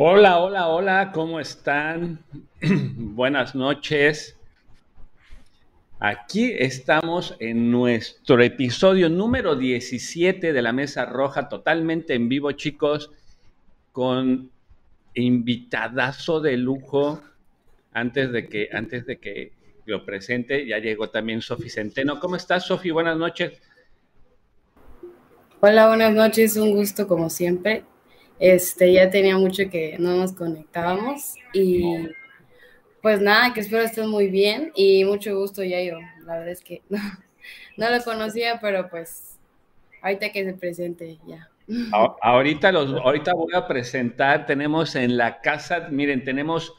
Hola, hola, hola, ¿cómo están? Buenas noches. Aquí estamos en nuestro episodio número 17 de la Mesa Roja, totalmente en vivo, chicos, con invitadazo de lujo. Antes de que, antes de que lo presente, ya llegó también Sofi Centeno. ¿Cómo estás, Sofi? Buenas noches. Hola, buenas noches, un gusto como siempre. Este, ya tenía mucho que no nos conectábamos y pues nada, que espero estés muy bien y mucho gusto, Yayo. La verdad es que no, lo conocía, pero pues ahorita que se presente ya. Ahorita, los, ahorita voy a presentar, tenemos en la casa, miren, tenemos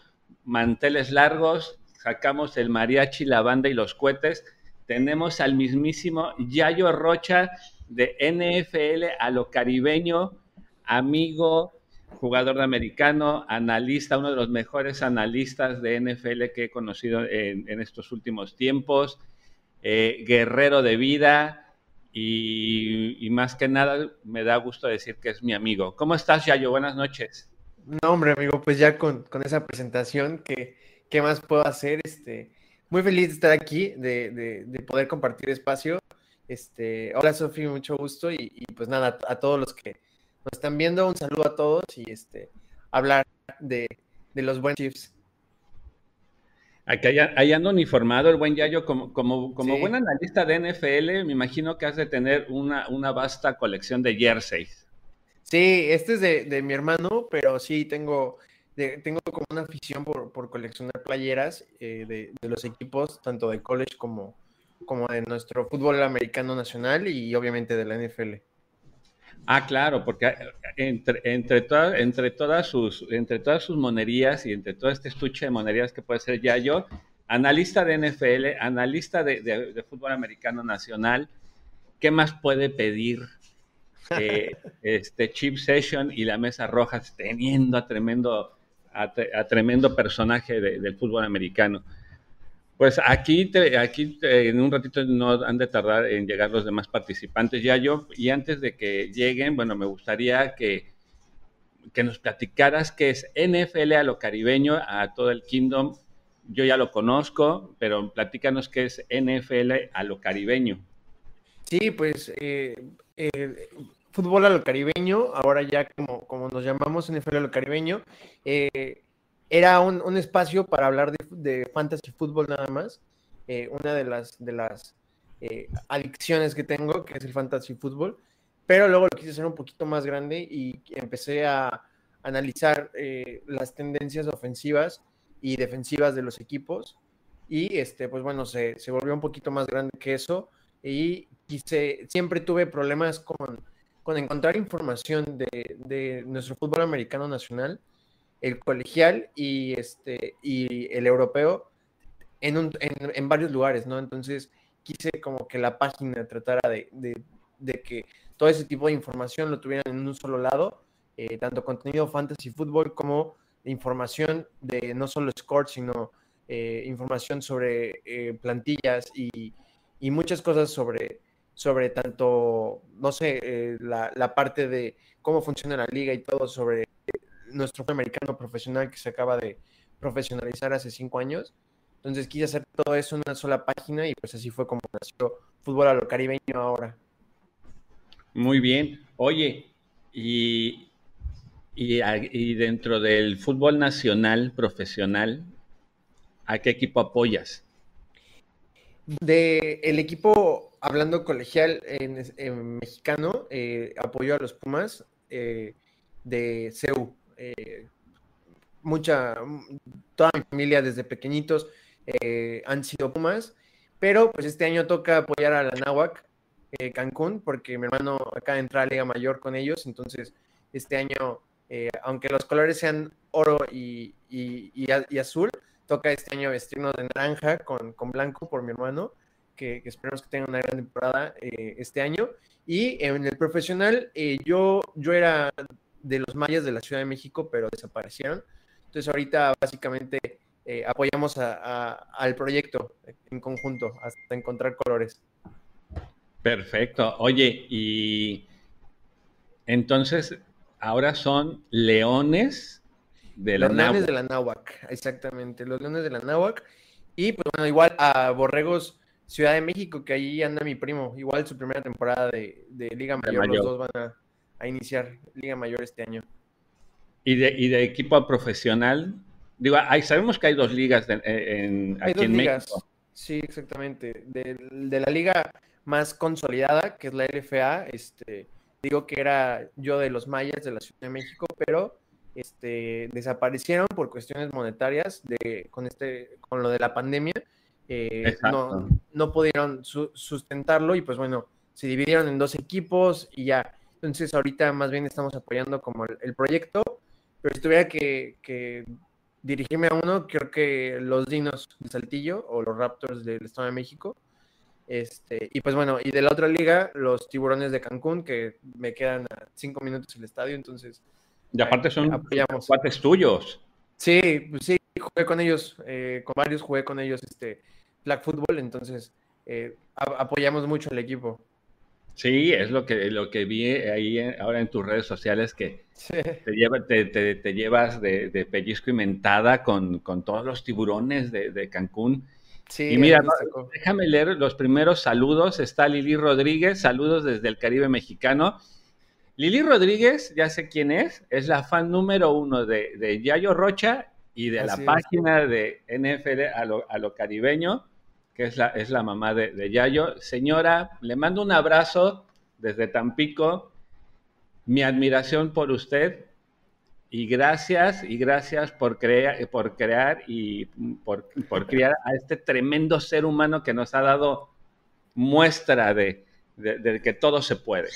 manteles largos, sacamos el mariachi, la banda y los cohetes, tenemos al mismísimo Yayo Rocha de NFL a lo caribeño, amigo, jugador de americano, analista, uno de los mejores analistas de NFL que he conocido en, estos últimos tiempos, eh, guerrero de vida y, más que nada me da gusto decir que es mi amigo. ¿Cómo estás, Yayo? Buenas noches. No, hombre, amigo, pues ya con, esa presentación, ¿qué, ¿qué, más puedo hacer? Este, muy feliz de estar aquí, de, de, poder compartir espacio. Este, hola, Sofía, mucho gusto y pues nada, a todos los que nos están viendo. Un saludo a todos y este hablar de, los buenos Chiefs. Aquí hay, ando uniformado el buen Yayo, como, como, como buen analista de NFL, me imagino que has de tener una, una vasta colección de jerseys. Sí, este es de, mi hermano, pero sí tengo, tengo como una afición por, coleccionar playeras eh, de, de, los equipos, tanto de college como, como de nuestro fútbol americano nacional y obviamente de la NFL. Ah, claro, porque entre, entre, entre, todas sus, entre todas sus monerías y entre todo este estuche de monerías que puede ser Yayo, analista de NFL, analista de, fútbol americano nacional, ¿qué más puede pedir eh, este Chip Session y la Mesa Roja teniendo a tremendo, a, tremendo personaje del fútbol americano? Pues aquí, aquí en un ratito no han de tardar en llegar los demás participantes ya yo, y antes de que lleguen, bueno, me gustaría que, que nos platicaras qué es NFL a lo caribeño, a todo el Kingdom. Yo ya lo conozco, pero platícanos qué es NFL a lo caribeño. Sí, pues eh, eh, fútbol a lo caribeño, ahora ya como, como nos llamamos NFL a lo caribeño, eh, era un, espacio para hablar de, fantasy fútbol nada más. Eh, una de las, de las eh, adicciones que tengo, que es el fantasy fútbol. Pero luego lo quise hacer un poquito más grande y empecé a analizar eh, las tendencias ofensivas y defensivas de los equipos. Y este, pues bueno, se, volvió un poquito más grande que eso. Y quise, siempre tuve problemas con, con encontrar información de, de nuestro fútbol americano nacional el colegial y, este, y el europeo en, en, varios lugares, ¿no? Entonces quise como que la página tratara de, que todo ese tipo de información lo tuvieran en un solo lado, eh, tanto contenido fantasy fútbol como información de no solo score, sino eh, información sobre eh, plantillas y, muchas cosas sobre, sobre tanto, no sé, la, la, parte de cómo funciona la liga y todo sobre nuestro americano profesional que se acaba de profesionalizar hace cinco años. Entonces quise hacer todo eso en una sola página y pues así fue como nació Fútbol a lo Caribeño ahora. Muy bien. Oye, y, y, dentro del fútbol nacional profesional, ¿a qué equipo apoyas? De el equipo, hablando colegial en, mexicano, eh, apoyo a los Pumas eh, de CEU, eh, mucha, toda mi familia desde pequeñitos eh, han sido Pumas, pero pues este año toca apoyar a la Náhuac eh, Cancún, porque mi hermano acaba de entrar a Liga Mayor con ellos, entonces este año, aunque los colores sean oro y, azul, toca este año vestirnos de naranja con, blanco por mi hermano, que, que, esperemos que tenga una gran temporada este año. Y en el profesional, yo, yo era de los mayas de la Ciudad de México, pero desaparecieron. Entonces ahorita básicamente eh, apoyamos al proyecto en conjunto hasta encontrar colores. Perfecto. Oye, y entonces ahora son leones De la los Leones de la Náhuac, exactamente, los Leones de la Náhuac. Y pues bueno, igual a Borregos Ciudad de México, que ahí anda mi primo, igual su primera temporada de, Liga Mayor, los dos van a, iniciar Liga Mayor este año. ¿Y de, y de equipo profesional? Digo, hay, sabemos que hay dos ligas en, hay dos ligas. Sí, exactamente. De, de, la liga más consolidada, que es la LFA, este, digo que era yo de los mayas de la Ciudad de México, pero este, desaparecieron por cuestiones monetarias de, con, este, con lo de la pandemia. Eh, no, no, pudieron sustentarlo y pues bueno, se dividieron en dos equipos y ya. Entonces ahorita más bien estamos apoyando como el, proyecto, pero si tuviera que, que, dirigirme a uno, creo que los Dinos de Saltillo o los Raptors del Estado de México. Este, y pues bueno, y de la otra liga, los Tiburones de Cancún, que me quedan a cinco minutos el estadio, entonces y aparte son cuates tuyos. Sí, pues sí, jugué con ellos, eh, con varios jugué con ellos este flag football, entonces eh, apoyamos mucho al equipo. Sí, es lo que, lo que vi ahí ahora en tus redes sociales, que te, te, llevas de, pellizco y mentada con, todos los tiburones de, Cancún. Sí, y mira, déjame leer los primeros saludos. Está Lili Rodríguez, saludos desde el Caribe mexicano. Lili Rodríguez, ya sé quién es, es la fan número uno de, Yayo Rocha y de la página de NFL a lo, caribeño, que es la, es la mamá de, Yayo. Señora, le mando un abrazo desde Tampico, mi admiración por usted y gracias, y gracias por, crear, por crear y por, por criar a este tremendo ser humano que nos ha dado muestra de que todo se puede.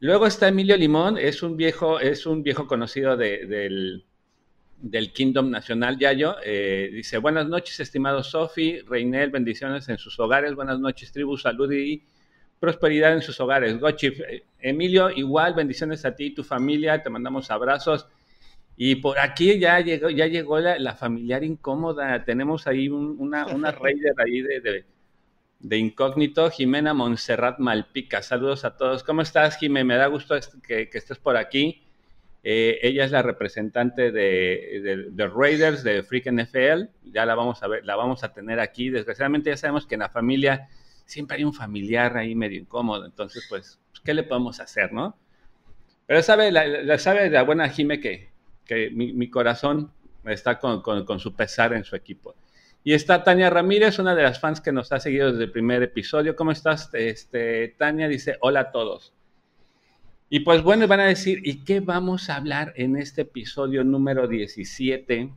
Luego está Emilio Limón, es un viejo, es un viejo conocido del, Kingdom Nacional Yayo. Eh, dice, buenas noches, estimado Sofi, Reinel, bendiciones en sus hogares, buenas noches, tribu, salud y prosperidad en sus hogares. Gochif, eh, Emilio, igual, bendiciones a ti y tu familia, te mandamos abrazos. Y por aquí ya llegó, ya llegó la, familiar incómoda. Tenemos ahí una, una raider ahí de, de incógnito, Jimena Montserrat Malpica. Saludos a todos. ¿Cómo estás, Jimena? Me da gusto que, estés por aquí. Eh, ella es la representante de, Raiders de Freak NFL. Ya la vamos a ver, la vamos a tener aquí. Desgraciadamente ya sabemos que en la familia siempre hay un familiar ahí medio incómodo. Entonces, pues, ¿qué le podemos hacer, no? Pero sabe, la, sabe la buena Jime que, que mi, corazón está con su pesar en su equipo. Y está Tania Ramírez, una de las fans que nos ha seguido desde el primer episodio. ¿Cómo estás, este, Tania? Dice, hola a todos. Y pues bueno, van a decir, ¿y qué vamos a hablar en este episodio número 17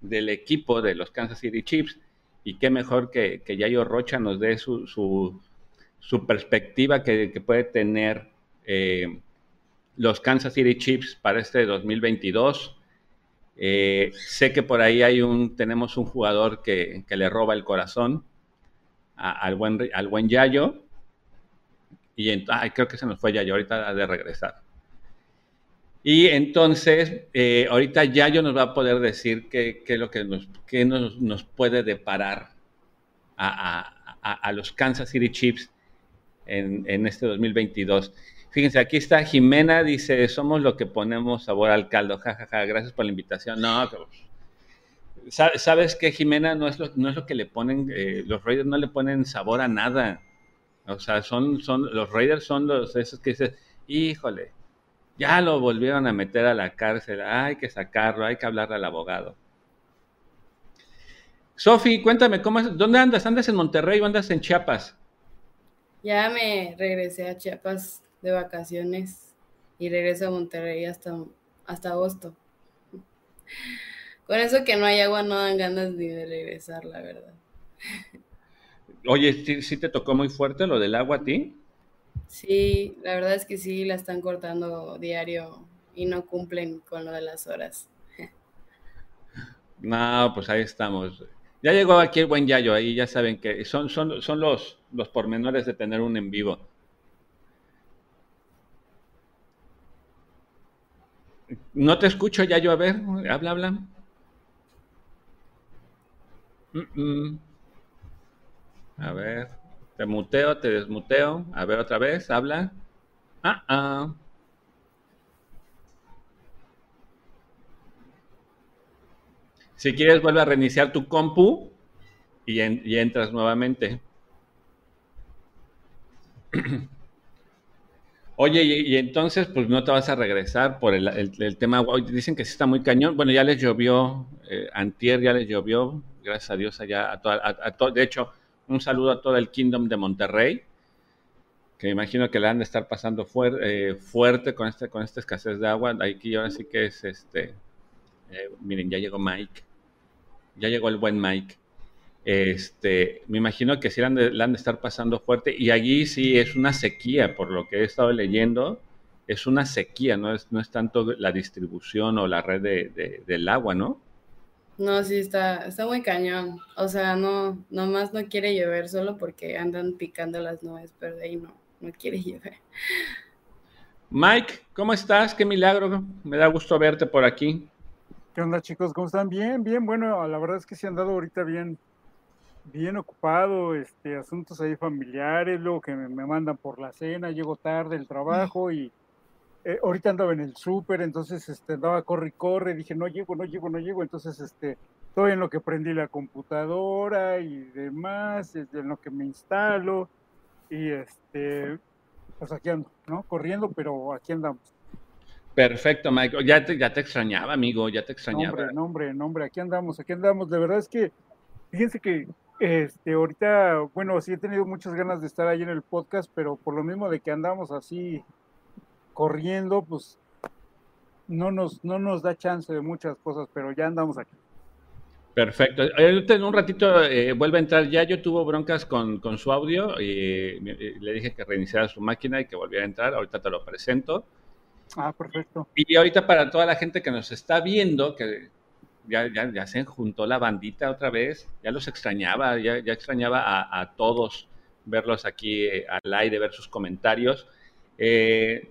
del equipo de los Kansas City Chiefs? Y qué mejor que, que Yayo Rocha nos dé su, su, perspectiva que, puede tener eh, los Kansas City Chiefs para este 2022 eh, sé que por ahí hay un, tenemos un jugador que, le roba el corazón al, buen, al buen Yayo. Y creo que se nos fue Yayo, ahorita de regresar. Y entonces, eh, ahorita Yayo nos va a poder decir qué, es lo que nos, nos, puede deparar a, los Kansas City Chiefs en, en este 2022. Fíjense, aquí está Jimena, dice, somos lo que ponemos sabor al caldo, jajaja, gracias por la invitación. No, ¿sabes qué, Jimena? No es lo, no es lo que le ponen, eh, los Raiders no le ponen sabor a nada. O sea, son, son, los Raiders son los, esos que dicen, híjole, ya lo volvieron a meter a la cárcel, hay que sacarlo, hay que hablarle al abogado. Sofi, cuéntame, ¿cómo ¿dónde andas? ¿Andas en Monterrey o andas en Chiapas? Ya me regresé a Chiapas de vacaciones y regreso a Monterrey hasta, hasta agosto. Con eso que no hay agua no dan ganas ni de regresar, la verdad. Oye, ¿sí, te tocó muy fuerte lo del agua a ti? Sí, la verdad es que sí, la están cortando diario y no cumplen con lo de las horas. No, pues ahí estamos. Ya llegó aquí el buen Yayo, ahí ya saben que son, son, son los, los pormenores de tener un en vivo. No te escucho ya yo, a ver, habla, habla. A ver, te muteo, te desmuteo. A ver otra vez, habla. Ah, ah. Si quieres, vuelve a reiniciar tu compu y, entras nuevamente. Oye, y, entonces, pues no te vas a regresar por el, tema. Dicen que sí está muy cañón. Bueno, ya les llovió, eh, antier ya les llovió, gracias a Dios allá, a, a, de hecho, un saludo a todo el Kingdom de Monterrey, que imagino que le han de estar pasando eh, fuerte con, este, con esta escasez de agua. Aquí ahora sí que es, este, eh, miren, ya llegó Mike, ya llegó el buen Mike. Este, me imagino que sí le han, de, estar pasando fuerte y allí sí es una sequía, por lo que he estado leyendo, es una sequía, no es, no es tanto la distribución o la red de, del agua, ¿no? No, sí, está, está muy cañón. O sea, no, nomás no quiere llover solo porque andan picando las nubes, pero de ahí no, no quiere llover. Mike, ¿cómo estás? Qué milagro. Me da gusto verte por aquí. ¿Qué onda, chicos? ¿Cómo están? Bien, bien. Bueno, la verdad es que sí han dado ahorita bien, bien ocupado, este, asuntos ahí familiares, luego que me, mandan por la cena, llego tarde el trabajo y eh, ahorita andaba en el súper, entonces este, andaba corre y corre, dije no llego, no llego, no llego, entonces este, estoy en lo que prendí la computadora y demás, en lo que me instalo y este, pues aquí ando, ¿no? Corriendo, pero aquí andamos. Perfecto, Mike. Ya te, ya te extrañaba, amigo, ya te extrañaba. Nombre, nombre, nombre, aquí andamos, aquí andamos. De verdad es que, fíjense que este, ahorita, bueno, sí he tenido muchas ganas de estar ahí en el podcast, pero por lo mismo de que andamos así corriendo, pues no nos, no nos da chance de muchas cosas, pero ya andamos aquí. Perfecto. En un ratito eh, vuelve a entrar ya. Yo tuvo broncas con, su audio y le dije que reiniciara su máquina y que volviera a entrar. Ahorita te lo presento. Ah, perfecto. Y ahorita para toda la gente que nos está viendo, que ya, ya, ya, se juntó la bandita otra vez, ya los extrañaba, ya, ya extrañaba a, todos verlos aquí eh, al aire, ver sus comentarios. Eh,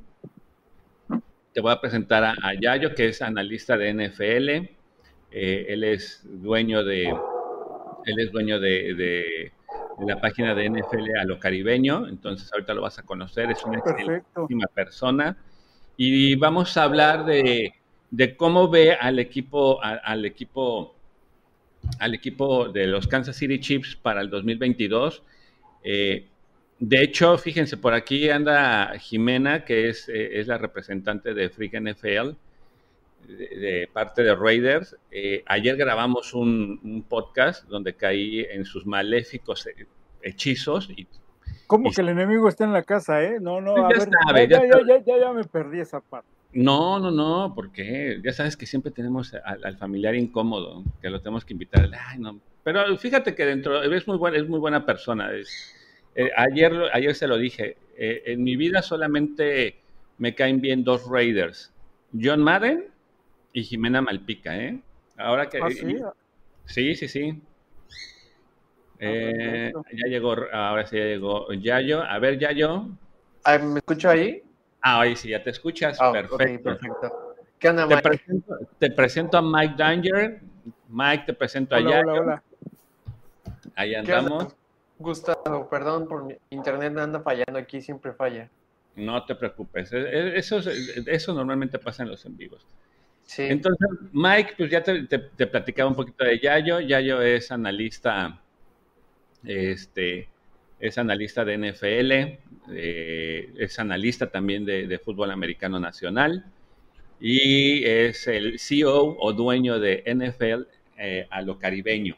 te voy a presentar a, Yayo, que es analista de NFL. Eh, él es dueño de, él es dueño de, de, la página de NFL a lo caribeño, entonces ahorita lo vas a conocer, es una excelentísima persona. Y vamos a hablar de, de cómo ve al equipo, al equipo, al equipo de los Kansas City Chiefs para el 2022. Eh, de hecho, fíjense, por aquí anda Jimena, que es, eh, es la representante de Freak NFL, de, parte de Raiders. Eh, ayer grabamos un, podcast donde caí en sus maléficos hechizos. Y, ¿Cómo que el enemigo está en la casa, eh? No, no, a ver, ya, ya, ya me perdí esa parte. No, no, no, porque ya sabes que siempre tenemos al, familiar incómodo, que lo tenemos que invitar. Ay, no. Pero fíjate que dentro, es muy buena, es muy buena persona. Eh, ayer, ayer se lo dije, eh, en mi vida solamente me caen bien dos Raiders, John Madden y Jimena Malpica, ¿eh? Ahora que... ¿Ah, sí? sí, sí, sí. Ah, eh, ya llegó, ahora sí ya llegó Yayo. A ver, Yayo. ¿Me escucho ahí? Ah, ahí sí, ya te escuchas. Ah, perfecto. ¿Qué onda, Mike? Te presento, a Mike Danger. Mike, te presento a Hola, hola, Ahí andamos. Gustavo, perdón por mi internet anda fallando aquí, siempre falla. No te preocupes, e, e, eso, eso normalmente pasa en los en vivos. Sí. Entonces, Mike, pues ya te, te, platicaba un poquito de Yayo. Yayo es analista, este, es analista de NFL, eh, es analista también de, fútbol americano nacional y es el CEO o dueño de NFL eh, a lo caribeño.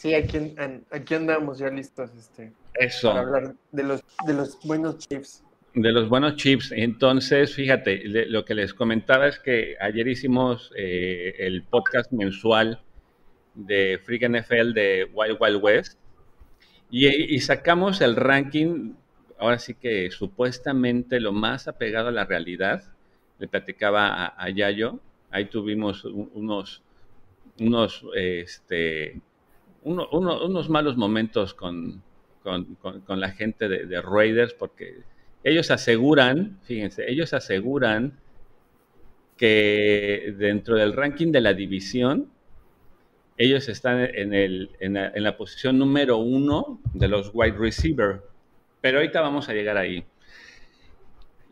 Sí, aquí, aquí andamos ya listos este, Eso. para hablar de los, de los buenos chips. De los buenos chips. Entonces, fíjate, lo que les comentaba es que ayer hicimos eh, el podcast mensual de Freak NFL de Wild Wild West y, sacamos el ranking, ahora sí que supuestamente lo más apegado a la realidad. Le platicaba a, Yayo, ahí tuvimos unos, unos, este, unos malos momentos con, con, la gente de, de, Raiders porque ellos aseguran, fíjense, ellos aseguran que dentro del ranking de la división, ellos están en, el, en, la, posición número uno de los wide receiver. Pero ahorita vamos a llegar ahí.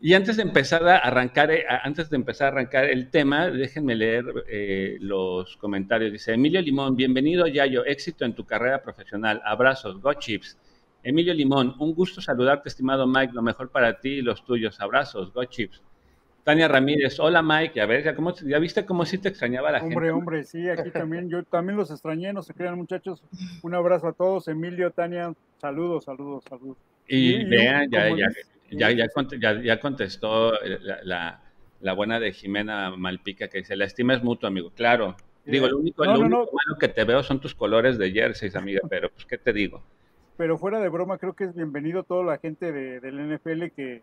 Y antes de empezar a arrancar, eh, antes de empezar a arrancar el tema, déjenme leer eh, los comentarios. Dice Emilio Limón, bienvenido Yayo, éxito en tu carrera profesional. Abrazos, Go Chips. Emilio Limón, un gusto saludarte, estimado Mike, lo mejor para ti y los tuyos. Abrazos, Go Chips. Tania Ramírez, hola Mike, a ver, ¿ya, cómo, ya viste cómo sí te extrañaba la hombre, gente? Hombre, hombre, sí, aquí también, yo también los extrañé, no se crean muchachos. Un abrazo a todos, Emilio, Tania, saludos, saludos, saludos. Y, y vean, ya, ya, ya, ya, ya, contestó la, la, buena de Jimena Malpica que dice, la estima es mutua, amigo. Claro. Digo, lo único, lo único malo que te veo son tus colores de jerseys, amiga, pero pues, ¿qué te digo? Pero fuera de broma, creo que es bienvenido toda la gente de, del NFL que,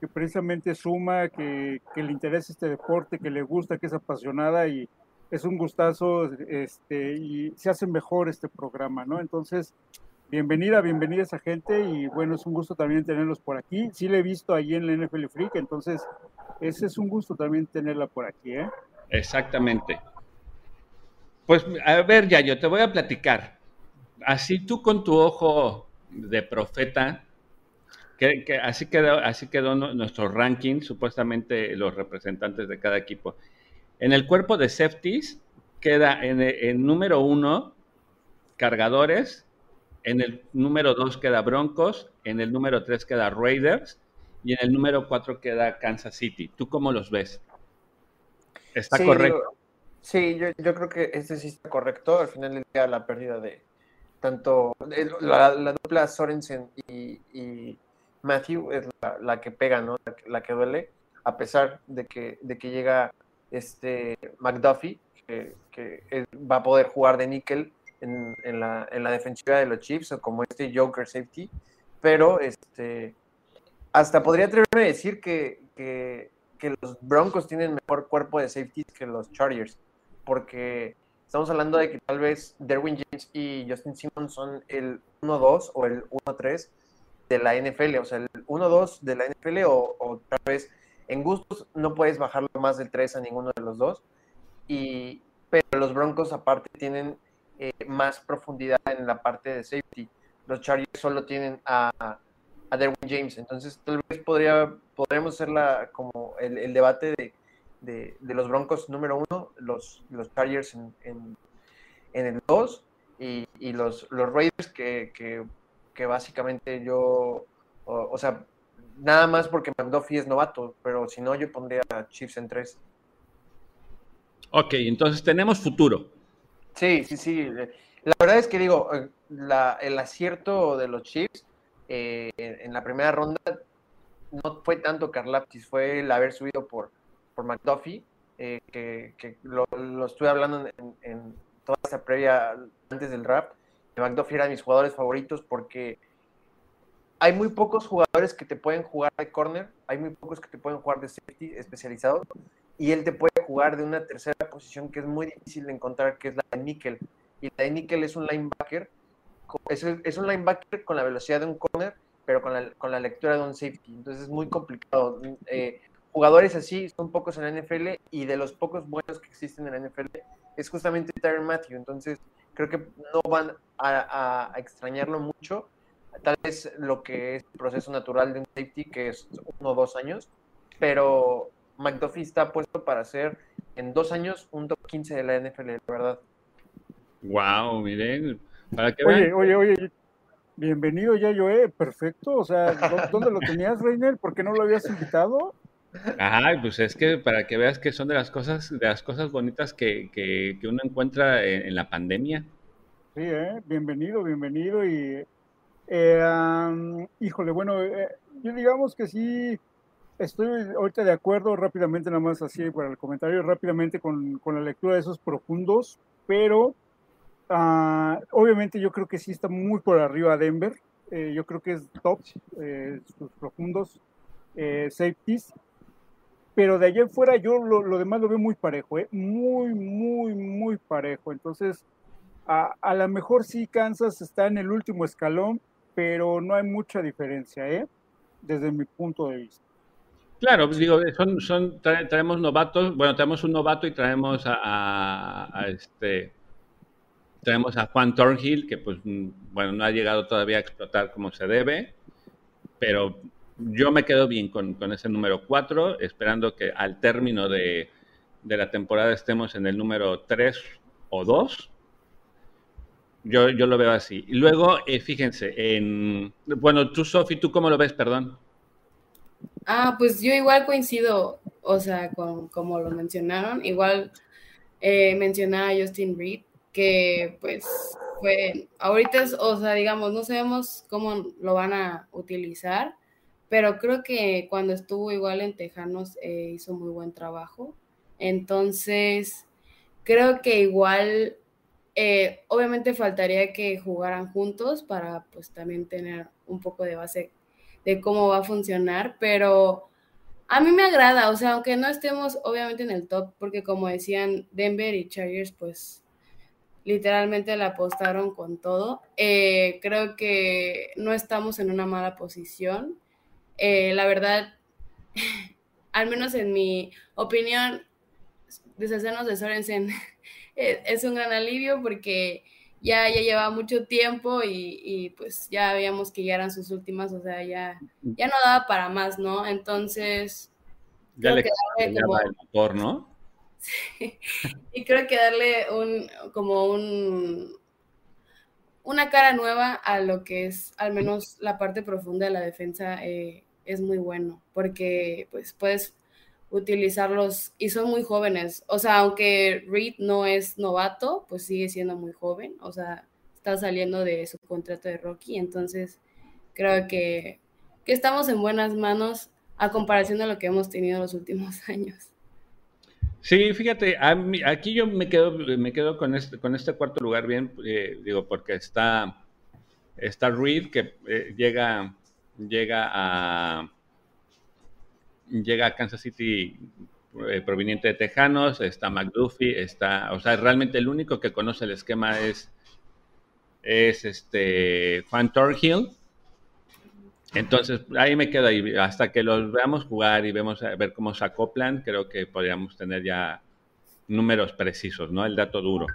que precisamente suma, que, que, le interesa este deporte, que le gusta, que es apasionada y es un gustazo este, y se hace mejor este programa, ¿no? Entonces, bienvenida, bienvenida esa gente y bueno, es un gusto también tenerlos por aquí. Sí le he visto ahí en la NFL Freak, entonces ese es un gusto también tenerla por aquí, ¿eh? Exactamente. Pues a ver, ya yo te voy a platicar. Así tú con tu ojo de profeta, que, así, quedó, así quedó nuestro ranking, supuestamente los representantes de cada equipo. En el cuerpo de safeties queda en el número uno cargadores, en el número 2 queda Broncos, en el número 3 queda Raiders y en el número 4 queda Kansas City. ¿Tú cómo los ves? ¿Está sí, correcto? Yo, sí, yo, yo, creo que este sí está correcto. Al final del día, la pérdida de tanto la, la dupla Sorensen y, y, Matthew es la, la, que pega, ¿no? La, la, que duele, a pesar de que, de que llega este McDuffie, que, que va a poder jugar de níquel en, en, la, en, la, defensiva de los Chiefs o como este Joker Safety, pero este, hasta podría atreverme a decir que, que, que, los Broncos tienen mejor cuerpo de safety que los Chargers, porque estamos hablando de que tal vez Derwin James y Justin Simmons son el 1-2 o el 1-3 de la NFL, o sea, el 1-2 de la NFL o, o, tal vez en gustos no puedes bajarlo más del 3 a ninguno de los dos, y, pero los Broncos aparte tienen eh, más profundidad en la parte de safety. Los Chargers solo tienen a, a Derwin James, entonces tal vez podría, podríamos hacer la, como el, debate de, de, los Broncos número uno, los, los Chargers en, en, el 2 y, y, los, los Raiders que, que, básicamente yo, o, sea, nada más porque McDuffie es novato, pero si no yo pondría Chiefs en 3. Ok, entonces tenemos futuro. Sí, sí, sí. La verdad es que digo, la, el acierto de los Chiefs eh, en la primera ronda no fue tanto Carlaptis, fue el haber subido por, por McDuffie, eh, que, que lo, lo, estuve hablando en, toda esta previa antes del rap. McDuffie era de mis jugadores favoritos porque hay muy pocos jugadores que te pueden jugar de corner, hay muy pocos que te pueden jugar de safety especializado, y él te puede jugar de una tercera posición que es muy difícil de encontrar, que es la de níquel. Y la de níquel es un linebacker, es, es, un linebacker con la velocidad de un corner, pero con la, con la lectura de un safety. Entonces es muy complicado. Eh, jugadores así son pocos en la NFL y de los pocos buenos que existen en la NFL es justamente Tyron Matthew. Entonces creo que no van a, a, extrañarlo mucho. Tal vez lo que es el proceso natural de un safety, que es uno o dos años, pero McDuffie está puesto para ser en dos años un top 15 de la NFL, la verdad. Wow, miren, para oye, oye, oye, bienvenido ya yo, eh, perfecto, o sea, ¿dónde lo tenías, Reiner? ¿Por qué no lo habías invitado? Ajá, pues es que para que veas que son de las cosas, de las cosas bonitas que, que, que uno encuentra en, en, la pandemia. Sí, eh, bienvenido, bienvenido y eh, um, híjole, bueno, eh, yo digamos que sí, estoy ahorita de acuerdo rápidamente, nada más así para el comentario, rápidamente con, con la lectura de esos profundos, pero uh, obviamente yo creo que sí está muy por arriba Denver, eh, yo creo que es top, eh, sus profundos eh, safeties, pero de allá fuera yo lo, demás lo veo muy parejo, eh, muy, muy, muy parejo, entonces a, a lo mejor sí Kansas está en el último escalón, pero no hay mucha diferencia, desde mi punto de vista. Claro, pues digo, son, son tra traemos novatos, bueno, traemos un novato y traemos a, este, traemos a Juan Thornhill, que pues, bueno, no ha llegado todavía a explotar como se debe, pero yo me quedo bien con, ese número 4, esperando que al término de, la temporada estemos en el número 3 o 2. Yo, yo lo veo así. Y luego, eh, fíjense, en, bueno, tú, Sofi, ¿tú cómo lo ves? Perdón. Ah, pues yo igual coincido, o sea, con como lo mencionaron, igual eh, mencionaba Justin Reed, que pues fue, ahorita, o sea, digamos, no sabemos cómo lo van a utilizar, pero creo que cuando estuvo igual en Tejanos eh, hizo muy buen trabajo. Entonces, creo que igual, eh, obviamente faltaría que jugaran juntos para pues también tener un poco de base de cómo va a funcionar, pero a mí me agrada, o sea, aunque no estemos obviamente en el top, porque como decían Denver y Chargers, pues literalmente la apostaron con todo. Eh, creo que no estamos en una mala posición. Eh, la verdad, al menos en mi opinión, deshacernos de Sorensen es un gran alivio porque ya, ya llevaba mucho tiempo y, pues ya veíamos que ya eran sus últimas, o sea, ya, ya no daba para más, ¿no? Entonces... Ya le como... el motor, ¿no? Sí. Y creo que darle un, como un, una cara nueva a lo que es al menos la parte profunda de la defensa eh, es muy bueno, porque pues puedes utilizarlos y son muy jóvenes. O sea, aunque Reed no es novato, pues sigue siendo muy joven. O sea, está saliendo de su contrato de Rocky. Entonces, creo que, estamos en buenas manos a comparación de lo que hemos tenido los últimos años. Sí, fíjate, aquí yo me quedo, me quedo con este, con este cuarto lugar bien, eh, digo, porque está, está Reed que eh, llega, llega a, llega a Kansas City eh, proveniente de Tejanos, está McDuffie, está, o sea, realmente el único que conoce el esquema es, es este Juan Thorhill. Entonces, ahí me quedo ahí. Hasta que los veamos jugar y vemos a ver cómo se acoplan, creo que podríamos tener ya números precisos, ¿no? El dato duro.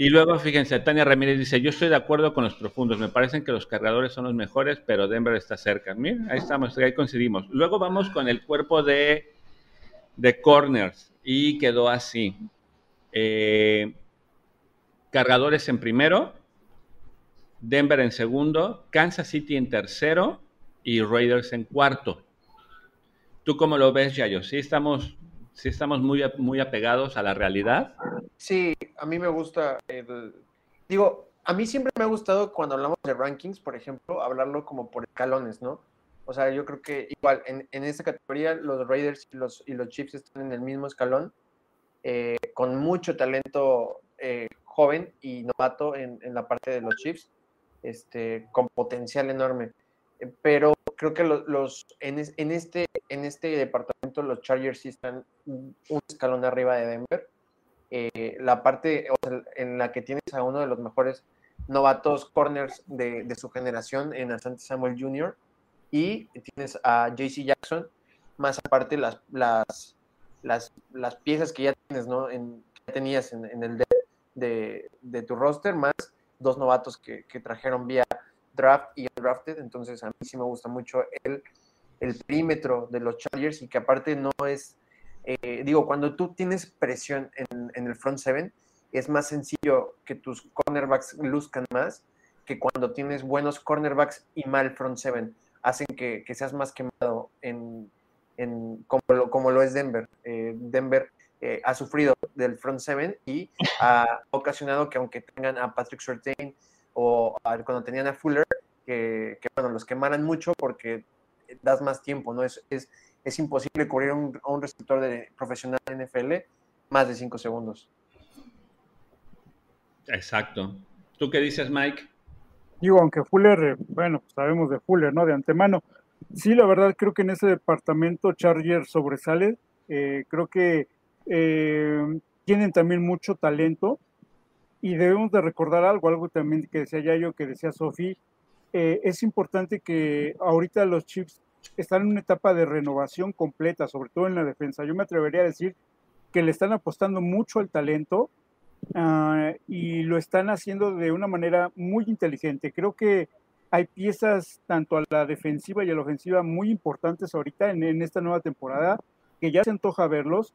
Y luego, fíjense, Tania Ramírez dice, yo estoy de acuerdo con los profundos, me parecen que los cargadores son los mejores, pero Denver está cerca. Miren, ahí estamos, ahí coincidimos. Luego vamos con el cuerpo de, de corners y quedó así. Eh, cargadores en primero, Denver en segundo, Kansas City en tercero y Raiders en cuarto. ¿Tú cómo lo ves, Yayo? ¿Sí estamos sí estamos muy, muy apegados a la realidad. Sí, a mí me gusta el... Digo, a mí siempre me ha gustado cuando hablamos de rankings, por ejemplo, hablarlo como por escalones, ¿no? O sea, yo creo que igual en, en esta categoría los Raiders y los, y los Chiefs están en el mismo escalón, eh, con mucho talento eh, joven y novato en, en, la parte de los Chiefs, este, con potencial enorme. Eh, pero creo que los, en, este, en este departamento los Chargers sí están un escalón arriba de Denver. Eh, la parte en la que tienes a uno de los mejores novatos corners de, su generación en Asante Samuel Jr. y tienes a JC Jackson, más aparte las, las, las, piezas que ya tienes, ¿no? En, que tenías en, el de, de, tu roster, más dos novatos que, que trajeron vía draft y drafted, entonces a mí sí me gusta mucho el, el perímetro de los Chargers y que aparte no es, eh, digo, cuando tú tienes presión en, en, el front seven, es más sencillo que tus cornerbacks luzcan más que cuando tienes buenos cornerbacks y mal front seven. Hacen que, que seas más quemado en, en como, lo, como lo es Denver. Eh, Denver eh, ha sufrido del front seven y ha ocasionado que aunque tengan a Patrick Surtain o cuando tenían a Fuller, que, bueno, los quemaran mucho porque das más tiempo, ¿no? Es, es, es imposible cubrir un, a un receptor de profesional de NFL más de cinco segundos. Exacto. ¿Tú qué dices, Mike? Digo, aunque Fuller, eh, bueno, pues sabemos de Fuller, ¿no? De antemano. Sí, la verdad creo que en ese departamento Charger sobresale. Eh, creo que eh, tienen también mucho talento y debemos de recordar algo, algo también que decía Yayo, que decía Sofi, eh, es importante que ahorita los Chiefs están en una etapa de renovación completa, sobre todo en la defensa. Yo me atrevería a decir que le están apostando mucho al talento uh, y lo están haciendo de una manera muy inteligente. Creo que hay piezas tanto a la defensiva y a la ofensiva muy importantes ahorita en, esta nueva temporada, que ya se antoja verlos,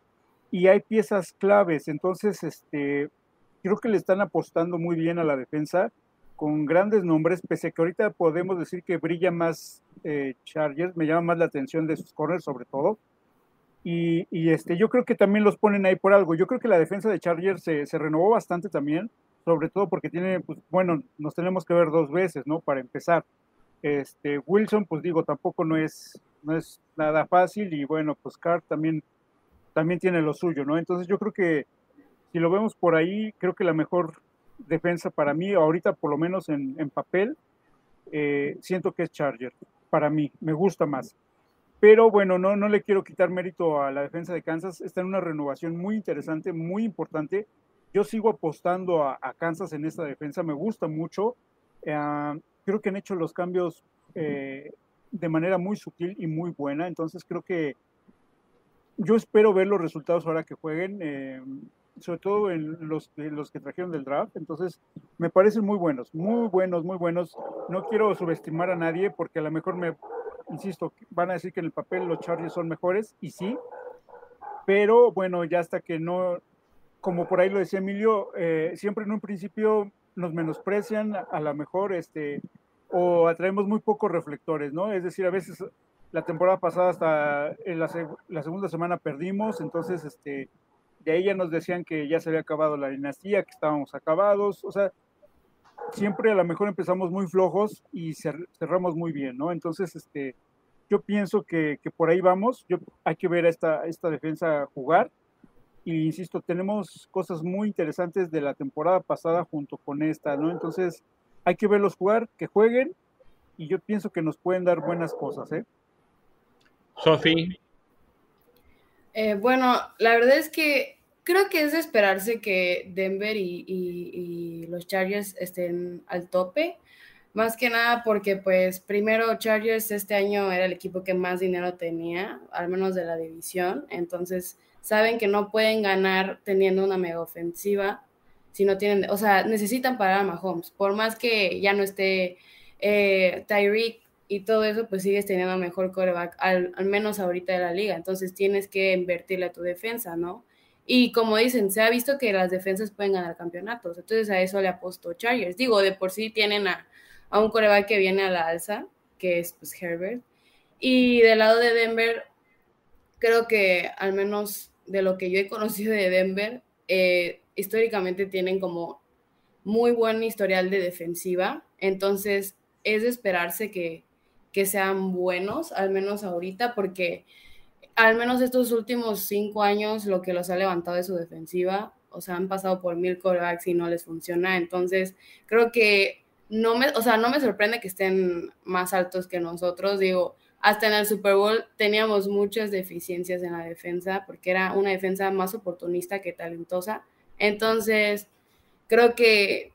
y hay piezas claves, entonces este, creo que le están apostando muy bien a la defensa, con grandes nombres, pese a que ahorita podemos decir que brilla más eh, Chargers, me llama más la atención de sus corners sobre todo, y, este, yo creo que también los ponen ahí por algo, yo creo que la defensa de Chargers se, renovó bastante también, sobre todo porque tiene, pues, bueno, nos tenemos que ver dos veces, ¿no? Para empezar. Este, Wilson, pues digo, tampoco no es, no es nada fácil y bueno, pues Carr también, también tiene lo suyo, ¿no? Entonces yo creo que si lo vemos por ahí, creo que la mejor defensa para mí, ahorita por lo menos en, papel, eh, siento que es Charger, para mí, me gusta más. Pero bueno, no, no le quiero quitar mérito a la defensa de Kansas, está en una renovación muy interesante, muy importante, yo sigo apostando a, Kansas en esta defensa, me gusta mucho. Eh, creo que han hecho los cambios eh, de manera muy sutil y muy buena, entonces creo que yo espero ver los resultados ahora que jueguen, sobre todo en los, los que trajeron del draft, entonces me parecen muy buenos, muy buenos, muy buenos. No quiero subestimar a nadie porque a lo mejor me, insisto, van a decir que en el papel los Chargers son mejores, y sí, pero bueno, ya hasta que no, como por ahí lo decía Emilio, eh, siempre en un principio nos menosprecian, a, lo mejor, este, o atraemos muy pocos reflectores, ¿no? Es decir, a veces la temporada pasada hasta en la, segunda semana perdimos, entonces, este, de ahí ya nos decían que ya se había acabado la dinastía, que estábamos acabados, o sea, siempre a lo mejor empezamos muy flojos y cerramos muy bien, ¿no? Entonces, este, yo pienso que, que por ahí vamos, yo, hay que ver a esta, esta defensa jugar, y insisto, tenemos cosas muy interesantes de la temporada pasada junto con esta, ¿no? Entonces, hay que verlos jugar, que jueguen, y yo pienso que nos pueden dar buenas cosas, ¿eh? Sofi. Eh, bueno, la verdad es que creo que es de esperarse que Denver y, y, los Chargers estén al tope. Más que nada porque, pues, primero Chargers este año era el equipo que más dinero tenía, al menos de la división. Entonces, saben que no pueden ganar teniendo una mega ofensiva si no tienen, o sea, necesitan parar a Mahomes. Por más que ya no esté eh, Tyreek y todo eso, pues sigues teniendo mejor coreback, al, menos ahorita de la liga. Entonces tienes que invertirle a tu defensa, ¿no? Y como dicen, se ha visto que las defensas pueden ganar campeonatos. Entonces a eso le apostó Chargers. Digo, de por sí tienen a, a un coreback que viene a la alza, que es pues, Herbert. Y del lado de Denver, creo que al menos de lo que yo he conocido de Denver, eh, históricamente tienen como muy buen historial de defensiva, entonces es de esperarse que, que sean buenos, al menos ahorita, porque al menos estos últimos cinco años lo que los ha levantado es su defensiva, o sea, han pasado por mil corebacks y no les funciona, entonces creo que no me, o sea, no me sorprende que estén más altos que nosotros, digo, hasta en el Super Bowl teníamos muchas deficiencias en la defensa porque era una defensa más oportunista que talentosa. Entonces, creo que,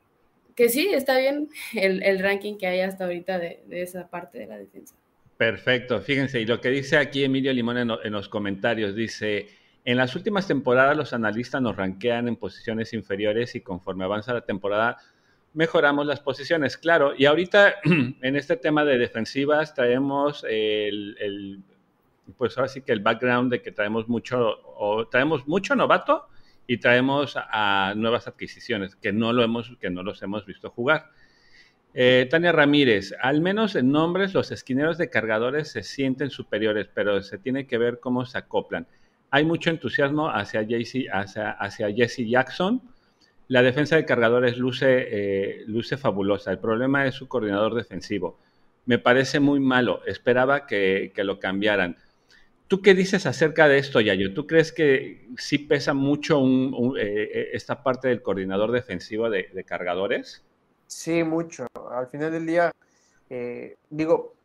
que sí, está bien el, ranking que hay hasta ahorita de, esa parte de la defensa. Perfecto, fíjense, y lo que dice aquí Emilio Limón en, los comentarios, dice, en las últimas temporadas los analistas nos ranquean en posiciones inferiores y conforme avanza la temporada mejoramos las posiciones, claro. Y ahorita en este tema de defensivas traemos el, pues ahora sí que el background de que traemos mucho, o traemos mucho novato y traemos a, nuevas adquisiciones que no lo hemos, que no los hemos visto jugar. Eh, Tania Ramírez, al menos en nombres los esquineros de cargadores se sienten superiores, pero se tiene que ver cómo se acoplan. Hay mucho entusiasmo hacia, hacia, hacia Jesse Jackson, la defensa de cargadores luce, eh, luce fabulosa. El problema es su coordinador defensivo. Me parece muy malo. Esperaba que, lo cambiaran. ¿Tú qué dices acerca de esto, Yayo? ¿Tú crees que sí pesa mucho eh, eh, esta parte del coordinador defensivo de, cargadores? Sí, mucho. Al final del día, digo,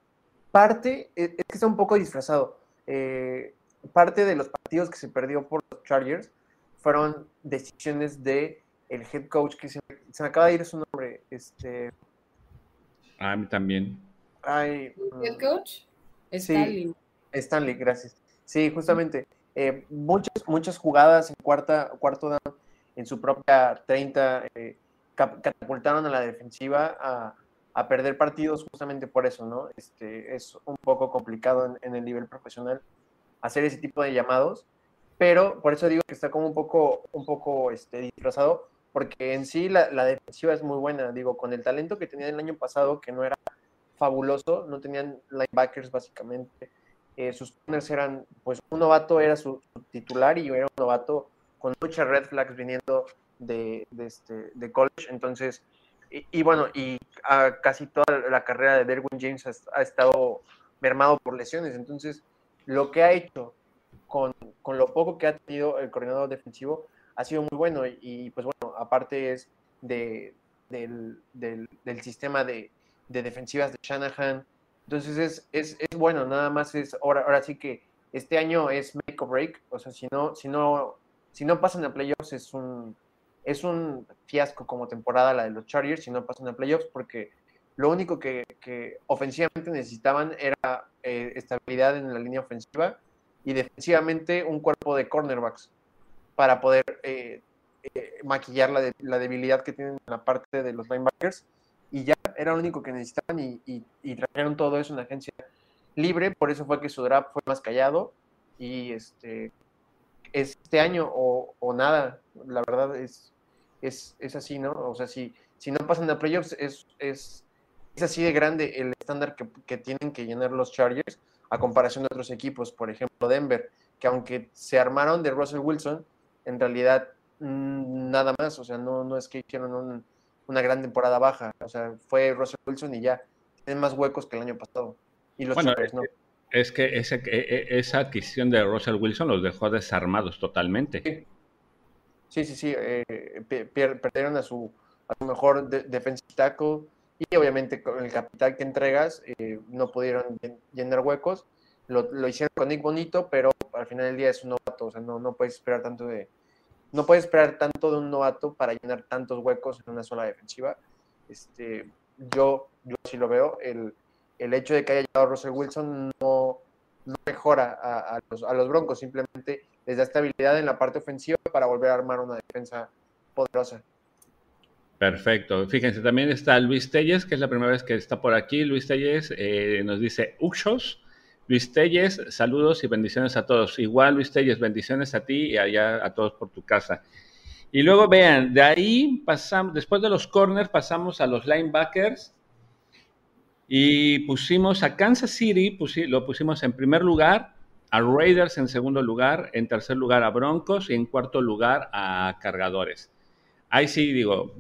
parte es que está un poco disfrazado. parte de los partidos que se perdió por los Chargers fueron decisiones de el head coach que se, me acaba de ir su nombre. Este. A mí también. ¿Head mm, coach? Stanley. Stanley, gracias. Sí, justamente. Eh, muchas, muchas jugadas en cuarta, cuarto down en su propia 30 eh, catapultaron a la defensiva a, a perder partidos justamente por eso, ¿no? Este, es un poco complicado en, el nivel profesional hacer ese tipo de llamados, pero por eso digo que está como un poco, un poco este, disfrazado, porque en sí la, la defensiva es muy buena, digo, con el talento que tenían el año pasado, que no era fabuloso, no tenían linebackers básicamente, eh, sus corners eran, pues un novato era su, titular y era un novato con muchas red flags viniendo de, este, de college, entonces y, bueno, y casi toda la carrera de Derwin James ha, estado mermado por lesiones. Entonces, lo que ha hecho con, con, lo poco que ha tenido el coordinador defensivo ha sido muy bueno. Y, pues bueno, aparte es de, del, del, sistema de, defensivas de Shanahan. Entonces es, es, es, bueno, nada más es, ahora, ahora sí que este año es make or break. O sea, si no, si no, si no pasan a playoffs es un, es un fiasco como temporada la de los Chargers si no pasan a playoffs porque lo único que, ofensivamente necesitaban era eh, estabilidad en la línea ofensiva y defensivamente un cuerpo de cornerbacks para poder eh, eh, maquillar la, la, debilidad que tienen en la parte de los linebackers y ya era lo único que necesitaban y, y, trajeron todo eso en agencia libre, por eso fue que su draft fue más callado y este este año o, o nada, la verdad es es, así, ¿no? O sea, si, si no pasan a playoffs, es, es, es así de grande el estándar que, tienen que llenar los Chargers a comparación de otros equipos, por ejemplo Denver, que aunque se armaron de Russell Wilson, en realidad mm, nada más, o sea, no, no es que hicieron una gran temporada baja, o sea, fue Russell Wilson y ya, tienen más huecos que el año pasado. Y los bueno, no. Es que e, e, esa adquisición de Russell Wilson los dejó desarmados totalmente. Sí, sí, sí. Eh, perdieron a su, a su mejor defensive tackle y obviamente con el capital que entregas eh, no pudieron llenar huecos. Lo, lo, hicieron con Nick Bonito, pero al final del día es un novato, o sea, no, no puedes esperar tanto de no puedes esperar tanto de un novato para llenar tantos huecos en una sola defensiva. Este, yo, yo sí lo veo. El, el hecho de que haya llegado Russell Wilson no, mejora a, a, los, a los Broncos, simplemente les da estabilidad en la parte ofensiva para volver a armar una defensa poderosa. Perfecto. Fíjense, también está Luis Telles, que es la primera vez que está por aquí. Luis Telles eh, nos dice Uxos. Luis Telles, saludos y bendiciones a todos. Igual, Luis Telles, bendiciones a ti y allá a todos por tu casa. Y luego vean, de ahí pasamos, después de los corners, pasamos a los linebackers y pusimos a Kansas City, lo pusimos en primer lugar a Raiders en segundo lugar, en tercer lugar a Broncos y en cuarto lugar a Cargadores. Ahí sí digo,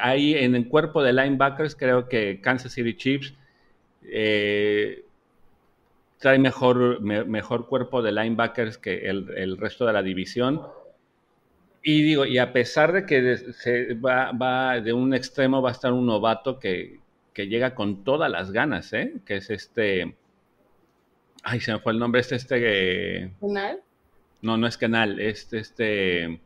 ahí en el cuerpo de linebackers creo que Kansas City Chiefs eh, trae mejor, mejor cuerpo de linebackers que el, resto de la división. Y digo, y a pesar de que se va, de un extremo va a estar un novato que, que llega con todas las ganas, ¿eh? que es este Ay, se me fue el nombre. Este, este. ¿Canal? No, no es canal. Este, este.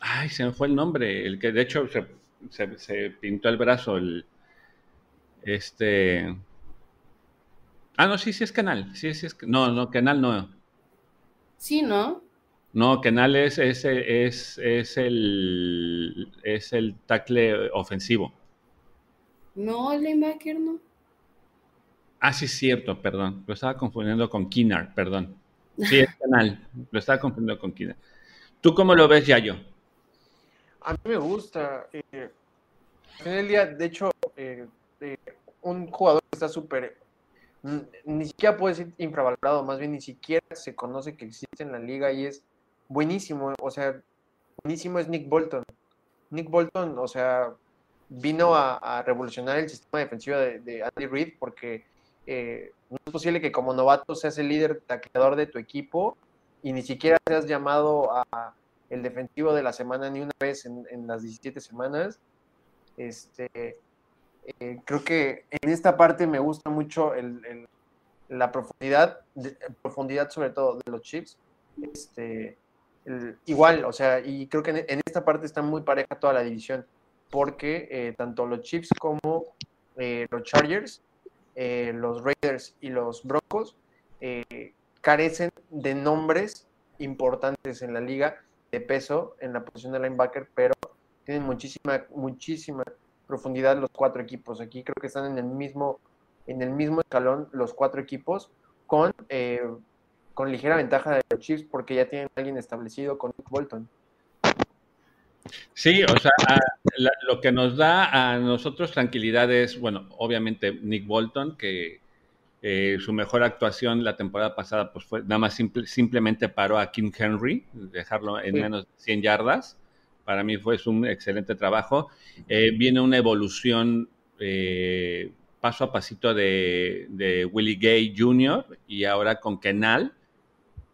Ay, se me fue el nombre. El que de hecho se, pintó el brazo. El, este. Ah, no, sí, sí es canal. Sí, sí es. No, no, canal no. Sí, ¿no? No, canal es, es, es, es el. Es el tackle ofensivo. No, el linebacker no. Ah, sí, es cierto, perdón. Lo estaba confundiendo con Kinar, perdón. Sí, es canal. Lo estaba confundiendo con Kinar. ¿Tú cómo lo ves, Yayo? A mí me gusta. Eh, en el día, de hecho, eh, un jugador que está súper. Ni siquiera puede ser infravalorado, más bien ni siquiera se conoce que existe en la liga y es buenísimo. O sea, buenísimo es Nick Bolton. Nick Bolton, o sea, vino a, revolucionar el sistema defensivo de, Andy Reid porque eh, no es posible que como novato seas el líder tacleador de tu equipo y ni siquiera seas llamado a el defensivo de la semana ni una vez en, las 17 semanas. Este, eh, creo que en esta parte me gusta mucho la profundidad, profundidad sobre todo de los chips. Este, igual, o sea, y creo que en, esta parte está muy pareja toda la división, porque eh, tanto los chips como los Chargers eh, los Raiders y los Broncos eh, carecen de nombres importantes en la liga de peso en la posición de linebacker, pero tienen muchísima, muchísima profundidad los cuatro equipos. Aquí creo que están en el mismo, en el mismo escalón los cuatro equipos con, eh, con ligera ventaja de los Chiefs porque ya tienen a alguien establecido con Nick Bolton. Sí, o sea, lo que nos da a nosotros tranquilidad es, bueno, obviamente Nick Bolton, que eh, su mejor actuación la temporada pasada, pues fue nada más simplemente paró a King Henry, dejarlo en menos de 100 yardas. Para mí fue un excelente trabajo. Eh, viene una evolución eh, paso a pasito de, Willie Gay Jr. y ahora con Kenal,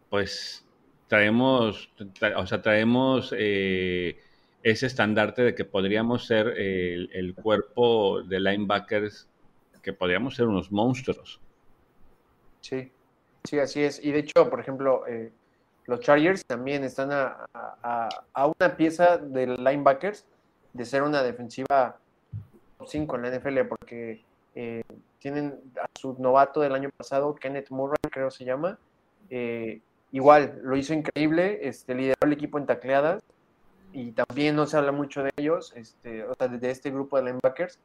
pues traemos, o sea, traemos ese estandarte de que podríamos ser el, cuerpo de linebackers, que podríamos ser unos monstruos. Sí, sí, así es. Y de hecho, por ejemplo, eh, los Chargers también están a, una pieza de linebackers de ser una defensiva 5 en la NFL, porque eh, tienen a su novato del año pasado, Kenneth Murray, creo se llama. Eh, igual, lo hizo increíble, este, lideró el equipo en tacleadas y también no se habla mucho de ellos, este, o sea, de este grupo de linebackers.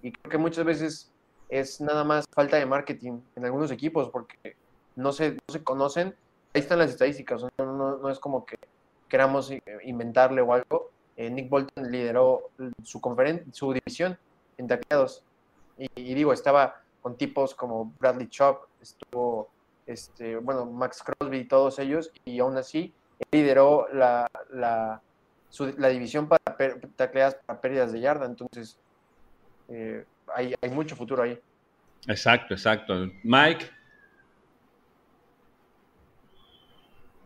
Y creo que muchas veces es nada más falta de marketing en algunos equipos porque no se, no se conocen. Ahí están las estadísticas, no, es como que queramos inventarle o algo. Eh, Nick Bolton lideró su, su división en tacleados. Y, digo, estaba con tipos como Bradley Chop, estuvo, este, bueno, Max Crosby y todos ellos, y aún así lideró la, la, la división para tacleadas para pérdidas de yarda. Entonces, eh, hay, mucho futuro ahí. Exacto, exacto. Mike.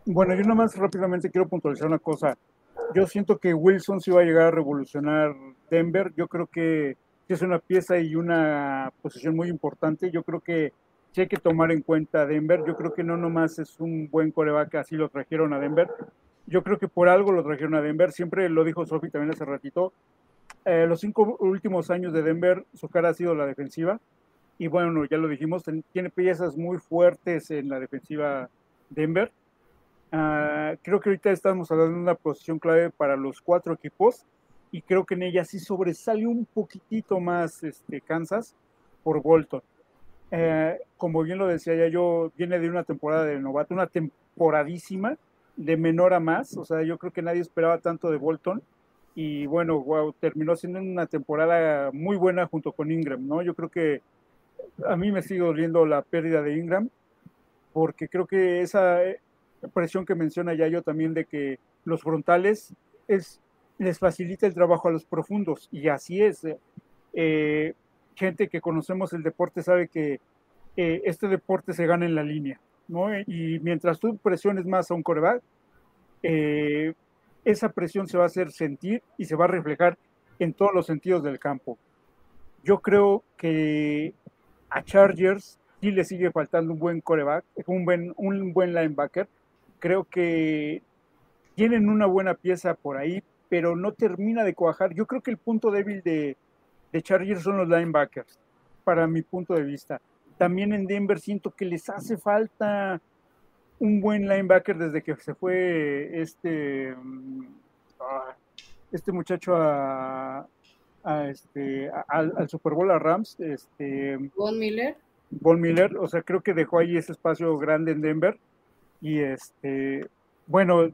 Bueno, yo nomás rápidamente quiero puntualizar una cosa. Yo siento que Wilson sí va a llegar a revolucionar Denver. Yo creo que es una pieza y una posición muy importante. Yo creo que sí hay que tomar en cuenta a Denver. Yo creo que no nomás es un buen coreback, así lo trajeron a Denver. Yo creo que por algo lo trajeron a Denver. Siempre lo dijo Sophie también hace ratito. Eh, los cinco últimos años de Denver, su cara ha sido la defensiva. Y bueno, ya lo dijimos, tiene piezas muy fuertes en la defensiva Denver. Ah, creo que ahorita estamos hablando de una posición clave para los cuatro equipos y creo que en ella sí sobresale un poquitito más este, Kansas por Bolton. Eh, como bien lo decía ya yo, viene de una temporada de novato, una temporadísima, de menor a más, o sea, yo creo que nadie esperaba tanto de Bolton y bueno, wow, terminó siendo una temporada muy buena junto con Ingram, ¿no? Yo creo que a mí me sigue doliendo la pérdida de Ingram, porque creo que esa presión que menciona ya yo también de que los frontales es, les facilita el trabajo a los profundos, y así es. Eh, eh, gente que conocemos el deporte sabe que eh, este deporte se gana en la línea. Y mientras tú presiones más a un coreback, esa presión se va a hacer sentir y se va a reflejar en todos los sentidos del campo. Yo creo que a Chargers sí le sigue faltando un buen coreback, un buen, un buen linebacker. Creo que tienen una buena pieza por ahí, pero no termina de cuajar. Yo creo que el punto débil de, de Chargers son los linebackers, para mi punto de vista. También en Denver siento que les hace falta un buen linebacker desde que se fue este, mm, ah, este muchacho a, este, al, Super Bowl a Rams. Este, Von Miller. Von Miller, o sea, creo que dejó ahí ese espacio grande en Denver. Y este, bueno,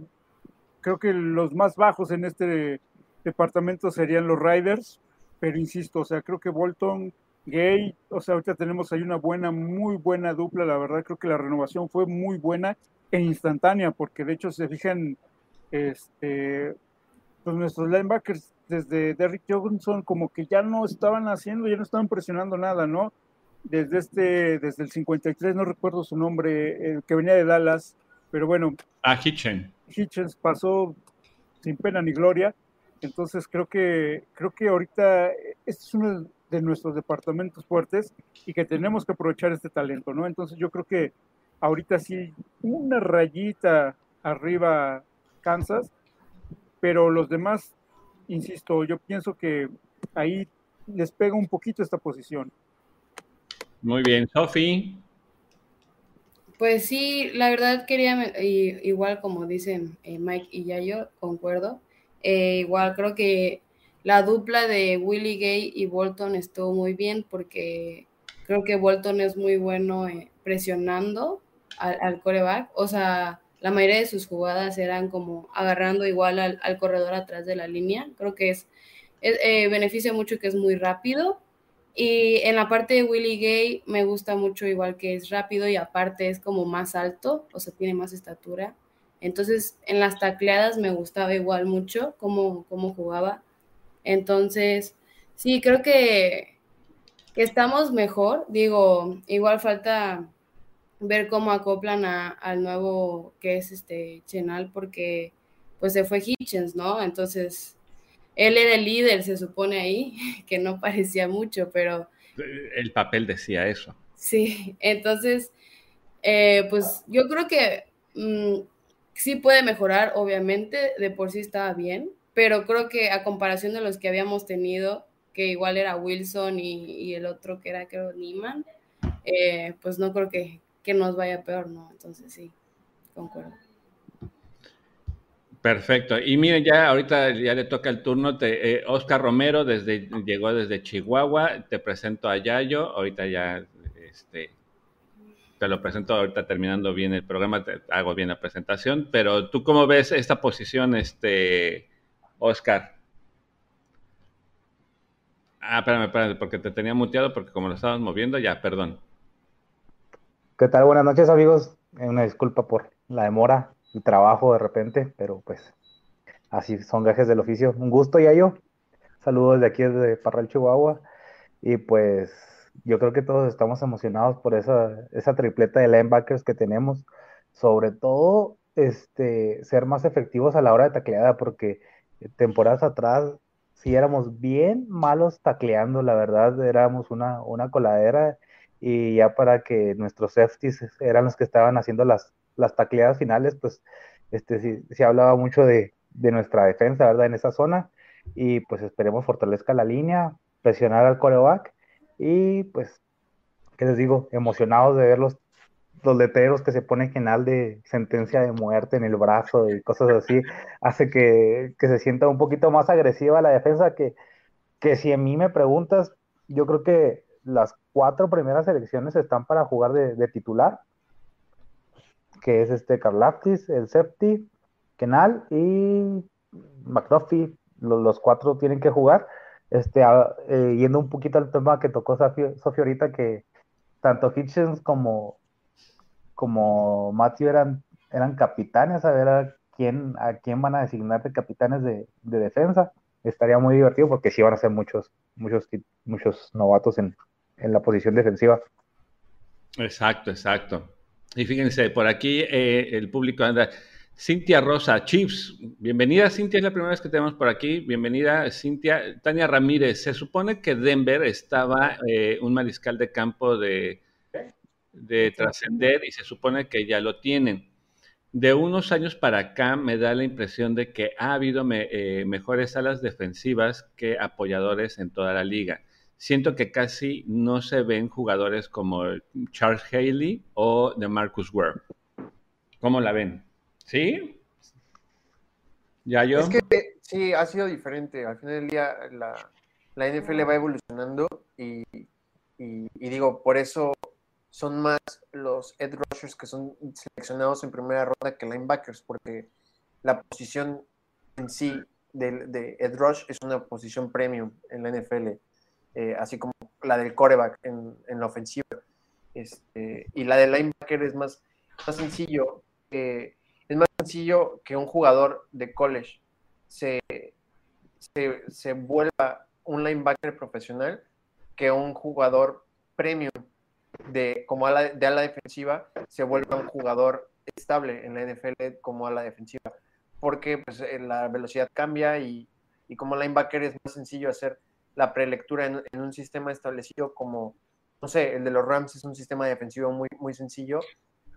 creo que los más bajos en este departamento serían los Riders, pero insisto, o sea, creo que Bolton Gay, o sea, ahorita tenemos ahí una buena, muy buena dupla, la verdad creo que la renovación fue muy buena e instantánea, porque de hecho se fijan, este, pues nuestros linebackers desde Derrick Johnson como que ya no estaban haciendo, ya no estaban presionando nada, ¿no? Desde este, desde el 53, no recuerdo su nombre, el que venía de Dallas, pero bueno. A ah, Hitchens. Hitchens pasó sin pena ni gloria, entonces creo que, creo que ahorita este es uno de nuestros departamentos fuertes y que tenemos que aprovechar este talento, ¿no? Entonces yo creo que ahorita sí, una rayita arriba Kansas, pero los demás, insisto, yo pienso que ahí les pega un poquito esta posición. Muy bien, Sofi. Pues sí, la verdad quería, igual como dicen eh, Mike y ya yo, concuerdo, eh, igual creo que la dupla de Willie Gay y Bolton estuvo muy bien porque creo que Bolton es muy bueno eh, presionando al, coreback. O sea, la mayoría de sus jugadas eran como agarrando igual al, corredor atrás de la línea. Creo que es, eh, beneficia mucho que es muy rápido. Y en la parte de Willie Gay me gusta mucho igual que es rápido y aparte es como más alto, o sea, tiene más estatura. Entonces, en las tacleadas me gustaba igual mucho cómo, cómo jugaba. Entonces, sí, creo que, estamos mejor. Digo, igual falta ver cómo acoplan al nuevo que es este Chenal, porque pues se fue Hitchens, ¿no? Entonces, él era el líder, se supone ahí, que no parecía mucho, pero... El papel decía eso. Sí, entonces, eh, pues yo creo que mm, sí puede mejorar, obviamente, de por sí estaba bien, pero creo que a comparación de los que habíamos tenido, que igual era Wilson y, el otro que era creo Neiman, eh, pues no creo que, nos vaya peor, ¿no? Entonces sí, concuerdo. Perfecto. Y miren, ya ahorita ya le toca el turno. Te, eh, Oscar Romero desde, llegó desde Chihuahua. Te presento a Yayo. Ahorita ya este, te lo presento ahorita terminando bien el programa, te hago bien la presentación. Pero tú cómo ves esta posición, este, Oscar. Ah, espérame, espérame, porque te tenía muteado porque como lo estabas moviendo, ya, perdón. ¿Qué tal? Buenas noches, amigos. Eh, una disculpa por la demora trabajo de repente, pero pues así son gajes del oficio. Un gusto, yo. Saludos de aquí desde Parral, Chihuahua. Y pues yo creo que todos estamos emocionados por esa, esa tripleta de linebackers que tenemos. Sobre todo, este, ser más efectivos a la hora de tacleada, porque temporadas atrás sí éramos bien malos tacleando, la verdad, éramos una, una coladera y ya para que nuestros safeties eran los que estaban haciendo las, las tacleadas finales, pues este, sí, sí hablaba mucho de, de, nuestra defensa, ¿verdad? En esa zona y pues esperemos fortalezca la línea, presionar al coreback y pues, ¿qué les digo? Emocionados de verlos los letreros que se ponen general de sentencia de muerte en el brazo y cosas así, hace que, se sienta un poquito más agresiva la defensa que, que si a mí me preguntas, yo creo que las cuatro primeras selecciones están para jugar de, titular, que es este Karlaftis, el Septi, Kenal y McDuffie, los, cuatro tienen que jugar. Este, eh, yendo un poquito al tema que tocó Sofía ahorita, que tanto Hitchens como como Matthew eran, eran capitanes, a ver a quién, a quién van a designar de capitanes de, defensa. Estaría muy divertido porque sí van a ser muchos, muchos, muchos novatos en, la posición defensiva. Exacto, exacto. Y fíjense, por aquí eh, el público anda. Cintia Rosa, Chiefs, bienvenida Cintia, es la primera vez que tenemos por aquí. Bienvenida Cintia. Tania Ramírez, se supone que Denver estaba eh, un mariscal de campo de de trascender y se supone que ya lo tienen. De unos años para acá me da la impresión de que ha habido eh, mejores alas defensivas que apoyadores en toda la liga. Siento que casi no se ven jugadores como Charles Haley o de Marcus Ware. ¿Cómo la ven? ¿Sí? ¿Ya yo? Es que sí, ha sido diferente. Al final del día la, la NFL va evolucionando y, y digo, por eso son más los edge rushers que son seleccionados en primera ronda que linebackers, porque la posición en sí de, de edge rush es una posición premium en la NFL, eh, así como la del coreback en, la ofensiva. Este, y la del linebacker es más, más sencillo. es más sencillo que un jugador de college se, se, se vuelva un linebacker profesional que un jugador premium de como ala, de ala defensiva se vuelva un jugador estable en la NFL como ala defensiva, porque pues, eh, la velocidad cambia y, y como linebacker es más sencillo hacer la prelectura en, un sistema establecido como, no sé, el de los Rams es un sistema defensivo muy, muy sencillo,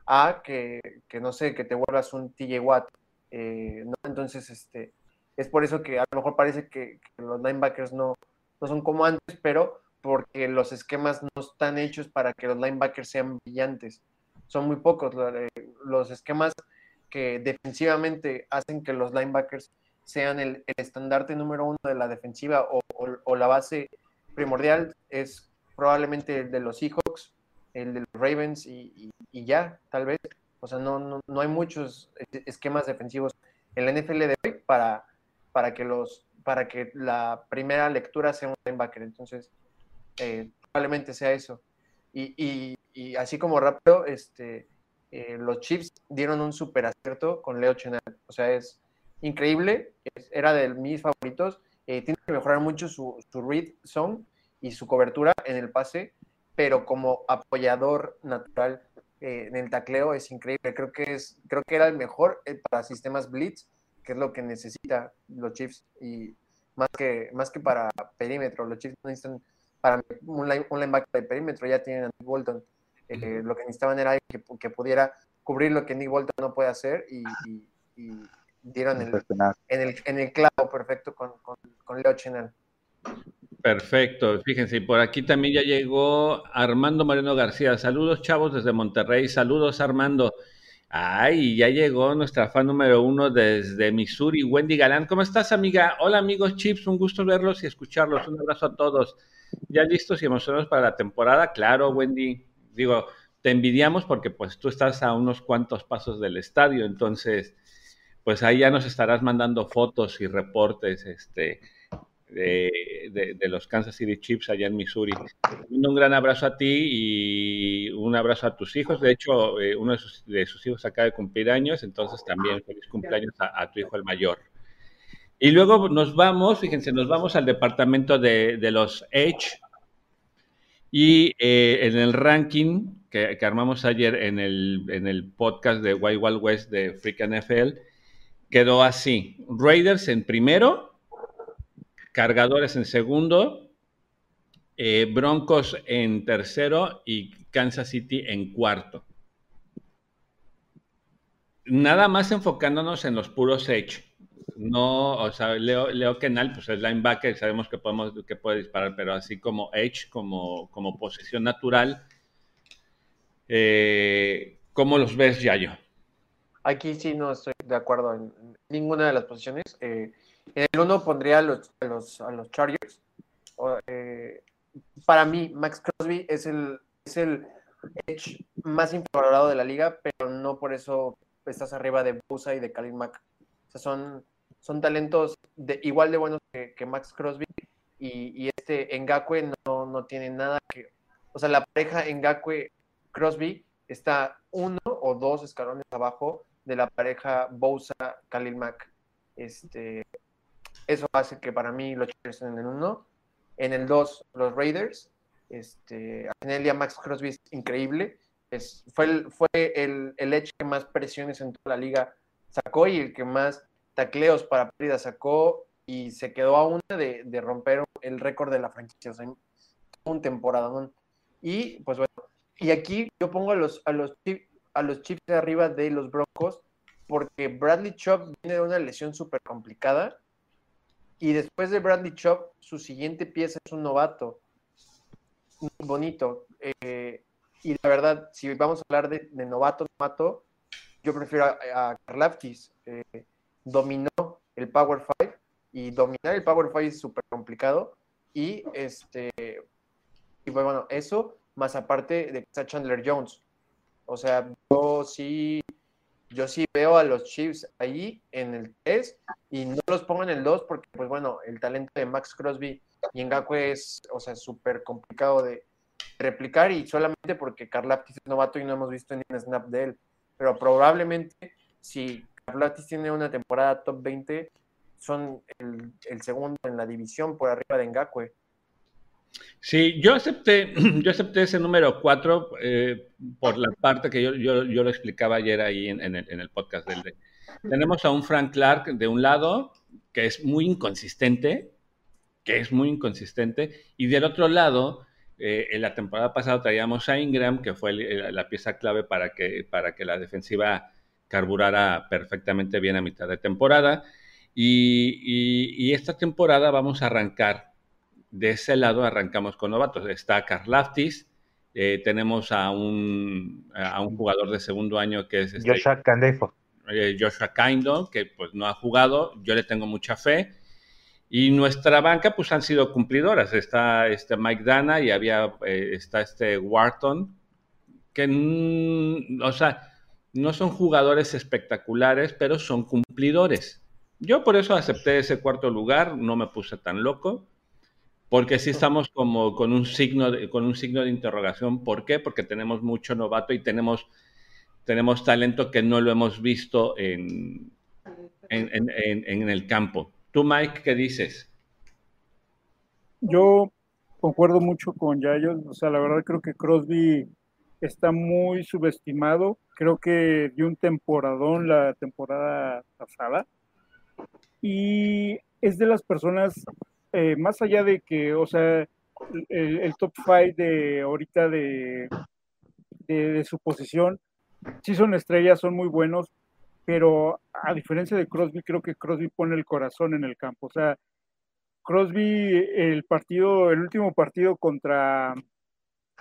a que, que no sé, que te vuelvas un TJ Watt. Eh, ¿no? Entonces, este, es por eso que a lo mejor parece que, que los linebackers no, no son como antes, pero porque los esquemas no están hechos para que los linebackers sean brillantes. Son muy pocos los esquemas que defensivamente hacen que los linebackers sean el, estandarte número uno de la defensiva o, la base primordial, es probablemente el de los Seahawks, el de los Ravens y, ya, tal vez. O sea, no, no, no, hay muchos esquemas defensivos en la NFL de hoy para, para, que, los, para que la primera lectura sea un linebacker. Entonces, eh, probablemente sea eso. Y, y, así como rápido, este, eh, los Chiefs dieron un super acierto con Leo Chenal. O sea, es increíble, era de mis favoritos. Eh, tiene que mejorar mucho su, su read zone y su cobertura en el pase, pero como apoyador natural eh, en el tacleo es increíble. Creo que, es, creo que era el mejor para sistemas blitz, que es lo que necesita los Chiefs. Y más que, más que para perímetro, los Chiefs necesitan para un, linebacker de perímetro, ya tienen a Nick Bolton. Eh, lo que necesitaban era que, que, pudiera cubrir lo que Nick Bolton no puede hacer y, dieron el, en, el, en el clavo perfecto con, con, Leo Chenal. Perfecto, fíjense, por aquí también ya llegó Armando Moreno García. Saludos, chavos, desde Monterrey. Saludos, Armando. Ay, ya llegó nuestra fan número uno desde Missouri, Wendy Galán. ¿Cómo estás, amiga? Hola, amigos Chips, un gusto verlos y escucharlos. Un abrazo a todos. ¿Ya listos y emocionados para la temporada? Claro, Wendy. Digo, te envidiamos porque pues tú estás a unos cuantos pasos del estadio, entonces, pues ahí ya nos estarás mandando fotos y reportes, este, de, los Kansas City Chiefs allá en Missouri. Un gran abrazo a ti y un abrazo a tus hijos. De hecho, eh, uno de sus, hijos acaba de cumplir años, entonces también feliz cumpleaños a tu hijo el mayor. Y luego nos vamos, fíjense, nos vamos al departamento de, los Edge. Y eh, en el ranking que, armamos ayer en el, en el podcast de Wild Wild West de Freak NFL, quedó así. Raiders en primero, Cargadores en segundo, eh, Broncos en tercero y Kansas City en cuarto. Nada más enfocándonos en los puros Edge. No, o sea, Leo, Kenal, pues es linebacker, sabemos que podemos, que puede disparar, pero así como edge, como, como posición natural, eh, ¿cómo los ves, Yayo? Aquí sí no estoy de acuerdo en ninguna de las posiciones. Eh, en el uno pondría a los, a los, a los Chargers. Eh, para mí, Max Crosby es el, es el edge más infravalorado de la liga, pero no por eso estás arriba de Busa y de Khalil Mack. O sea, son son talentos de, igual de buenos que, Max Crosby y, este Ngakwe no, no tiene nada que... O sea, la pareja Ngakwe-Crosby está uno o dos escalones abajo de la pareja Bosa-Khalil Mack. Este, eso hace que para mí los Chargers en el uno. En el dos, los Raiders. Este, a Max Crosby es increíble. Es, fue el, fue el, el que más presiones en toda la liga sacó y el que más tacleos para pérdida sacó y se quedó a una de, romper el récord de la franquicia. O sea, un. Y pues bueno, y aquí yo pongo a los, a los, a los Chiefs de arriba de los Broncos porque Bradley Chubb viene de una lesión súper complicada y después de Bradley Chubb, su siguiente pieza es un novato. Muy bonito. Eh, y la verdad, si vamos a hablar de, novato, novato, yo prefiero a, a. Eh, dominó el Power 5 y dominar el Power 5 es súper complicado y este y bueno, eso más aparte de Chandler Jones. O sea, yo sí yo sí veo a los Chiefs ahí en el 3 y no los pongo en el 2 porque pues bueno, el talento de Max Crosby y Ngakwe es, o sea, súper complicado de replicar y solamente porque Carlaptis es novato y no hemos visto ni un snap de él. Pero probablemente si Carlatis tiene una temporada top 20, son el, segundo en la división por arriba de Ngakwe. Sí, yo acepté, yo acepté ese número 4 eh, por la parte que yo, yo, lo explicaba ayer ahí en, el, podcast del Tenemos a un Frank Clark de un lado, que es muy inconsistente, que es muy inconsistente, y del otro lado, eh, en la temporada pasada traíamos a Ingram, que fue la pieza clave para que, para que la defensiva carburara perfectamente bien a mitad de temporada. Y, esta temporada vamos a arrancar, de ese lado arrancamos con novatos. Está Karlaftis, eh, tenemos a un, a un jugador de segundo año que es... Este, Joshua Candefo. eh, Joshua Kindle, que pues no ha jugado, yo le tengo mucha fe. Y nuestra banca, pues han sido cumplidoras. Está este Mike Dana y había, eh, está este Wharton, que, o sea, no son jugadores espectaculares, pero son cumplidores. Yo por eso acepté ese cuarto lugar, no me puse tan loco, porque sí estamos como con un signo de, con un signo de interrogación. ¿Por qué? Porque tenemos mucho novato y tenemos, tenemos talento que no lo hemos visto en, en, en el campo. Tú, Mike, ¿qué dices? Yo concuerdo mucho con Yayo. O sea, la verdad creo que Crosby está muy subestimado. Creo que dio un temporadón la temporada pasada. Y es de las personas, eh, más allá de que, o sea, el, top five de ahorita de, de, su posición, sí son estrellas, son muy buenos, pero a diferencia de Crosby, creo que Crosby pone el corazón en el campo. O sea, Crosby, el partido, el último partido contra,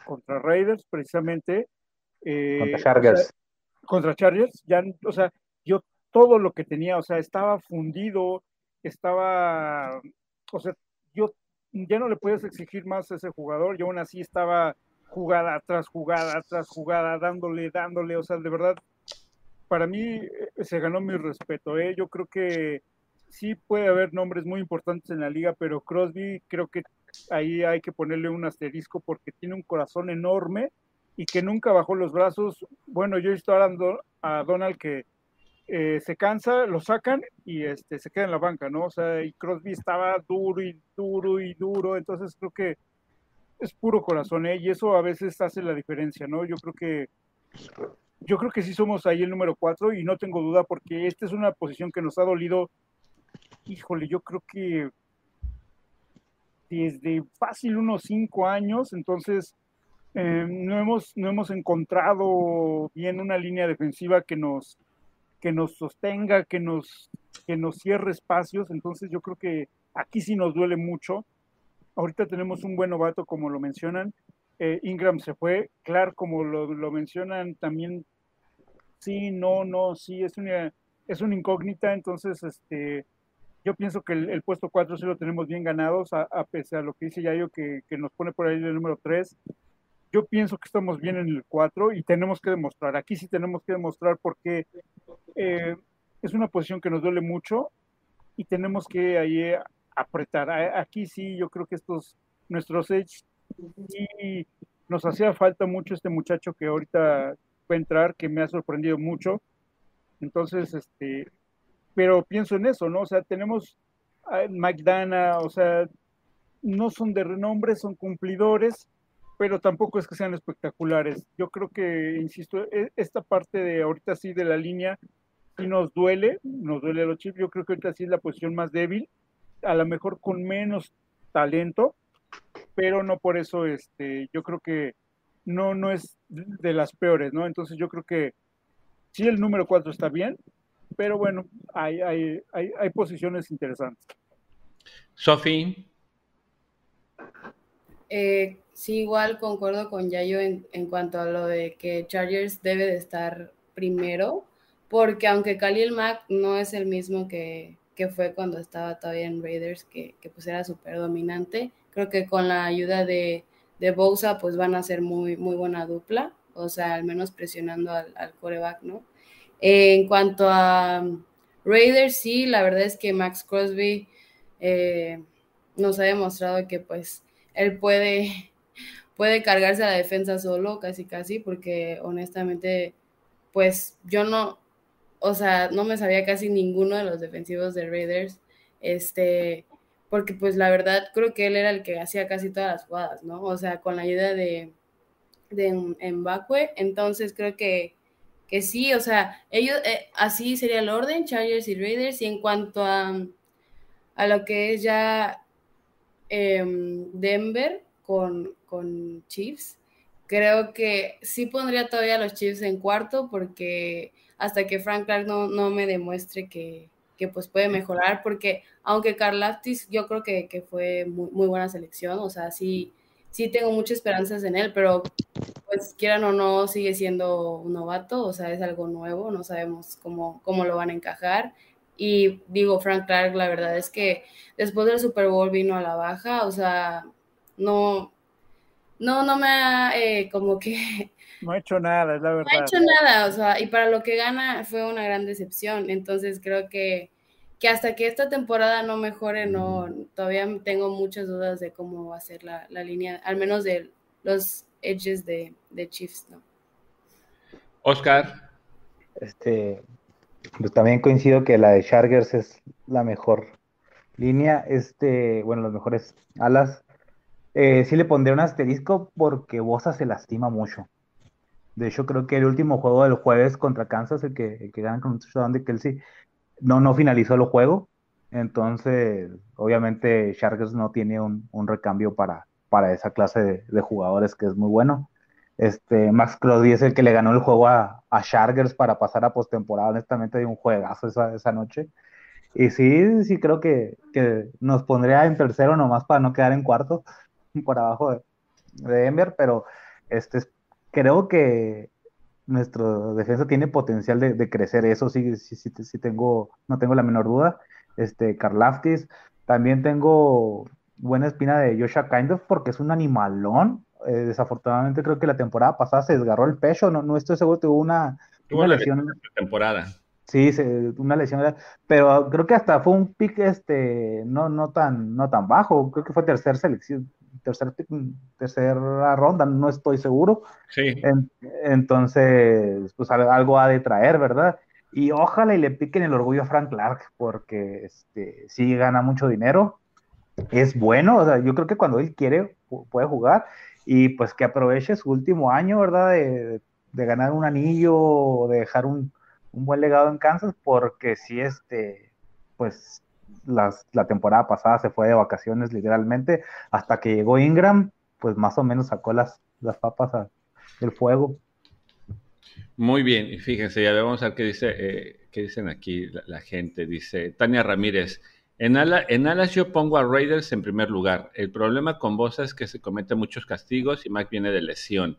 contra Raiders, precisamente. Eh, contra Chargers. contra Chargers, ya, o sea, yo todo lo que tenía, o sea, estaba fundido, estaba, o sea, yo ya no le puedes exigir más a ese jugador, yo aún así estaba jugada tras jugada tras jugada, dándole, dándole, o sea, de verdad, para mí eh, se ganó mi respeto. ¿eh? Yo creo que sí puede haber nombres muy importantes en la liga, pero Crosby creo que ahí hay que ponerle un asterisco porque tiene un corazón enorme y que nunca bajó los brazos. Bueno, yo he visto a Donald que eh, se cansa, lo sacan y este, se queda en la banca, ¿no? O sea, y Crosby estaba duro y duro y duro, entonces creo que es puro corazón, ¿eh? Y eso a veces hace la diferencia, ¿no? Yo creo que yo creo que sí somos ahí el número cuatro y no tengo duda porque esta es una posición que nos ha dolido, híjole, yo creo que desde fácil unos cinco años, entonces eh, no, hemos, no hemos encontrado bien una línea defensiva que nos, que nos sostenga, que nos, que nos cierre espacios, entonces yo creo que aquí sí nos duele mucho. Ahorita tenemos un buen novato, como lo mencionan, eh, Ingram se fue, Clark, como lo, mencionan, también sí, no, no, sí, es una, es una incógnita, entonces, este, yo pienso que el, puesto 4 sí lo tenemos bien ganados, a, pesar de lo que dice Yayo, que, que nos pone por ahí el número 3. Yo pienso que estamos bien en el 4 y tenemos que demostrar, aquí sí tenemos que demostrar porque eh, es una posición que nos duele mucho y tenemos que ahí apretar. Aquí sí, yo creo que estos, nuestros Edge nos hacía falta mucho este muchacho que ahorita va a entrar, que me ha sorprendido mucho. Entonces, este, pero pienso en eso, ¿no? O sea, tenemos a McDana, o sea, no son de renombre, son cumplidores, pero tampoco es que sean espectaculares. Yo creo que, insisto, e, esta parte de ahorita sí de la línea sí nos duele, nos duele a los chips. Yo creo que ahorita sí es la posición más débil, a lo mejor con menos talento, pero no por eso, este, yo creo que no, no es de las peores, ¿no? Entonces yo creo que sí el número 4 está bien, pero bueno, hay, hay, hay, hay posiciones interesantes. Sofi. Eh, sí, igual concuerdo con Yayo en, en, cuanto a lo de que Chargers debe de estar primero, porque aunque Khalil Mack no es el mismo que, que fue cuando estaba todavía en Raiders, que, que pues era súper dominante, Creo que con la ayuda de, de Bosa, pues van a ser muy, muy buena dupla, o sea, al menos presionando al, al coreback, ¿no? en cuanto a Raiders, sí, la verdad es que Max Crosby eh, nos ha demostrado que pues él puede, puede cargarse a la defensa solo, casi casi, porque honestamente, pues yo no, o sea, no me sabía casi ninguno de los defensivos de Raiders. Este, porque pues la verdad creo que él era el que hacía casi todas las jugadas, ¿no? O sea, con la ayuda de, de Mbakwe, entonces creo que, que sí, o sea, ellos, eh, así sería el orden, Chargers y Raiders, y en cuanto a, a lo que es ya em, Denver con, con Chiefs, creo que sí pondría todavía a los Chiefs en cuarto, porque hasta que Frank Clark no, no me demuestre que, que pues puede mejorar, porque aunque Carl Laftis yo creo que, que fue muy, muy, buena selección, o sea, sí, sí tengo muchas esperanzas en él, pero pues quieran o no, sigue siendo un novato, o sea, es algo nuevo, no sabemos cómo, cómo lo van a encajar. Y digo, Frank Clark, la verdad es que después del Super Bowl vino a la baja, o sea, no, no, no me ha eh, como que... No ha hecho nada, es la verdad. No ha hecho nada, o sea, y para lo que gana fue una gran decepción. Entonces creo que, que hasta que esta temporada no mejore, no, todavía tengo muchas dudas de cómo va a ser la, la línea, al menos de los edges de, de Chiefs, ¿no? Oscar. Este, pues también coincido que la de Chargers es la mejor línea, este, bueno, las mejores alas. Eh, sí le pondré un asterisco porque Bosa se lastima mucho. De hecho, creo que el último juego del jueves contra Kansas, el que, el que ganan con un touchdown de Kelsey, no, no finalizó el juego. Entonces, obviamente, Chargers no tiene un, un recambio para, para esa clase de, de, jugadores que es muy bueno. Este, Max Crosby es el que le ganó el juego a, a Chargers para pasar a postemporada. Honestamente, de un juegazo esa, esa noche. Y sí, sí creo que, que, nos pondría en tercero nomás para no quedar en cuarto por abajo de, de Denver, pero este, creo que nuestro defensa tiene potencial de, de crecer, eso sí, sí, sí, sí, tengo, no tengo la menor duda. Este, Karlaftis, también tengo buena espina de Joshua Kindoff porque es un animalón. Eh, desafortunadamente creo que la temporada pasada se desgarró el pecho, no, no estoy seguro, tuvo una, tuvo una lesión. temporada. Sí, se, una lesión, pero creo que hasta fue un pick este, no, no, tan, no tan bajo, creo que fue tercer selección, tercer, tercera ronda, no estoy seguro. Sí. En, entonces, pues algo ha de traer, ¿verdad? Y ojalá y le piquen el orgullo a Frank Clark, porque este, sí gana mucho dinero, es bueno, o sea, yo creo que cuando él quiere puede jugar y pues que aproveche su último año, ¿verdad? De, de ganar un anillo, de dejar un, un, buen legado en Kansas, porque si este, pues las, la temporada pasada se fue de vacaciones literalmente, hasta que llegó Ingram, pues más o menos sacó las, las papas del fuego. Muy bien, y fíjense, ya vamos a ver qué dice, eh, qué dicen aquí la, gente. Dice Tania Ramírez. En, ala, alas yo pongo a Raiders en primer lugar. El problema con Bosa es que se cometen muchos castigos y Mac viene de lesión.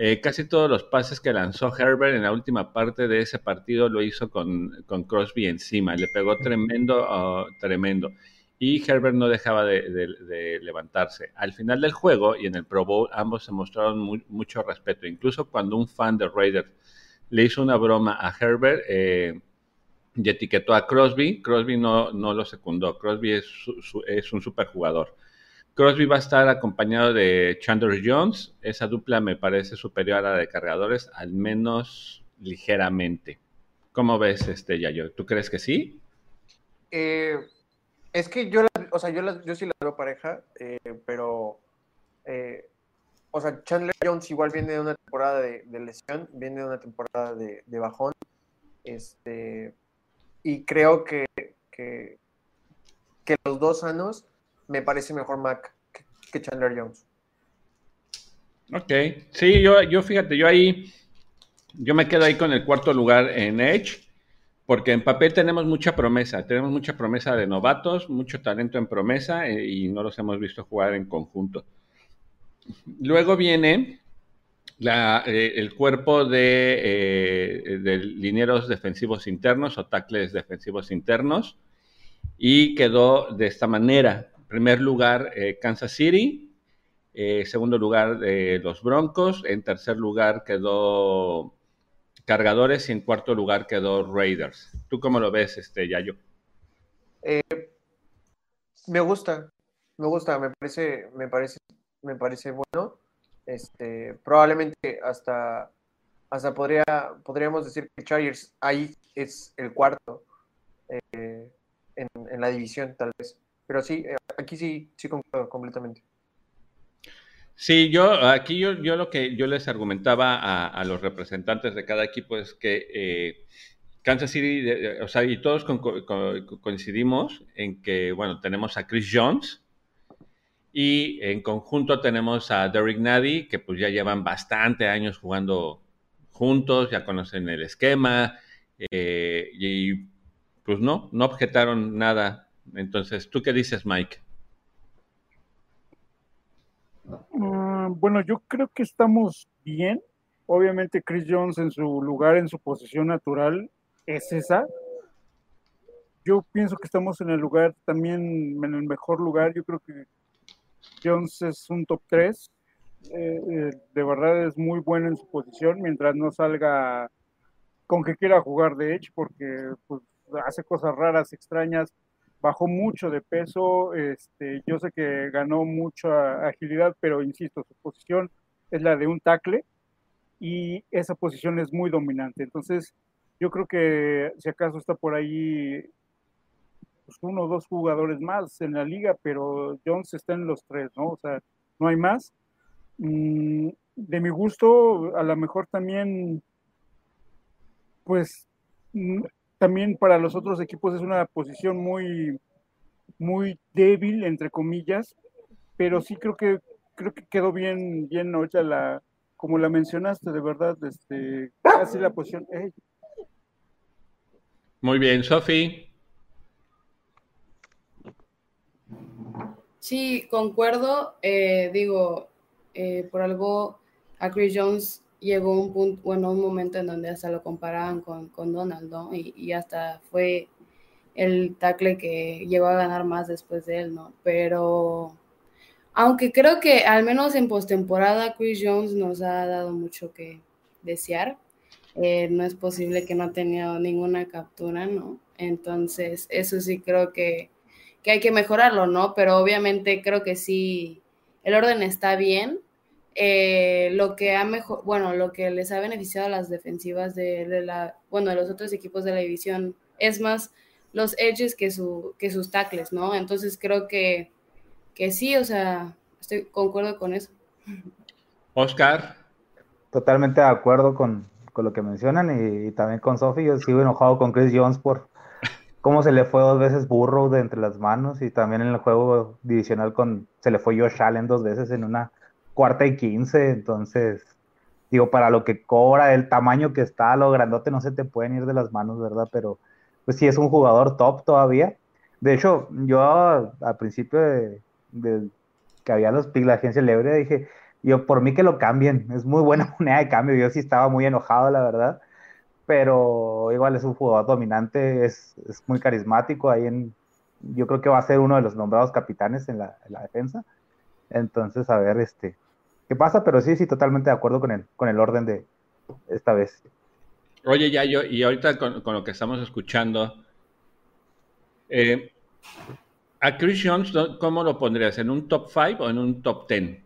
Eh, casi todos los pases que lanzó Herbert en la última parte de ese partido lo hizo con, con Crosby encima. Le pegó tremendo, uh, tremendo. Y Herbert no dejaba de, de, de, levantarse. Al final del juego y en el Pro Bowl ambos se mostraron muy, mucho respeto. Incluso cuando un fan de Raiders le hizo una broma a Herbert, eh, y etiquetó a Crosby. Crosby no, no lo secundó. Crosby es, su, su, es, un superjugador. Crosby va a estar acompañado de Chandler Jones. Esa dupla me parece superior a la de cargadores, al menos ligeramente. ¿Cómo ves, este Yayo? ¿Tú crees que sí? Eh, es que yo, o sea, yo, sí la veo pareja, eh, pero, eh, o sea, Chandler Jones igual viene de una temporada de, lesión, viene de una temporada de, de bajón. Este, y creo que, que, que, los dos sanos me parece mejor Mac que, Chandler Jones. Ok, sí, yo, yo fíjate, yo ahí, yo me quedo ahí con el cuarto lugar en Edge, porque en papel tenemos mucha promesa, tenemos mucha promesa de novatos, mucho talento en promesa eh, y no los hemos visto jugar en conjunto. Luego viene eh, el cuerpo de, eh, de, linieros defensivos internos o tackles defensivos internos y quedó de esta manera. Primer lugar, eh, Kansas City. Eh, segundo lugar, los Broncos. En tercer lugar quedó Cargadores y en cuarto lugar quedó Raiders. ¿Tú cómo lo ves, este, Yayo? me gusta, me gusta, me parece, me parece, me parece bueno este, probablemente hasta, hasta podría, podríamos decir que Chargers ahí es el cuarto eh, en, la división, tal vez. Pero sí, eh, aquí sí, sí concuerdo completamente. Sí, yo aquí yo, yo lo que yo les argumentaba a, los representantes de cada equipo es que eh, Kansas City, o sea, y todos coincidimos en que, bueno, tenemos a Chris Jones, y en conjunto tenemos a Derek Nady, que pues ya llevan bastante años jugando juntos, ya conocen el esquema, eh, y pues no, no objetaron nada. Entonces, ¿tú qué dices, Mike? bueno, yo creo que estamos bien. Obviamente Chris Jones en su lugar, en su posición natural, es esa. Yo pienso que estamos en el lugar también, en el mejor lugar. Yo creo que Jones es un top 3. Eh, eh, de verdad es muy bueno en su posición, mientras no salga con que quiera jugar de Edge, porque pues, hace cosas raras, extrañas, bajó mucho de peso, este, yo sé que ganó mucha agilidad, pero insisto, su posición es la de un tackle y esa posición es muy dominante. Entonces, yo creo que si acaso está por ahí pues, uno o dos jugadores más en la liga, pero Jones está en los tres, ¿no? O sea, no hay más. Mm, de mi gusto, a lo mejor también, pues, mm, también para los otros equipos es una posición muy, muy débil, entre comillas, pero sí creo que creo que quedó bien, bien ahorita la, como la mencionaste, de verdad, este, casi la posición. Muy bien, Sofi. Sí, concuerdo. Eh, digo, eh, por algo a Chris Jones llegó un punto, bueno, un momento en donde hasta lo comparaban con, con Donald, ¿no? Y, hasta fue el tackle que llegó a ganar más después de él, ¿no? Pero aunque creo que al menos en postemporada Chris Jones nos ha dado mucho que desear, eh, no es posible que no ha tenido ninguna captura, ¿no? Entonces, eso sí creo que, que hay que mejorarlo, ¿no? Pero obviamente creo que sí, el orden está bien, eh, lo que ha mejor, bueno, lo que les ha beneficiado a las defensivas de, la, bueno, de los otros equipos de la división es más los edges que, su, que sus tackles, ¿no? Entonces creo que, que sí, o sea, estoy concuerdo con eso. Oscar. Totalmente de acuerdo con, con lo que mencionan y, también con Sophie. Yo sigo enojado con Chris Jones por cómo se le fue dos veces Burrow de entre las manos y también en el juego divisional con se le fue Josh Allen dos veces en una cuarta y quince, entonces, digo, para lo que cobra, el tamaño que está, lo grandote, no se te pueden ir de las manos, ¿verdad? Pero, pues sí, es un jugador top todavía. De hecho, yo al principio de, que había los picks, la agencia libre, dije, yo por mí que lo cambien, es muy buena moneda de cambio, yo sí estaba muy enojado, la verdad, pero igual es un jugador dominante, es, es muy carismático, ahí en, yo creo que va a ser uno de los nombrados capitanes en la, en la defensa, entonces, a ver, este, qué pasa, pero sí, sí, totalmente de acuerdo con el, con el orden de esta vez. Oye, ya yo, y ahorita con, lo que estamos escuchando, eh, a Chris Jones, ¿cómo lo pondrías? ¿En un top 5 o en un top 10?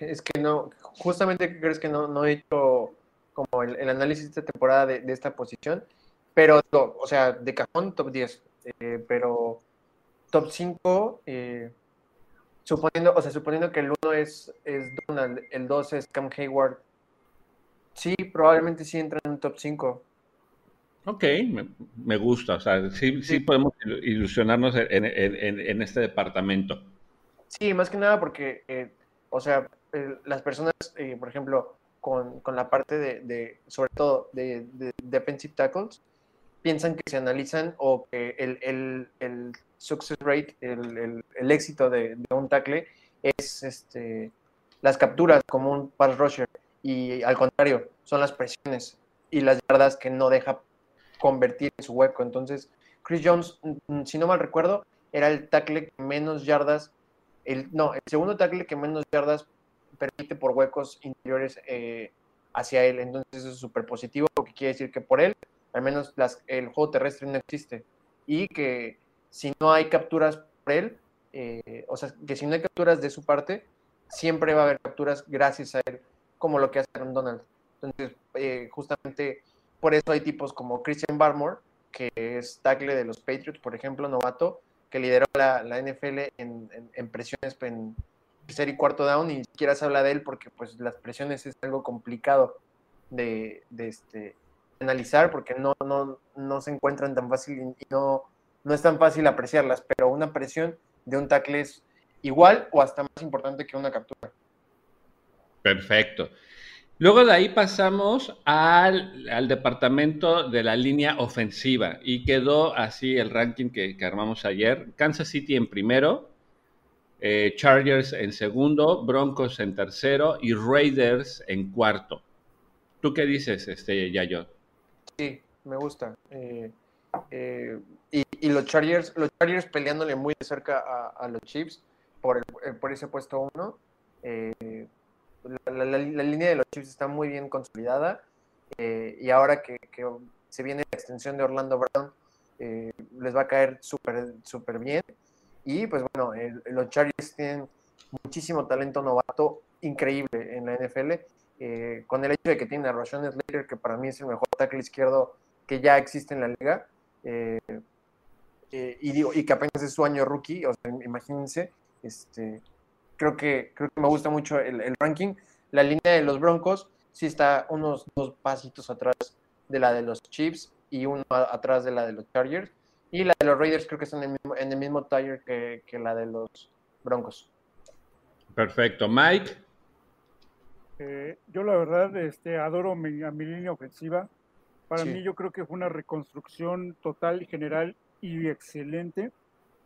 es que no, justamente crees que no, no he hecho como el, análisis de esta temporada de, esta posición, pero, o sea, de cajón top 10, eh, pero top 5, eh, suponiendo, o sea, suponiendo que el 1 es, es Donald, el 2 es Cam Hayward, sí, probablemente sí entra en un top 5. Ok, me, gusta, o sea, sí, sí, podemos ilusionarnos en, en, en, este departamento. Sí, más que nada porque, eh, o sea, las personas, eh, por ejemplo, con, con, la parte de, de sobre todo de, de, defensive tackles, piensan que se analizan o que el, el, el success rate, el, el, éxito de, un tackle, es este, las capturas como un pass rusher. Y al contrario, son las presiones y las yardas que no deja convertir en su hueco. Entonces, Chris Jones, mm, si no mal recuerdo, era el tackle que menos yardas, el, no, el segundo tackle que menos yardas permite por huecos interiores eh, hacia él. Entonces, es súper positivo, lo que quiere decir que por él, al menos el juego terrestre no existe. Y que si no hay capturas por él, eh, o sea, que si no hay capturas de su parte, siempre va a haber capturas gracias a él, como lo que hace Aaron Donald. Entonces, eh, justamente por eso hay tipos como Christian Barmore, que es tackle de los Patriots, por ejemplo, novato, que lideró la, NFL en, presiones en tercer y cuarto down, y ni siquiera se habla de él porque pues las presiones es algo complicado de, este, analizar porque no, no, no se encuentran tan fácil y no no es tan fácil apreciarlas, pero una presión de un tackle es igual o hasta más importante que una captura. Perfecto. Luego de ahí pasamos al, departamento de la línea ofensiva y quedó así el ranking que, armamos ayer. Kansas City en primero, eh, Chargers en segundo, Broncos en tercero y Raiders en cuarto. ¿Tú qué dices, este, Yayo? Sí, me gusta. Eh, eh, y, los Chargers, los Chargers peleándole muy de cerca a, los Chiefs por, por ese puesto uno. La, línea de los Chiefs está muy bien consolidada y ahora que, que, se viene la extensión de Orlando Brown, les va a caer súper súper bien. Y pues bueno, los Chargers tienen muchísimo talento novato increíble en la NFL. Eh, con el hecho de que tiene a Rashawn Slater, que para mí es el mejor tackle izquierdo que ya existe en la liga, eh, y, digo, y que apenas es su año rookie, o sea, imagínense, este, creo, que, creo que me gusta mucho el, ranking. La línea de los Broncos sí está unos dos pasitos atrás de la de los Chiefs y uno atrás de la de los Chargers. Y la de los Raiders creo que están en el mismo, en el mismo tire que, que la de los Broncos. Perfecto. Mike. Eh, yo la verdad este, adoro mi, a mi línea ofensiva. Para mí yo creo que fue una reconstrucción total y general y excelente.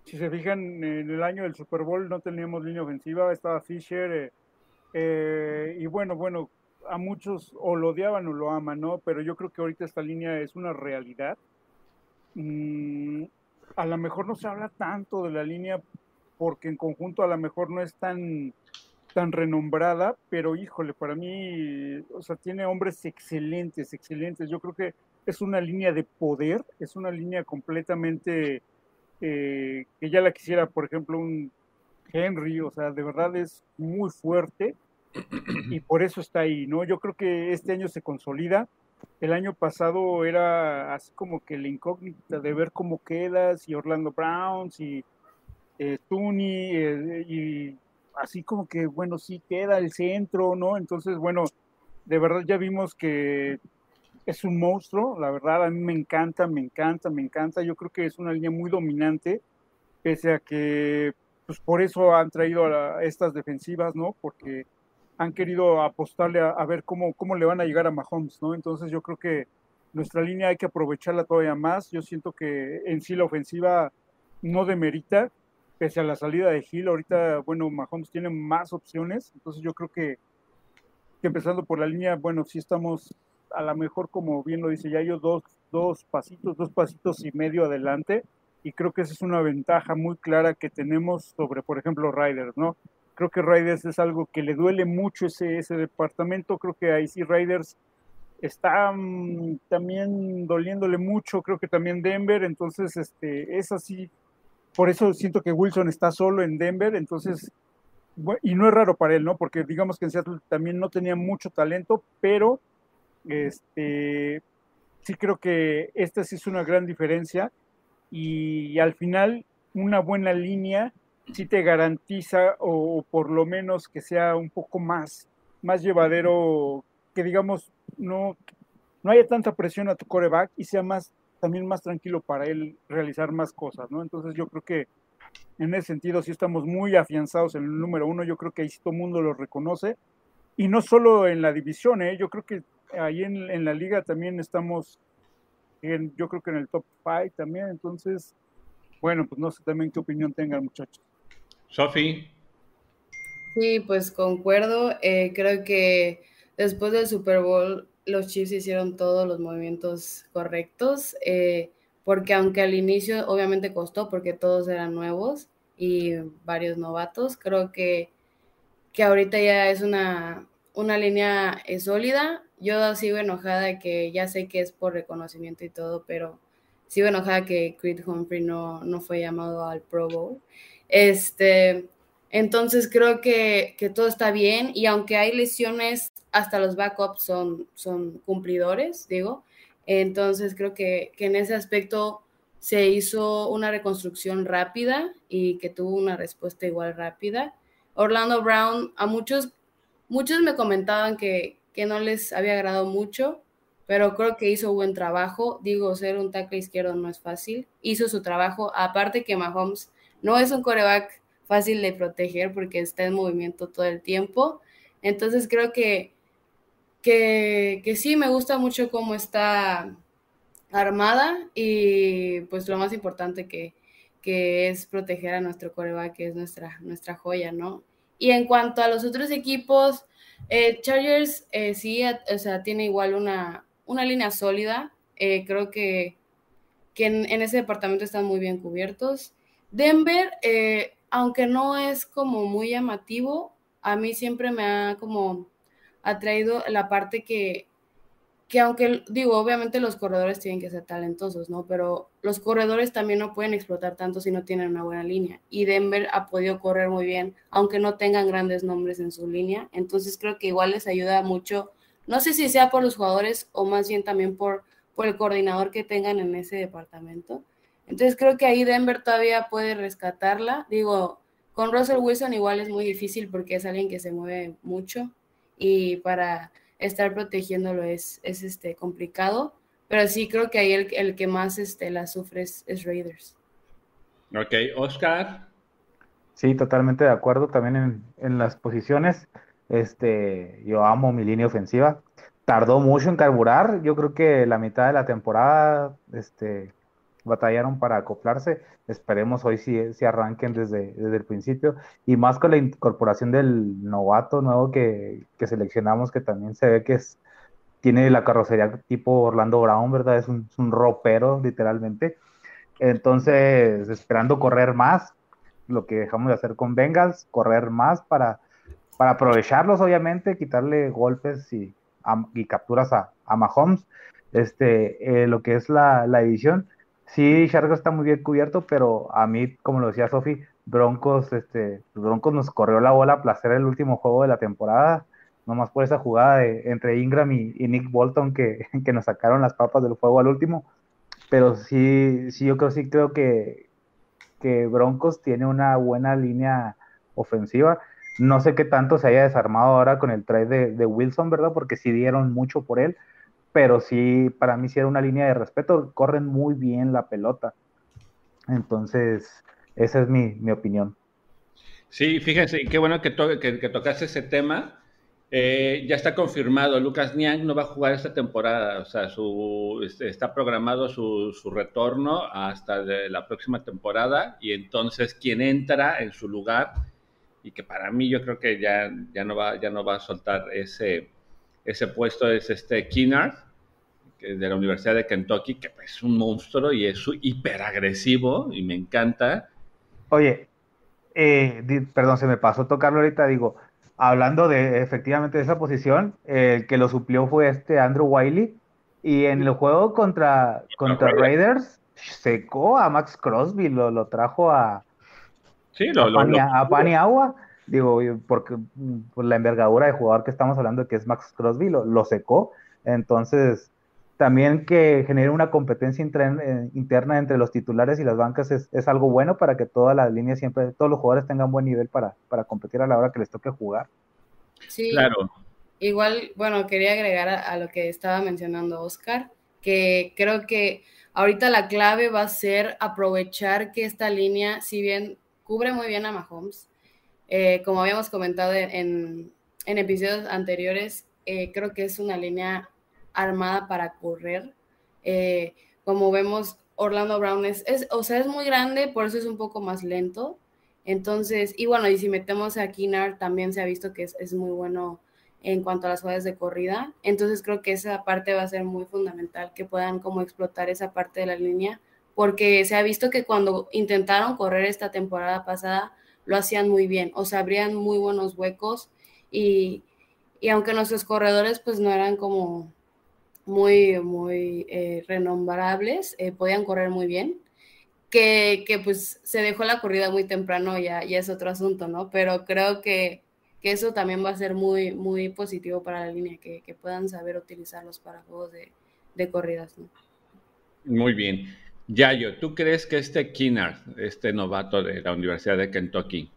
Si se fijan, en el año del Super Bowl no teníamos línea ofensiva, estaba Fisher. Eh, eh, y bueno, bueno, a muchos o lo odiaban o lo aman, ¿no? Pero yo creo que ahorita esta línea es una realidad. Mm, a lo mejor no se habla tanto de la línea porque en conjunto a lo mejor no es tan tan renombrada, pero híjole, para mí, o sea, tiene hombres excelentes, excelentes. Yo creo que es una línea de poder, es una línea completamente eh, que ya la quisiera, por ejemplo, un Henry, o sea, de verdad es muy fuerte y por eso está ahí, ¿no? Yo creo que este año se consolida. El año pasado era así como que la incógnita de ver cómo quedas y Orlando Browns y eh, eh, y así como que, bueno, sí queda el centro, ¿no? Entonces, bueno, de verdad ya vimos que es un monstruo, la verdad, a mí me encanta, me encanta, me encanta. Yo creo que es una línea muy dominante, pese a que, pues por eso han traído a, estas defensivas, ¿no? Porque han querido apostarle a, ver cómo, cómo le van a llegar a Mahomes, ¿no? Entonces yo creo que nuestra línea hay que aprovecharla todavía más. Yo siento que en sí la ofensiva no demerita, pese a la salida de Hill, ahorita, bueno, Mahomes tiene más opciones, entonces yo creo que, empezando por la línea, bueno, sí estamos a lo mejor, como bien lo dice Yayo, dos, dos pasitos, dos pasitos y medio adelante, y creo que esa es una ventaja muy clara que tenemos sobre, por ejemplo, Riders, ¿no? Creo que Riders es algo que le duele mucho ese, ese departamento, creo que ahí sí Riders está mm, también doliéndole mucho, creo que también Denver, entonces este, es así por eso siento que Wilson está solo en Denver, entonces, y no es raro para él, ¿no? Porque digamos que en Seattle también no tenía mucho talento, pero este, sí creo que esta sí es una gran diferencia y, al final una buena línea sí te garantiza o, por lo menos que sea un poco más, más llevadero, que digamos no, no haya tanta presión a tu coreback y sea más también más tranquilo para él realizar más cosas, ¿no? Entonces yo creo que en ese sentido sí estamos muy afianzados en el número uno, yo creo que ahí sí todo el mundo lo reconoce, y no solo en la división, ¿eh? yo creo que ahí en, la liga también estamos, en, yo creo que en el top five también, entonces, bueno, pues no sé también qué opinión tengan muchachos. Sofi. Sí, pues concuerdo, eh, creo que después del Super Bowl los Chiefs hicieron todos los movimientos correctos, eh, porque aunque al inicio obviamente costó porque todos eran nuevos y varios novatos, creo que, que ahorita ya es una, una línea eh, sólida. Yo sigo enojada que ya sé que es por reconocimiento y todo, pero sigo enojada que Creed Humphrey no, no fue llamado al Pro Bowl. Este, entonces creo que, que, todo está bien y aunque hay lesiones hasta los backups son, son cumplidores, digo. Entonces creo que, que, en ese aspecto se hizo una reconstrucción rápida y que tuvo una respuesta igual rápida. Orlando Brown, a muchos, muchos me comentaban que, que no les había agradado mucho, pero creo que hizo buen trabajo. Digo, ser un tackle izquierdo no es fácil. Hizo su trabajo, aparte que Mahomes no es un coreback fácil de proteger porque está en movimiento todo el tiempo. Entonces creo que que, sí, me gusta mucho cómo está armada y pues lo más importante que, que es proteger a nuestro coreback, que es nuestra, nuestra joya, ¿no? Y en cuanto a los otros equipos, eh, Chargers eh, sí, o sea, tiene igual una, una línea sólida. Eh, creo que, que en, en, ese departamento están muy bien cubiertos. Denver, aunque no es como muy llamativo, a mí siempre me ha como atraído la parte que que aunque digo, obviamente los corredores tienen que ser talentosos, ¿no? Pero los corredores también no pueden explotar tanto si no tienen una buena línea. Y Denver ha podido correr muy bien, aunque no tengan grandes nombres en su línea. Entonces creo que igual les ayuda mucho, no sé si sea por los jugadores o más bien también por, por el coordinador que tengan en ese departamento. Entonces creo que ahí Denver todavía puede rescatarla. Digo, con Russell Wilson igual es muy difícil porque es alguien que se mueve mucho y para estar protegiéndolo es, es este, complicado, pero sí creo que ahí el, el que más este, la sufre es, Raiders. Ok, Oscar. Sí, totalmente de acuerdo también en, en, las posiciones. Este, yo amo mi línea ofensiva. Tardó mucho en carburar. Yo creo que la mitad de la temporada, este, batallaron para acoplarse. Esperemos hoy si, si arranquen desde, desde el principio. Y más con la incorporación del novato nuevo que, que seleccionamos, que también se ve que es, tiene la carrocería tipo Orlando Brown, ¿verdad? Es un, un ropero, literalmente. Entonces, esperando correr más, lo que dejamos de hacer con Bengals, correr más para, para aprovecharlos, obviamente, quitarle golpes y, y capturas a, a Mahomes. Este, eh, lo que es la, la edición Sí, Chargo está muy bien cubierto, pero a mí, como lo decía Sofi, Broncos, este, Broncos nos corrió la bola a placer el último juego de la temporada, nomás por esa jugada de, entre Ingram y, Nick Bolton que, que, nos sacaron las papas del juego al último. Pero sí, sí, yo creo, sí creo que, que Broncos tiene una buena línea ofensiva. No sé qué tanto se haya desarmado ahora con el trade de, de Wilson, ¿verdad? Porque sí dieron mucho por él pero sí, para mí sí era una línea de respeto, corren muy bien la pelota. Entonces, esa es mi, mi opinión. Sí, fíjense, qué bueno que, que, que tocaste ese tema. Eh, ya está confirmado, Lucas Niang no va a jugar esta temporada, o sea, su, este, está programado su, su, retorno hasta la próxima temporada y entonces quien entra en su lugar y que para mí yo creo que ya, ya, no, va, ya no va a soltar ese, ese puesto es este Kinnard, de la Universidad de Kentucky, que es un monstruo y es hiperagresivo y me encanta. Oye, eh, perdón, se me pasó tocarlo ahorita, digo, hablando de efectivamente de esa posición, el que lo suplió fue este Andrew Wiley, y en el juego contra, contra Raiders secó a Max Crosby, lo, lo trajo a, sí, lo, a, Pani, Agua, digo, porque por la envergadura de jugador que estamos hablando, que es Max Crosby, lo, lo secó, entonces también que genere una competencia eh, interna entre los titulares y las bancas es, algo bueno para que todas las líneas siempre, todos los jugadores tengan buen nivel para, para competir a la hora que les toque jugar. Sí, claro. Igual, bueno, quería agregar a, lo que estaba mencionando Oscar, que creo que ahorita la clave va a ser aprovechar que esta línea, si bien cubre muy bien a Mahomes, eh, como habíamos comentado en, en episodios anteriores, eh, creo que es una línea armada para correr. Eh, como vemos, Orlando Brown es, o sea, es muy grande, por eso es un poco más lento. Entonces, y bueno, y si metemos a Kinar, también se ha visto que es, muy bueno en cuanto a las jugadas de corrida. Entonces creo que esa parte va a ser muy fundamental, que puedan como explotar esa parte de la línea, porque se ha visto que cuando intentaron correr esta temporada pasada, lo hacían muy bien, o sea, abrían muy buenos huecos y, y aunque nuestros corredores pues no eran como muy, muy eh, renombrables, eh, podían correr muy bien. Que, que, pues se dejó la corrida muy temprano, ya, ya es otro asunto, ¿no? Pero creo que, que, eso también va a ser muy, muy positivo para la línea, que, que puedan saber utilizarlos para juegos de, de corridas, ¿no? Muy bien. Yayo, ¿tú crees que este Kinnard, este novato de la Universidad de Kentucky,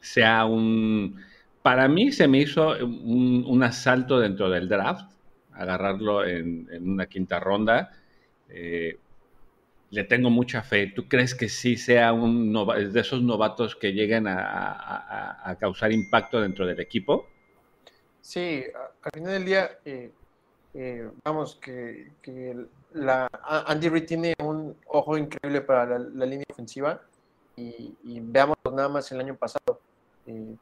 sea un... Para mí se me hizo un, un asalto dentro del draft agarrarlo en, una quinta ronda. Eh, le tengo mucha fe. ¿Tú crees que sí sea un de esos novatos que lleguen a, causar impacto dentro del equipo? Sí, al final del día, eh, eh, vamos, que, la, Andy Reid tiene un ojo increíble para la, línea ofensiva y, veamos nada más el año pasado. Eh,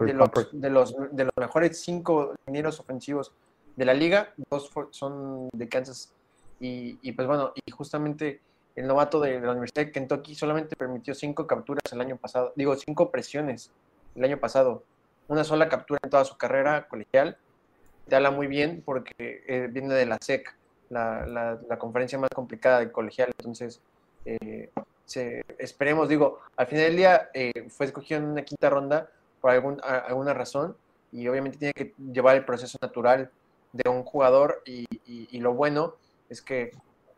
de, los, de, los, de los mejores cinco linieros ofensivos de la liga, dos son de Kansas. Y, pues bueno, y justamente el novato de la Universidad de Kentucky solamente permitió cinco capturas el año pasado, digo, cinco presiones el año pasado. Una sola captura en toda su carrera colegial. Te habla muy bien porque eh, viene de la SEC, la, la, conferencia más complicada de colegial. Entonces, eh, esperemos, digo, al final del día eh, fue escogido en una quinta ronda por algún, alguna razón y obviamente tiene que llevar el proceso natural de un jugador y, y lo bueno es que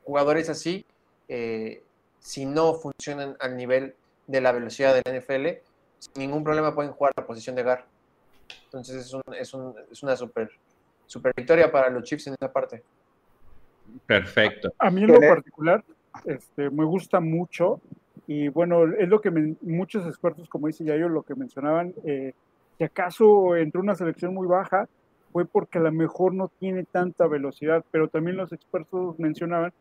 jugadores así eh, si no funcionan al nivel de la velocidad del NFL, sin ningún problema pueden jugar la posición de GAR. Entonces es, una super, super victoria para los Chiefs en esa parte. Perfecto. A, mí en lo particular este, me gusta mucho y bueno, es lo que muchos expertos, como dice Yayo, lo que mencionaban, eh, si acaso entró una selección muy baja, fue porque a lo mejor no tiene tanta velocidad, pero también los expertos mencionaban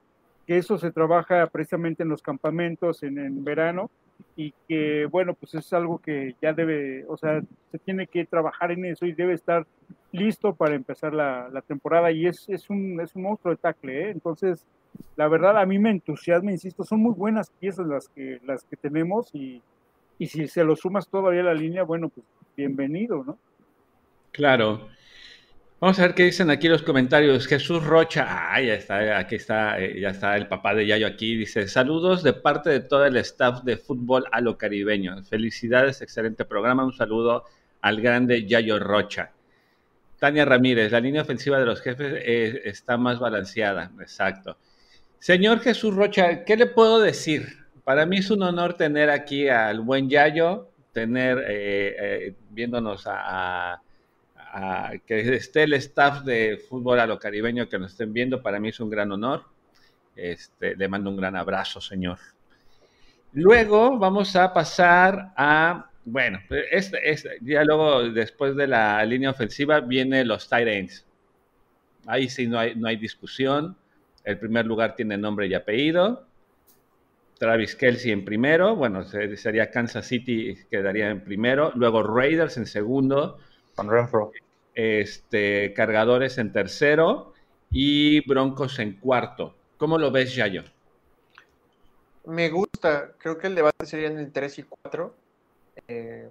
que eso se trabaja precisamente en los campamentos en, verano y que bueno, pues es algo que ya debe, o sea, se tiene que trabajar en eso y debe estar listo para empezar la, temporada y es, es, un, es un monstruo de tackle, ¿eh? entonces la verdad a mí me entusiasma, insisto, son muy buenas piezas las que, las que tenemos y, y si se lo sumas todavía a la línea, bueno, pues bienvenido, ¿no? Claro, Vamos a ver qué dicen aquí los comentarios. Jesús Rocha, ah, ya está, aquí está, eh, ya está el papá de Yayo aquí. Dice, saludos de parte de todo el staff de fútbol a lo caribeño. Felicidades, excelente programa. Un saludo al grande Yayo Rocha. Tania Ramírez, la línea ofensiva de los jefes eh, está más balanceada. Exacto. Señor Jesús Rocha, ¿qué le puedo decir? Para mí es un honor tener aquí al buen Yayo, tener, eh, viéndonos a que esté el staff de fútbol a lo caribeño que nos estén viendo, para mí es un gran honor. Este, le mando un gran abrazo, señor. Luego vamos a pasar a, bueno, este, este, ya luego después de la línea ofensiva viene los tight ends. Ahí sí no hay, no hay discusión. El primer lugar tiene nombre y apellido. Travis Kelsey en primero, bueno, sería Kansas City quedaría en primero, luego Raiders en segundo, con Renfro. Este, cargadores en tercero y Broncos en cuarto. ¿Cómo lo ves, Yayo? Me gusta, creo que el debate sería en el 3 y 4. Eh,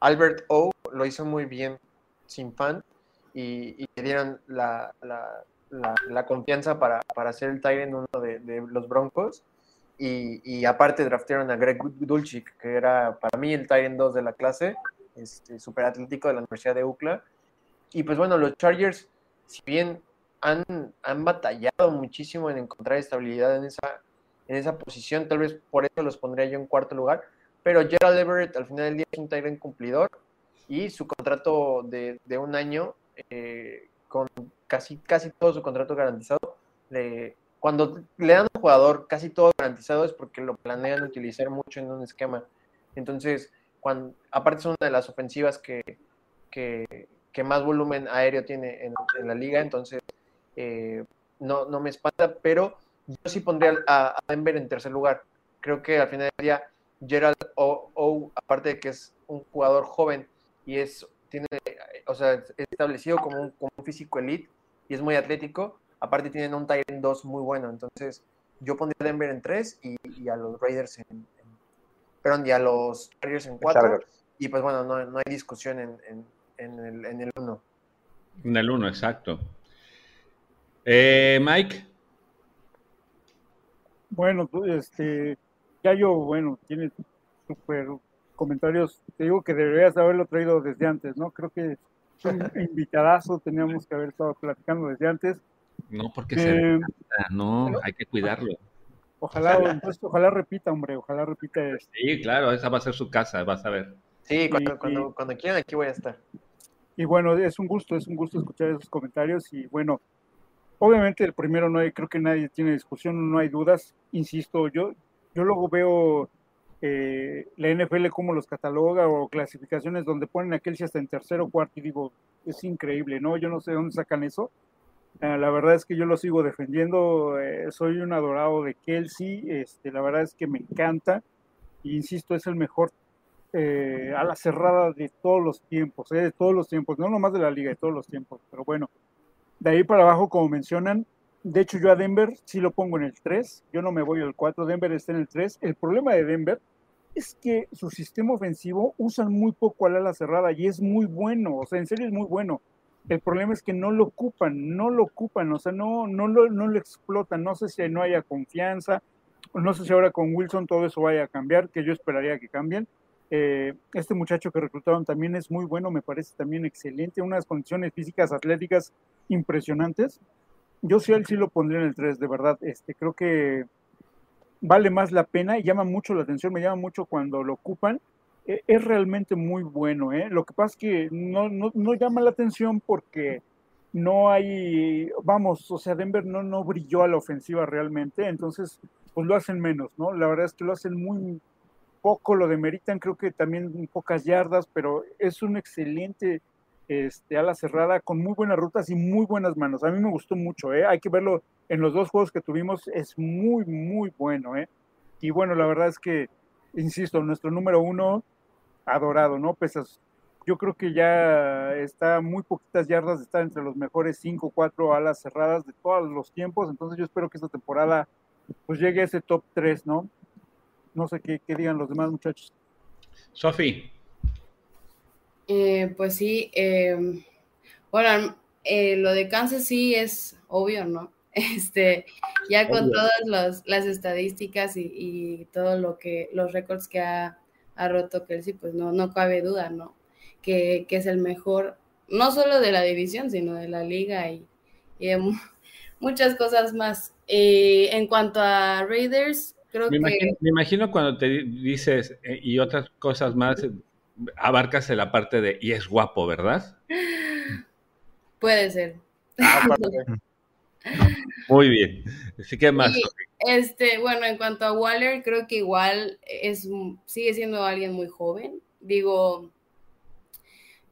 Albert O lo hizo muy bien sin fan y, le dieron la, confianza para, para ser el Tyrant uno de, los Broncos. Y, aparte draftearon a Greg Dulcich, que era para mí el Tyrant 2 de la clase este, super atlético de la Universidad de UCLA. Y pues bueno, los Chargers, si bien han, han batallado muchísimo en encontrar estabilidad en esa, en esa posición, tal vez por eso los pondría yo en cuarto lugar, pero Gerald Everett al final del día es un Tyrant cumplidor y su contrato de, de un año, eh, con casi, casi todo su contrato garantizado, cuando le dan a un jugador casi todo garantizado es porque lo planean utilizar mucho en un esquema. Entonces, aparte es una de las ofensivas que, más volumen aéreo tiene en, la liga, entonces eh, no, no me espanta, pero yo sí pondría a, Denver en tercer lugar. Creo que al final del día, Gerald O, aparte de que es un jugador joven y es, tiene, o sea, es establecido como un, físico elite y es muy atlético, aparte tienen un Tyrant 2 muy bueno, entonces yo pondría a Denver en 3 y, y, a los Raiders en, perdón, ya los Chargers en cuatro. Y pues bueno, no, no hay discusión en, en, el, en el uno. En el uno, exacto. Eh, Mike. Bueno, este, ya yo, bueno, tiene súper comentarios. Te digo que deberías haberlo traído desde antes, ¿no? Creo que es un invitadazo, teníamos que haber estado platicando desde antes. No, porque se eh, no, hay que cuidarlo. Ojalá, ojalá repita, hombre, ojalá repita. Sí, claro, esa va a ser su casa, vas a ver. Sí, cuando, cuando, quieran, aquí voy a estar. Y bueno, es un gusto, es un gusto escuchar esos comentarios y bueno, obviamente el primero no hay, creo que nadie tiene discusión, no hay dudas, insisto, yo, yo luego veo eh, la NFL como los cataloga o clasificaciones donde ponen a Kelsey hasta en tercero o cuarto y digo, es increíble, ¿no? Yo no sé de dónde sacan eso, la verdad es que yo lo sigo defendiendo. Eh, soy un adorado de Kelsey. Este, la verdad es que me encanta. insisto, es el mejor eh, a la cerrada de todos los tiempos, de todos los tiempos, no nomás de la liga, de todos los tiempos. Pero bueno, de ahí para abajo, como mencionan, de hecho yo a Denver sí lo pongo en el 3. Yo no me voy al 4. Denver está en el 3. El problema de Denver es que su sistema ofensivo usan muy poco al ala cerrada y es muy bueno. O sea, en serio es muy bueno el problema es que no lo ocupan, no lo ocupan, o sea, no, no, lo, no lo explotan. No sé si no haya confianza, no sé si ahora con Wilson todo eso vaya a cambiar, que yo esperaría que cambien. Eh, este muchacho que reclutaron también es muy bueno, me parece también excelente, unas condiciones físicas, atléticas impresionantes. Yo sí, él sí lo pondría en el 3, de verdad. Este, creo que vale más la pena y llama mucho la atención, me llama mucho cuando lo ocupan es realmente muy bueno. ¿eh? Lo que pasa es que no, no, no, llama la atención porque no hay, vamos, o sea, Denver no, no brilló a la ofensiva realmente, entonces pues lo hacen menos, ¿no? La verdad es que lo hacen muy poco, lo demeritan, creo que también pocas yardas, pero es un excelente este, ala cerrada con muy buenas rutas y muy buenas manos. A mí me gustó mucho, ¿eh? hay que verlo en los dos juegos que tuvimos, es muy, muy bueno. ¿eh? Y bueno, la verdad es que, insisto, nuestro número uno adorado, ¿no? Pesas, yo creo que ya está muy poquitas yardas de estar entre los mejores 5 o 4 alas cerradas de todos los tiempos, entonces yo espero que esta temporada pues llegue a ese top 3, ¿no? No sé qué, digan los demás muchachos. Sofi. Eh, pues sí, em, bueno, eh, lo de Kansas sí es obvio, ¿no? Este, ya con todas las estadísticas y, y, todo lo que, los récords que ha a roto Kelsey, pues no, no cabe duda, ¿no? Que, es el mejor, no solo de la división, sino de la liga y, muchas cosas más. Eh, en cuanto a Raiders, creo me que... Imagino, me imagino cuando te dices eh, y otras cosas más, abarcas la parte de y es guapo, ¿verdad? Puede ser. Ah, Muy bien. Así que más. este, bueno, en cuanto a Waller, creo que igual es, sigue siendo alguien muy joven. Digo,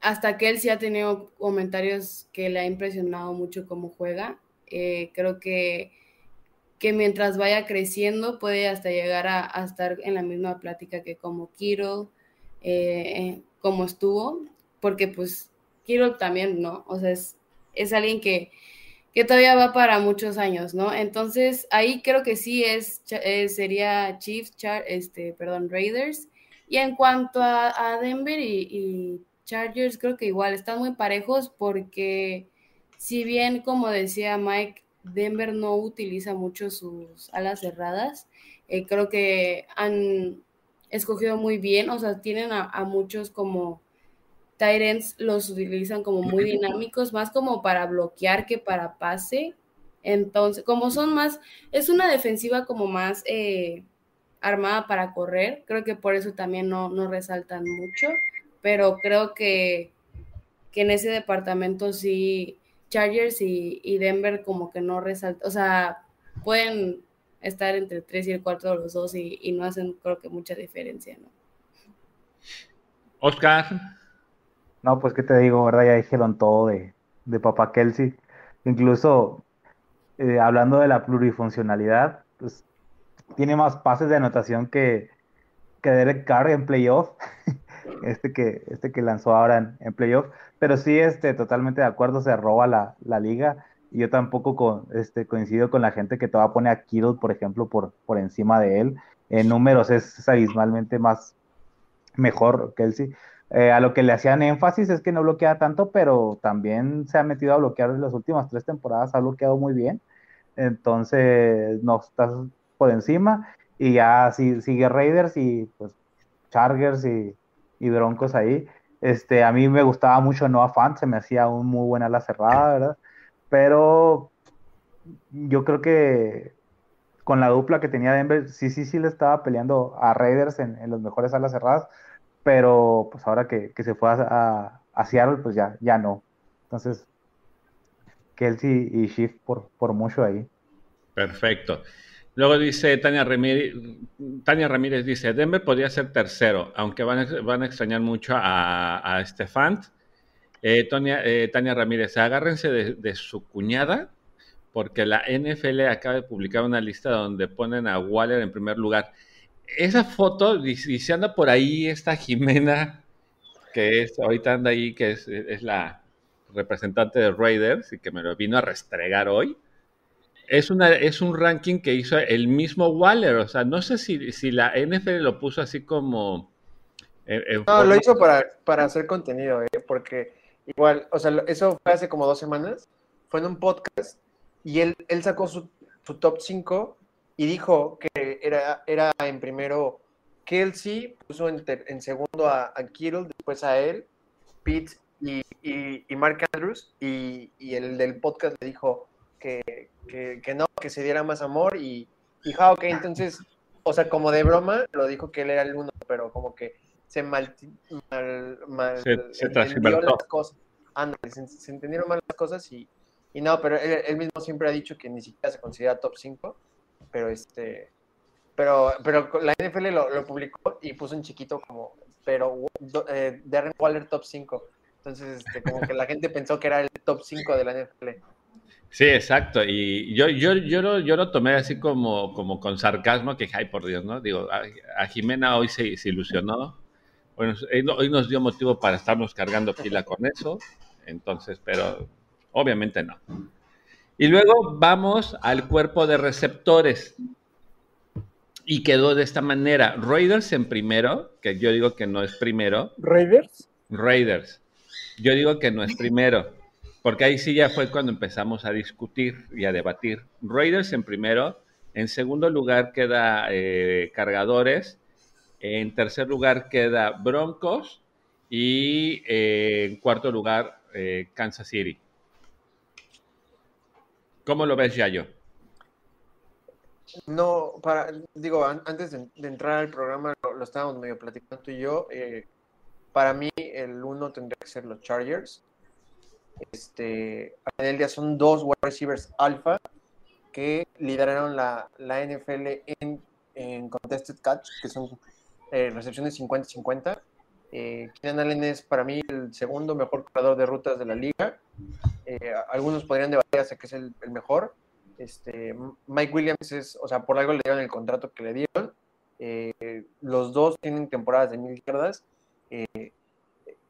hasta que él sí ha tenido comentarios que le ha impresionado mucho cómo juega. Eh, creo que, que mientras vaya creciendo puede hasta llegar a, estar en la misma plática que como Kiro, eh, como estuvo, porque pues Kiro también, ¿no? O sea, es, es alguien que que todavía va para muchos años, ¿no? Entonces, ahí creo que sí es, eh, sería Chiefs, este, perdón, Raiders. Y en cuanto a, Denver y, Chargers, creo que igual están muy parejos porque si bien, como decía Mike, Denver no utiliza mucho sus alas cerradas, eh, creo que han escogido muy bien, o sea, tienen a muchos como Tyrants los utilizan como muy dinámicos, más como para bloquear que para pase. Entonces, como son más, es una defensiva como más eh, armada para correr, creo que por eso también no, no resaltan mucho, pero creo que, que, en ese departamento sí, Chargers y, Denver como que no resaltan, o sea, pueden estar entre el 3 y el 4 de los dos y, y no hacen creo que mucha diferencia, ¿no? Oscar. No, pues qué te digo, ¿verdad? Ya dijeron todo de, de Papá Kelsey. Incluso eh, hablando de la plurifuncionalidad, pues tiene más pases de anotación que, que Derek Carr en playoff, este que, este que lanzó ahora en, playoff. Pero sí, este, totalmente de acuerdo, se roba la, la liga. Y yo tampoco con, este, coincido con la gente que te va a Kittle, por ejemplo, por, por encima de él. En números es abismalmente más mejor Kelsey. Eh, a lo que le hacían énfasis es que no bloquea tanto, pero también se ha metido a bloquear en las últimas tres temporadas, ha bloqueado muy bien. Entonces, no estás por encima. Y ya si, sigue Raiders y pues Chargers y, Broncos ahí. Este, a mí me gustaba mucho Noah Fant, se me hacía un muy buena la cerrada, ¿verdad? Pero yo creo que con la dupla que tenía Denver, sí, sí, sí le estaba peleando a Raiders en, en los mejores alas cerradas pero pues ahora que, se fue a, a, Seattle, pues ya, ya no. Entonces, Kelsey y Shift por, por mucho ahí. Perfecto. Luego dice Tania Ramírez, Tania Ramírez dice, Denver podría ser tercero, aunque van a, van a extrañar mucho a, a Stefan. Eh, eh, Tania Ramírez, agárrense de, su cuñada porque la NFL acaba de publicar una lista donde ponen a Waller en primer lugar. Esa foto, y si anda por ahí esta Jimena, que es, ahorita anda ahí, que es, es la representante de Raiders y que me lo vino a restregar hoy, es, una, es un ranking que hizo el mismo Waller. O sea, no sé si, si la NFL lo puso así como... no, lo hizo para, para hacer contenido, ¿eh? porque igual, o sea, eso fue hace como dos semanas, fue en un podcast y él, él sacó su, top 5 y dijo que era, era en primero Kelsey, puso en, en segundo a, a, Kittle, después a él, Pete y, y, Mark Andrews, y, y, el del podcast le dijo que, que, que, no, que se diera más amor, y dijo, ah, ok, entonces, o sea, como de broma, lo dijo que él era el uno, pero como que se mal, mal, mal se, se las cosas. se, se entendieron mal las cosas y, y no, pero él, mismo siempre ha dicho que ni siquiera se considera top 5, pero este, pero, pero la NFL lo, publicó y puso en chiquito como, pero eh, Darren Waller top 5. Entonces, este, como que la gente pensó que era el top 5 de la NFL. Sí, exacto. Y yo, yo, yo, lo, yo lo tomé así como, como con sarcasmo, que, ay, por Dios, ¿no? Digo, a, Jimena hoy se, se, ilusionó. Bueno, hoy nos dio motivo para estarnos cargando pila con eso. Entonces, pero Obviamente no. Y luego vamos al cuerpo de receptores. Y quedó de esta manera. Raiders en primero, que yo digo que no es primero. ¿Raiders? Raiders. Yo digo que no es primero. Porque ahí sí ya fue cuando empezamos a discutir y a debatir. Raiders en primero. En segundo lugar queda eh, Cargadores. En tercer lugar queda Broncos. Y eh, en cuarto lugar eh, Kansas City. ¿Cómo lo ves, Yayo? No, para, digo, antes de, entrar al programa lo, estábamos medio platicando tú y yo. Eh, para mí, el uno tendría que ser los Chargers. Este, en el día son dos wide receivers alfa que lideraron la, la NFL en, en, contested catch, que son eh, recepciones 50-50. Eh, Allen es para mí el segundo mejor corredor de rutas de la liga. Eh, algunos podrían debatir hasta que es el, mejor. Este, Mike Williams es, o sea, por algo le dieron el contrato que le dieron. Eh, los dos tienen temporadas de mil yardas. Eh,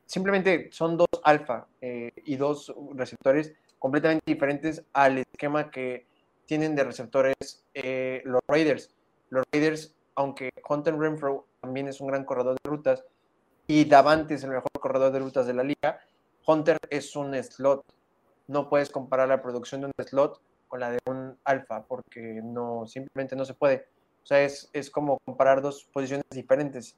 simplemente son dos alfa y dos receptores completamente diferentes al esquema que tienen de receptores los Raiders. Los Raiders, aunque Hunter Renfro también es un gran corredor de rutas y Davante es el mejor corredor de rutas de la liga, Hunter es un slot no puedes comparar la producción de un slot con la de un alfa, porque no, simplemente no se puede. O sea, es, como comparar dos posiciones diferentes.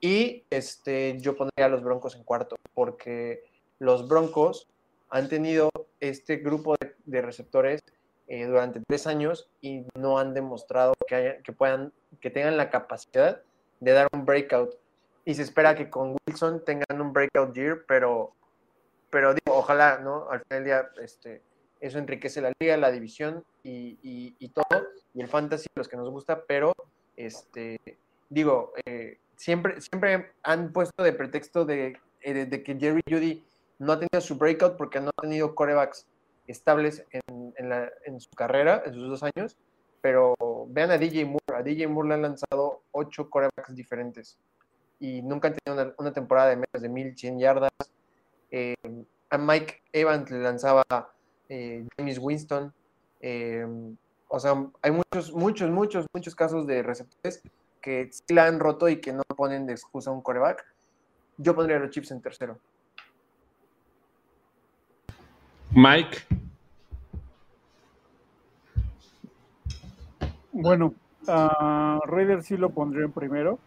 Y este, yo pondría a los Broncos en cuarto, porque los Broncos han tenido este grupo de, receptores eh, durante tres años y no han demostrado que, que, puedan, que tengan la capacidad de dar un breakout. Y se espera que con Wilson tengan un breakout year, pero pero digo, ojalá, ¿no? Al final del día, este, eso enriquece la liga, la división y, y, todo, y el fantasy, los que nos gusta, pero, este, digo, eh, siempre, siempre han puesto de pretexto de, eh, de, que Jerry Judy no ha tenido su breakout porque no ha tenido corebacks estables en, en, en su carrera, en sus dos años, pero vean a DJ Moore, a DJ Moore le han lanzado ocho corebacks diferentes y nunca han tenido una, una temporada de menos de 1100 yardas, eh, a Mike Evans le lanzaba eh, James Winston. Eh, o sea, hay muchos, muchos, muchos, muchos casos de receptores que sí la han roto y que no ponen de excusa un coreback. Yo pondría los chips en tercero. Mike. Bueno, a Raider sí lo pondría en primero.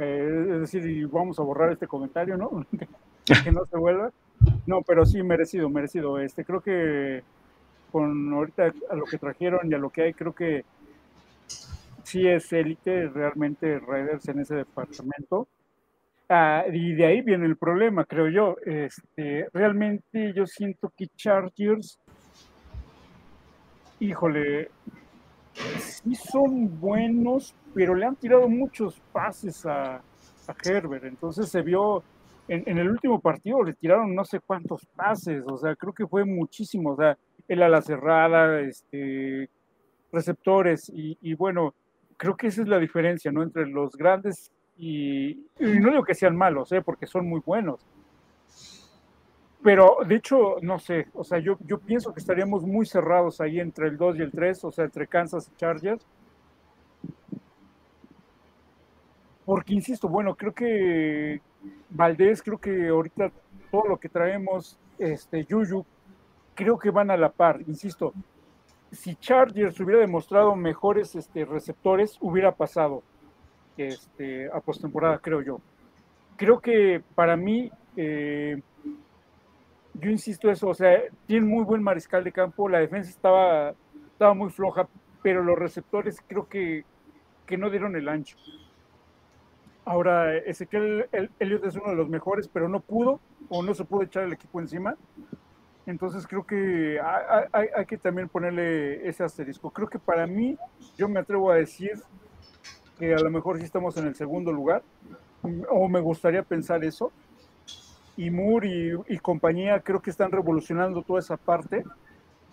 Es decir, vamos a borrar este comentario, ¿no? que no se vuelva. No, pero sí, merecido, merecido. Este, creo que con ahorita a lo que trajeron y a lo que hay, creo que sí es élite realmente Raiders en ese departamento. Ah, y de ahí viene el problema, creo yo. Este, realmente yo siento que Chargers, híjole, sí son buenos, pero le han tirado muchos pases a, a Herbert. Entonces se vio, en, el último partido le tiraron no sé cuántos pases, o sea, creo que fue muchísimo, o sea, el ala cerrada, este, receptores, y, bueno, creo que esa es la diferencia, ¿no? Entre los grandes y, no digo que sean malos, ¿eh? Porque son muy buenos. Pero, de hecho, no sé, o sea, yo, yo pienso que estaríamos muy cerrados ahí entre el 2 y el 3, o sea, entre Kansas y Chargers. Porque, insisto, bueno, creo que Valdés, creo que ahorita todo lo que traemos, este, Yuyu, creo que van a la par, insisto. Si Chargers hubiera demostrado mejores este, receptores, hubiera pasado este, a postemporada, creo yo. Creo que para mí, eh, yo insisto eso, o sea, tiene muy buen mariscal de campo, la defensa estaba, estaba muy floja, pero los receptores creo que, que no dieron el ancho. Ahora, Ezequiel Elliott es uno de los mejores, pero no pudo o no se pudo echar el equipo encima. Entonces creo que hay, que también ponerle ese asterisco. Creo que para mí, yo me atrevo a decir que a lo mejor sí estamos en el segundo lugar, o me gustaría pensar eso. Y Moore y, compañía creo que están revolucionando toda esa parte.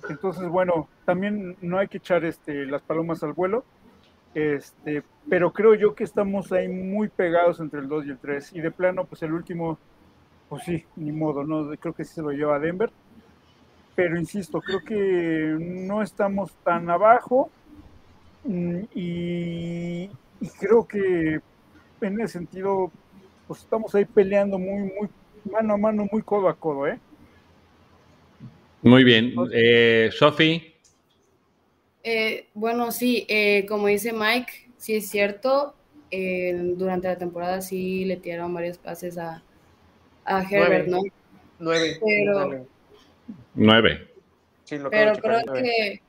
Entonces, bueno, también no hay que echar este, las palomas al vuelo. Este, pero creo yo que estamos ahí muy pegados entre el 2 y el 3. Y de plano, pues el último, pues sí, ni modo, ¿no? Creo que sí se lo lleva a Denver. Pero insisto, creo que no estamos tan abajo. Mm, y, creo que en ese sentido, pues estamos ahí peleando muy, muy mano a mano, muy codo a codo, ¿eh? Muy bien. Eh, Sofi. Eh, bueno, sí, eh, como dice Mike, sí es cierto. Eh, durante la temporada sí le tiraron varios pases a, a Herbert, ¿no? Nueve. Pero, nueve. pero creo que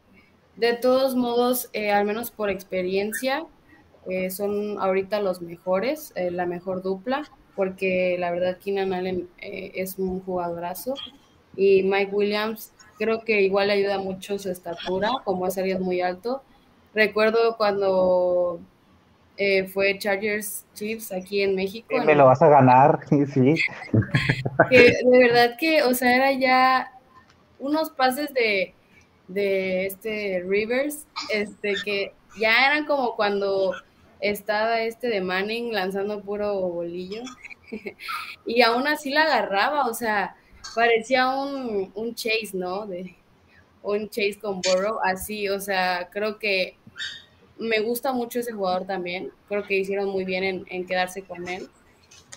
de todos modos, al menos por experiencia, son ahorita los mejores, la mejor dupla, porque la verdad Keenan Allen es un jugadorazo y Mike Williams creo que igual le ayuda mucho su estatura, como es alguien muy alto. Recuerdo cuando eh, fue Chargers Chiefs aquí en México. me lo vas a ganar, sí. Que de verdad que, o sea, era ya unos pases de, de este Rivers, este que ya eran como cuando estaba este de Manning lanzando puro bolillo y aún así la agarraba, o sea, parecía un, un chase, ¿no? De, un chase con Burrow, así, o sea, creo que me gusta mucho ese jugador también, creo que hicieron muy bien en, quedarse con él.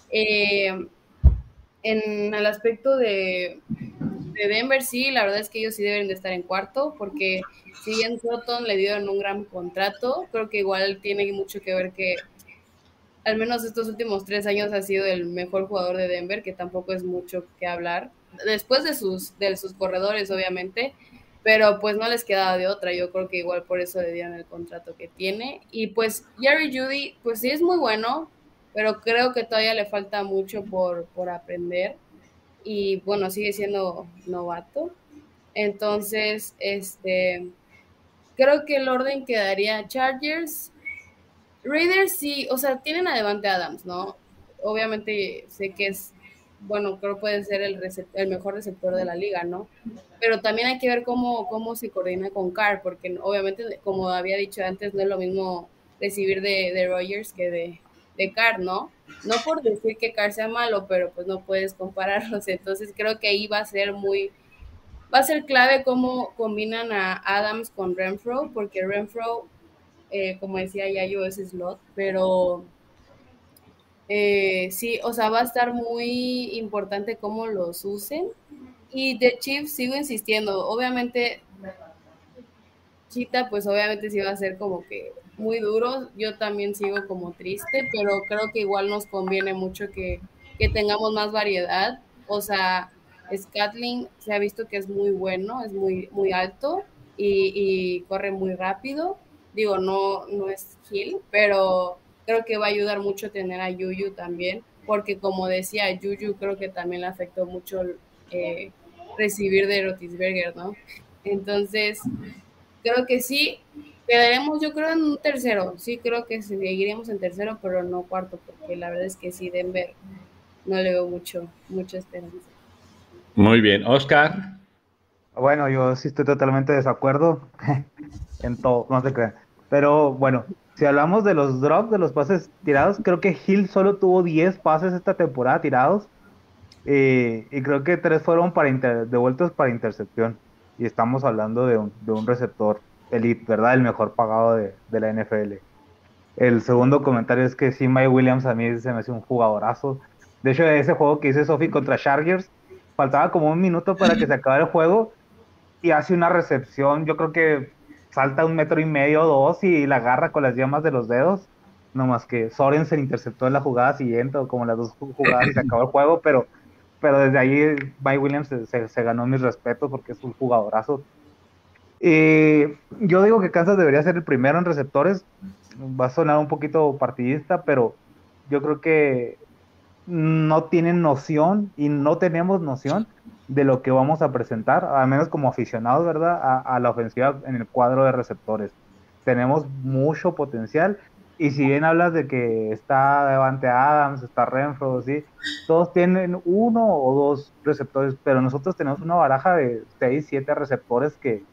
Eh, en el aspecto de, de, Denver, sí, la verdad es que ellos sí deben de estar en cuarto, porque si bien Sutton le dieron un gran contrato, creo que igual tiene mucho que ver que al menos estos últimos tres años ha sido el mejor jugador de Denver, que tampoco es mucho que hablar después de sus, de sus corredores, obviamente, pero pues no les quedaba de otra. Yo creo que igual por eso le dieron el contrato que tiene. Y pues Jerry Judy, pues sí es muy bueno, pero creo que todavía le falta mucho por, por aprender. Y bueno, sigue siendo novato. Entonces, este, creo que el orden quedaría Chargers. Raiders sí, o sea, tienen a Devante Adams, ¿no? Obviamente sé que es bueno, creo puede ser el, el mejor receptor de la liga, ¿no? Pero también hay que ver cómo, cómo se coordina con Carr, porque obviamente, como había dicho antes, no es lo mismo recibir de, de Rogers que de, de Carr, ¿no? No por decir que Carr sea malo, pero pues no puedes compararlos. Entonces creo que ahí va a ser muy, va a ser clave cómo combinan a Adams con Renfro, porque Renfro, eh, como decía ya yo, es slot, pero eh, sí, o sea, va a estar muy importante cómo los usen. Y de Chiefs sigo insistiendo, obviamente, Chita, pues obviamente sí va a ser como que muy duro. Yo también sigo como triste, pero creo que igual nos conviene mucho que, tengamos más variedad. O sea, Scatling se ha visto que es muy bueno, es muy, muy alto y, y corre muy rápido. Digo, no, no es Hill, pero creo que va a ayudar mucho tener a Yuyu también, porque como decía, Yuyu creo que también le afectó mucho eh, recibir de Rotisberger, ¿no? Entonces, creo que sí, quedaremos yo creo en un tercero, sí creo que seguiremos en tercero, pero no cuarto, porque la verdad es que sí, Denver no le veo mucho, mucha esperanza. Muy bien, Oscar. Bueno, yo sí estoy totalmente de desacuerdo en todo, no se crean. Pero bueno, si hablamos de los drops, de los pases tirados, creo que Hill solo tuvo 10 pases esta temporada tirados. eh, y creo que 3 fueron para inter- devueltos para intercepción. Y estamos hablando de un, de un receptor elite, ¿verdad? El mejor pagado de, la NFL. El segundo comentario es que sí, Mike Williams a mí se me hace un jugadorazo. De hecho, ese juego que hice Sophie contra Chargers, faltaba como un minuto para que se acabara el juego y hace una recepción, yo creo que salta un metro y medio, dos y la agarra con las llamas de los dedos. No más que Sorensen interceptó en la jugada siguiente o como las dos jugadas y se acabó el juego, pero, pero desde ahí Mike Williams se- se ganó mis respetos porque es un jugadorazo. Y yo digo que Kansas debería ser el primero en receptores. Va a sonar un poquito partidista, pero yo creo que no tienen noción y no tenemos noción de lo que vamos a presentar, al menos como aficionados, ¿verdad? A, a la ofensiva en el cuadro de receptores. Tenemos mucho potencial y si bien hablas de que está Devante Adams, está Renfro, ¿sí? Todos tienen uno o dos receptores, pero nosotros tenemos una baraja de 6, 7 receptores que,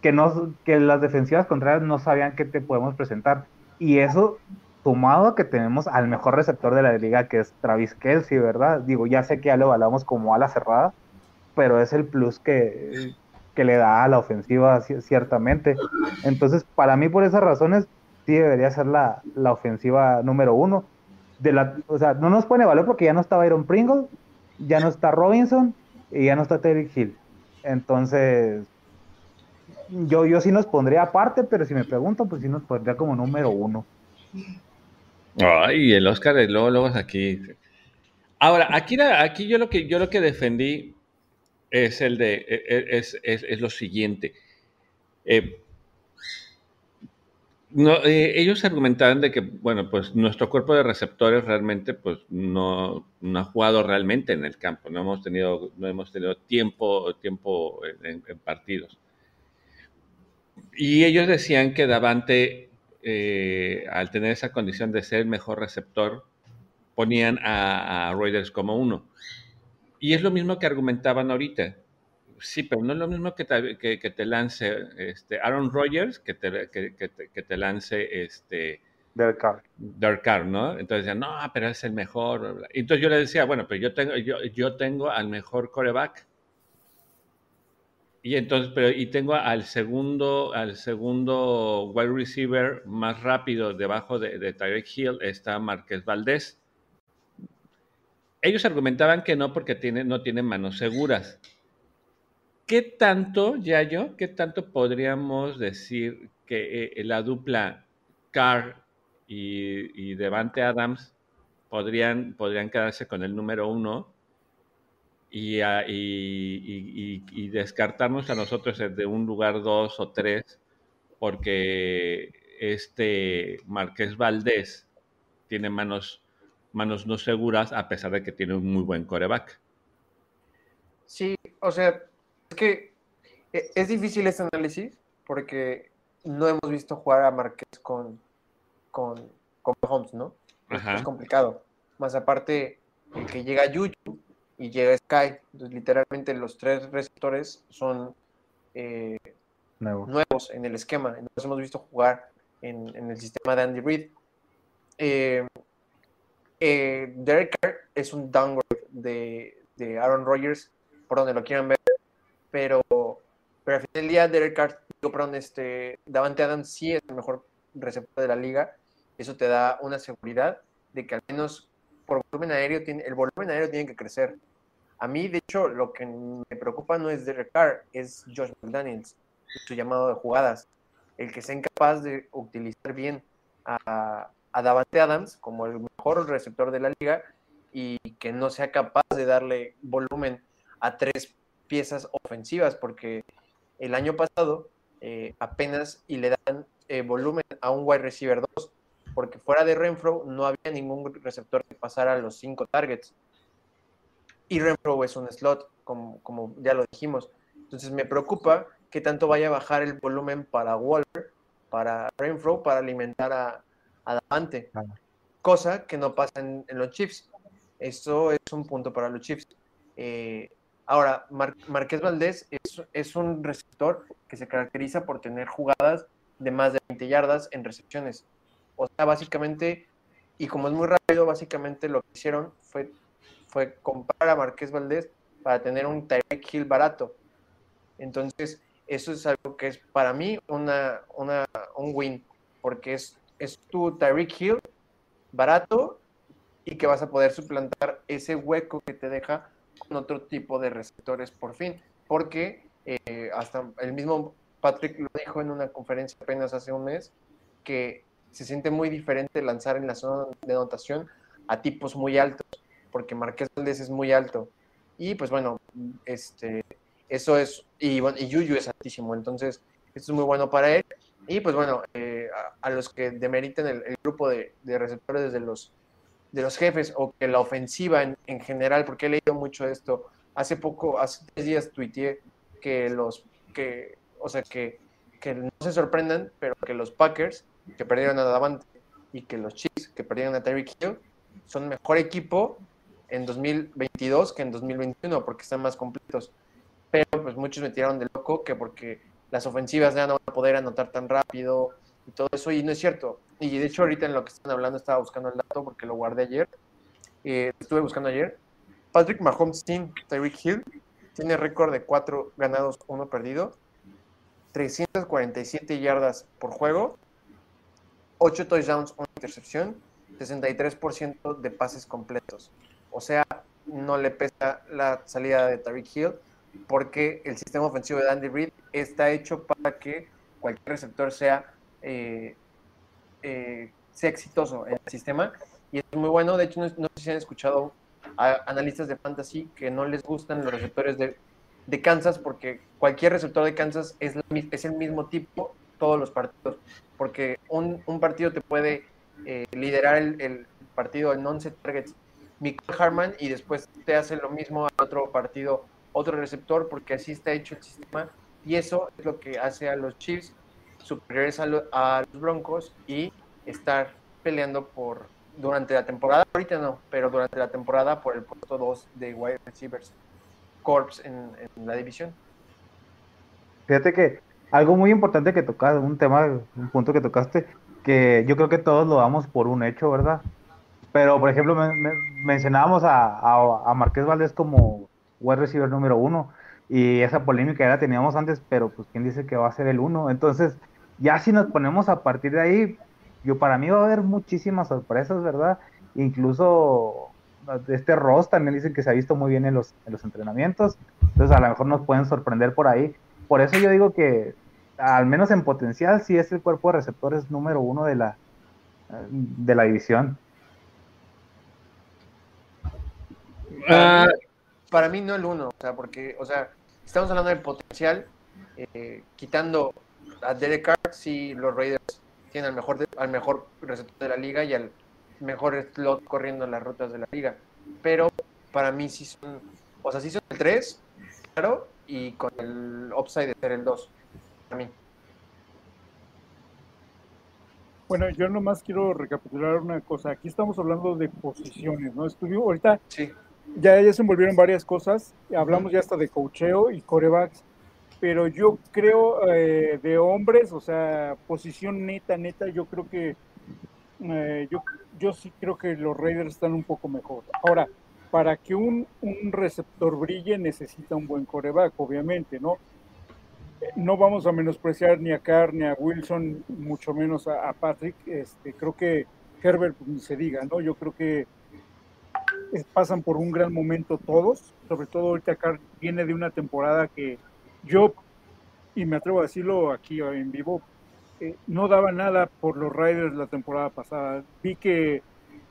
que, no, que las defensivas contrarias no sabían que te podemos presentar. Y eso sumado a que tenemos al mejor receptor de la liga, que es Travis Kelsey, ¿verdad? Digo, ya sé que ya lo evaluamos como ala cerrada, pero es el plus que, que le da a la ofensiva, ci- ciertamente. Entonces, para mí, por esas razones, sí debería ser la, la ofensiva número uno. De la, o sea, no nos pone valor porque ya no está Byron Pringle, ya no está Robinson y ya no está Terry Hill. Entonces, yo, yo sí nos pondría aparte, pero si me preguntan, pues sí nos pondría como número uno. Ay, el Oscar de es aquí. Ahora, aquí, aquí yo lo que yo lo que defendí es el de e- e- es, es- lo siguiente. Eh, no, eh, ellos argumentaban de que, bueno, pues nuestro cuerpo de receptores realmente, pues no, no ha jugado realmente en el campo. No hemos tenido, no hemos tenido tiempo, tiempo en partidos. Y ellos decían que Davante, eh, al tener esa condición de ser el mejor receptor, ponían a, a como uno. Y es lo mismo que argumentaban ahorita. Sí, pero no es lo mismo que te, que, que te lance este, Aaron Rodgers que te, que, que te, lance este, Derek Carr. Derek Carr, ¿no? Entonces decían, no, pero es el mejor. Entonces yo le decía, bueno, pero yo tengo, yo, yo tengo al mejor coreback. Y entonces, pero y tengo al segundo, al segundo wide receiver más rápido debajo de, Tyreek Hill, está Marqués Valdés. Ellos argumentaban que no porque tiene, no tienen manos seguras. ¿Qué tanto, Yayo, qué tanto podríamos decir que eh, la dupla Carr y, y Devante Adams podrían, podrían quedarse con el número uno y, a- y- y- y- y descartarnos a nosotros de un lugar dos o tres porque este Marqués Valdés tiene manos, manos no seguras a pesar de que tiene un muy buen coreback. Sí, o sea, es que e- es difícil este análisis porque no hemos visto jugar a Márquez con, con, con Mahomes, ¿no? Es, Ajá. es complicado. Más aparte, el que llega Juju y llega Sky. Entonces, literalmente los tres receptores son eh, Nuevo. nuevos en el esquema. Los hemos visto jugar en, en el sistema de Andy Reid. Eh, eh, Derek Carr es un downgrade de, de Aaron Rodgers, por donde lo quieran ver, pero, pero al final del día Derek Carr, digo, perdón, este, Davante Adams sí es el mejor receptor de la liga. Eso te da una seguridad de que al menos por volumen aéreo, tiene, el volumen aéreo tiene que crecer. A mí, de hecho, lo que me preocupa no es Derek Carr, es Josh McDaniels, su llamado de jugadas. El que sea incapaz de utilizar bien a, Davante Adams como el mejor receptor de la liga y que no sea capaz de darle volumen a tres piezas ofensivas, porque el año pasado eh, apenas y le dan eh, volumen a un wide receiver 2, porque fuera de Renfro no había ningún receptor que pasara los cinco targets. Y Renfro es un slot, como, como ya lo dijimos. Entonces me preocupa que tanto vaya a bajar el volumen para Waller, para Renfro, para alimentar a, a Davante. Cosa que no pasa en, en los Chiefs. Esto es un punto para los Chiefs. Eh, Ahora, Marqués Valdés es, es, un receptor que se caracteriza por tener jugadas de más de 20 yardas en recepciones. O sea, básicamente, y como es muy rápido, básicamente lo que hicieron fue, fue comprar a Marqués Valdés para tener un Tyreek Hill barato. Entonces, eso es algo que es para mí una, una un win, porque es, es tu Tyreek Hill barato y que vas a poder suplantar ese hueco que te deja con otro tipo de receptores por fin, porque eh, hasta el mismo Patrick lo dijo en una conferencia apenas hace un mes, que se siente muy diferente lanzar en la zona de anotación a tipos muy altos, porque Marqués Valdés es muy alto. Y pues bueno, este, eso es, y, y Yuyu es altísimo, entonces esto es muy bueno para él. Y pues bueno, eh, a, los que demeriten el, grupo de, receptores de los de los jefes o que la ofensiva en, en, general, porque he leído mucho esto. Hace poco, hace tres días tuiteé que los, que, o sea, que, que no se sorprendan, pero que los Packers, que perdieron a Davante, y que los Chiefs, que perdieron a Terry Hill, son mejor equipo en 2022 que en 2021, porque están más completos. Pero pues muchos me tiraron de loco que porque las ofensivas ya no van a poder anotar tan rápido, y todo eso, y no es cierto. Y de hecho ahorita en lo que están hablando estaba buscando el dato porque lo guardé ayer, eh, estuve buscando ayer. Patrick Mahomes sin Tyreek Hill tiene récord de 4 ganados, 1 perdido, 347 yardas por juego, 8 touchdowns, 1 intercepción, 63% de pases completos. O sea, no le pesa la salida de Tyreek Hill porque el sistema ofensivo de Andy Reid está hecho para que cualquier receptor sea eh, eh, sea exitoso en el sistema y es muy bueno. De hecho, no, sé si han escuchado a analistas de fantasy que no les gustan los receptores de, de Kansas porque cualquier receptor de Kansas es, es el mismo tipo todos los partidos, porque un, un partido te puede eh, liderar el, el, partido en 11 targets Michael Harman y después te hace lo mismo a otro partido otro receptor porque así está hecho el sistema y eso es lo que hace a los Chiefs superiores a, los Broncos y estar peleando por durante la temporada, ahorita no, pero durante la temporada por el puesto 2 de wide receivers corps en, la división. Fíjate que algo muy importante que tocaste, un tema, un punto que tocaste, que yo creo que todos lo damos por un hecho, ¿verdad? Pero, por ejemplo, mencionábamos a, a, a, Marqués Valdés como wide receiver número uno, y esa polémica ya la teníamos antes, pero pues quién dice que va a ser el uno. Entonces, ya si nos ponemos a partir de ahí, yo para mí va a haber muchísimas sorpresas, ¿verdad? Incluso este Ross también dicen que se ha visto muy bien en los, en los entrenamientos, entonces a lo mejor nos pueden sorprender por ahí. Por eso yo digo que, al menos en potencial, sí es el cuerpo de receptores número uno de la, de la división. Uh, para mí no el uno, o sea, porque, o sea, estamos hablando del potencial, eh, quitando a Derek Carr, sí, los Raiders tienen al mejor, al mejor receptor de la liga y al mejor slot corriendo en las rutas de la liga. Pero para mí sí son, o sea, sí son el 3, claro, y con el upside de ser el 2, para mí. Bueno, yo nomás quiero recapitular una cosa. Aquí estamos hablando de posiciones, ¿no? Estudio ahorita. Sí. Ya, ya se envolvieron varias cosas. Hablamos ya hasta de cocheo y corebacks pero yo creo eh, de hombres, o sea, posición neta, neta, yo creo que eh, yo, yo sí creo que los Raiders están un poco mejor. Ahora, para que un, un receptor brille necesita un buen coreback, obviamente, ¿no? No vamos a menospreciar ni a Carr ni a Wilson, mucho menos a, Patrick. Este, creo que Herbert pues, ni se diga, ¿no? Yo creo que pasan por un gran momento todos, sobre todo ahorita Carr viene de una temporada que yo, y me atrevo a decirlo aquí en vivo, eh, no daba nada por los Riders la temporada pasada. Vi que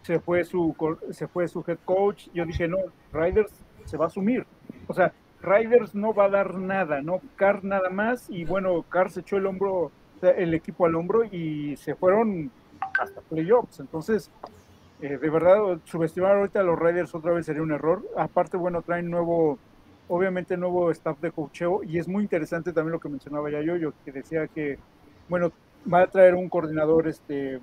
se fue su se fue su head coach. Yo dije, no, Riders se va a asumir. O sea, Riders no va a dar nada, no Carr nada más. Y bueno, Carr se echó el hombro, el equipo al hombro y se fueron hasta playoffs. Entonces, eh, de verdad, subestimar ahorita a los Riders otra vez sería un error. Aparte, bueno, traen nuevo obviamente nuevo staff de cocheo y es muy interesante también lo que mencionaba ya yo, yo que decía que, bueno, va a traer un coordinador, este,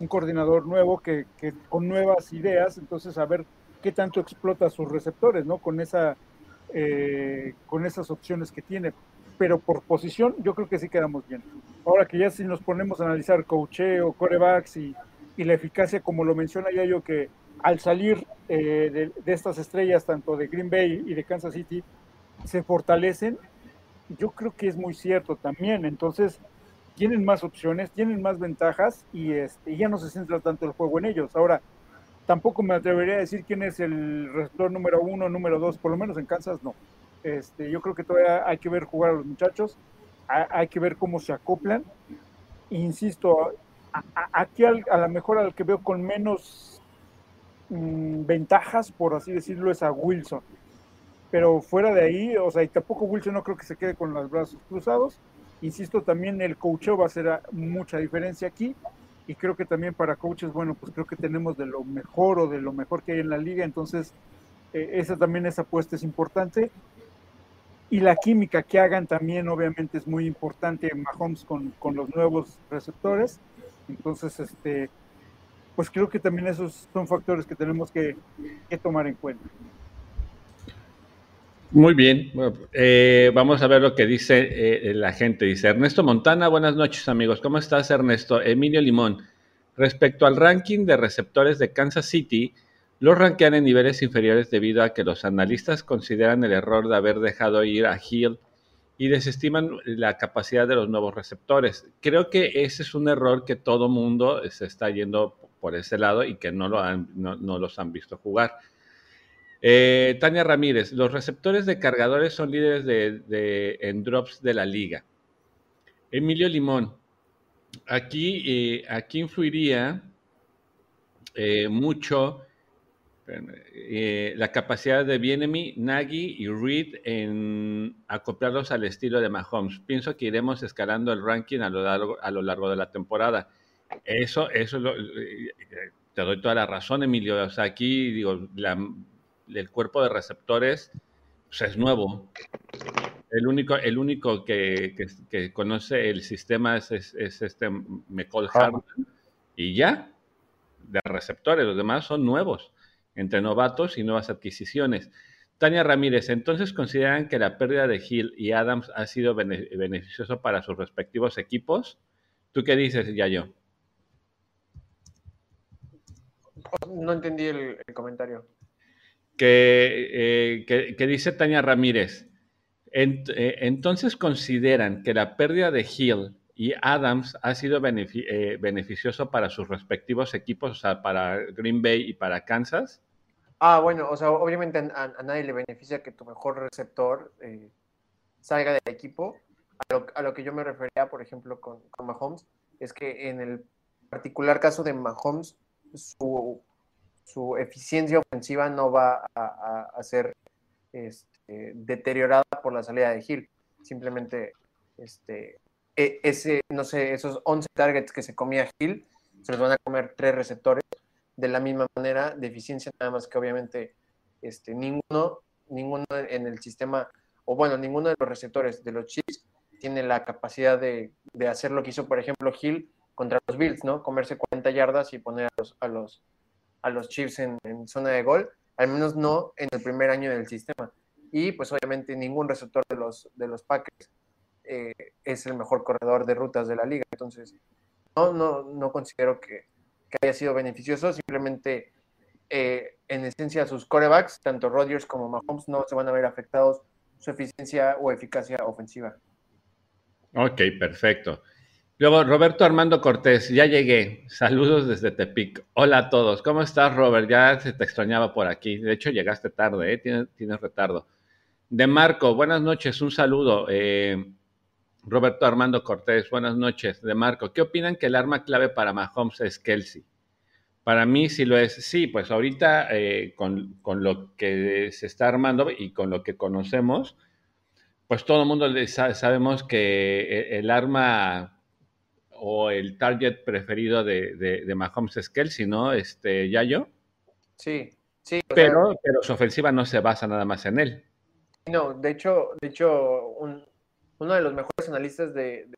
un coordinador nuevo que, que con nuevas ideas, entonces a ver qué tanto explota sus receptores, ¿no? Con esa, eh, con esas opciones que tiene. Pero por posición, yo creo que sí quedamos bien. Ahora que ya si nos ponemos a analizar cocheo, corebacks y, y la eficacia, como lo menciona ya yo, que al salir eh, de, de, estas estrellas, tanto de Green Bay y de Kansas City, se fortalecen, yo creo que es muy cierto también. Entonces, tienen más opciones, tienen más ventajas y, este, ya no se centra tanto el juego en ellos. Ahora, tampoco me atrevería a decir quién es el receptor número uno, número dos, por lo menos en Kansas no. Este, yo creo que todavía hay que ver jugar a los muchachos, hay, que ver cómo se acoplan. Insisto, aquí a lo mejor al que veo con menos mmm, ventajas, por así decirlo, es a Wilson. Pero fuera de ahí, o sea, y tampoco Wilson no creo que se quede con los brazos cruzados. Insisto, también el coacheo va a hacer mucha diferencia aquí. Y creo que también para coaches, bueno, pues creo que tenemos de lo mejor o de lo mejor que hay en la liga. Entonces, eh, esa también, esa apuesta es importante. Y la química que hagan también, obviamente, es muy importante Mahomes con, con los nuevos receptores. Entonces, este, pues creo que también esos son factores que tenemos que, tomar en cuenta. Muy bien, eh, vamos a ver lo que dice eh, la gente. Dice Ernesto Montana, buenas noches amigos, ¿cómo estás Ernesto? Emilio Limón, respecto al ranking de receptores de Kansas City, los rankean en niveles inferiores debido a que los analistas consideran el error de haber dejado ir a Hill y desestiman la capacidad de los nuevos receptores. Creo que ese es un error que todo mundo se está yendo por ese lado y que no, lo han, no, no los han visto jugar. Eh, Tania Ramírez, los receptores de cargadores son líderes de, en drops de la liga. Emilio Limón, aquí, eh, aquí influiría eh, mucho la capacidad de Bienemi, Nagy y Reed en acoplarlos al estilo de Mahomes. Pienso que iremos escalando el ranking a lo largo, a lo largo de la temporada. Eso, eso lo, te doy toda la razón, Emilio. O sea, aquí digo, la, el cuerpo de receptores pues, es nuevo. El único, el único que, que, conoce el sistema es, es, este McCall Harman y ya, de receptores, los demás son nuevos, entre novatos y nuevas adquisiciones. Tania Ramírez, entonces consideran que la pérdida de Hill y Adams ha sido beneficioso para sus respectivos equipos. ¿Tú qué dices, Yayo? No entendí el comentario. Eh, que, dice Tania Ramírez. Eh, entonces consideran que la pérdida de Hill y Adams ha sido eh, beneficioso para sus respectivos equipos, o sea, para Green Bay y para Kansas. Ah, bueno, o sea, obviamente a, nadie le beneficia que tu mejor receptor salga del equipo. A lo, que yo me refería, por ejemplo, con, Mahomes, es que en el particular caso de Mahomes, su su eficiencia ofensiva no va a, ser este, deteriorada por la salida de Hill. Simplemente, este, ese, no sé, esos 11 targets que se comía Hill, se los van a comer tres receptores de la misma manera de eficiencia, nada más que obviamente este, ninguno, ninguno en el sistema, o bueno, ninguno de los receptores de los Chiefs tiene la capacidad de, hacer lo que hizo, por ejemplo, Hill contra los Bills, ¿no? Comerse 40 yardas y poner a los a los Chiefs en, zona de gol, al menos no en el primer año del sistema. Y pues obviamente ningún receptor de los, de los Packers eh, es el mejor corredor de rutas de la liga. Entonces, no, no, no considero que, haya sido beneficioso, simplemente eh, en esencia sus corebacks, tanto Rodgers como Mahomes, no se van a ver afectados su eficiencia o eficacia ofensiva. Ok, perfecto. Luego, Roberto Armando Cortés, ya llegué. Saludos desde Tepic. Hola a todos. ¿Cómo estás, Robert? Ya se te extrañaba por aquí. De hecho, llegaste tarde, ¿eh? tienes, retardo. De Marco, buenas noches. Un saludo. Roberto Armando Cortés, buenas noches. De Marco, ¿qué opinan que el arma clave para Mahomes es Kelsey? Para mí sí lo es. Sí, pues ahorita eh, con, con, lo que se está armando y con lo que conocemos, pues todo el mundo sabemos que el arma o el target preferido de, de, Mahomes es Kelsey, ¿no? Este, Yayo. Sí, sí. Pero, pero su ofensiva no se basa nada más en él. No, de hecho, de hecho uno de los mejores analistas de,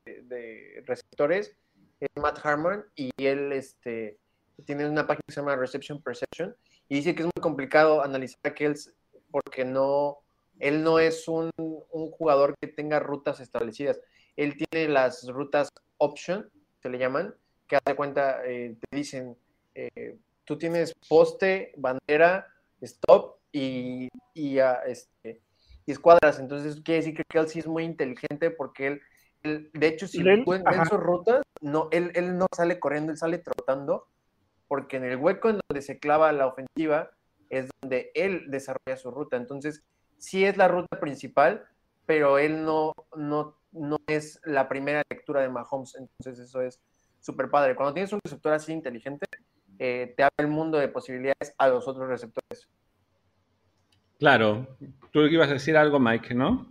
receptores es Matt Harmon y él este, tiene una página que se llama Reception Perception y dice que es muy complicado analizar a Kelsey porque no, él no es un, jugador que tenga rutas establecidas. Él tiene las rutas option, se le llaman, que hace cuenta, eh, te dicen, eh, tú tienes poste, bandera, stop y, y, este, y escuadras. Entonces, quiere decir que Kelsey es muy inteligente porque él, de hecho, si ven, sus rutas, no, él, él no sale corriendo, él sale trotando, porque en el hueco en donde se clava la ofensiva es donde él desarrolla su ruta. Entonces, sí es la ruta principal, pero él no, no, no es la primera lectura de Mahomes. Entonces, eso es súper padre. Cuando tienes un receptor así inteligente, eh, te abre el mundo de posibilidades a los otros receptores. Claro, tú ibas a decir algo, Mike, ¿no?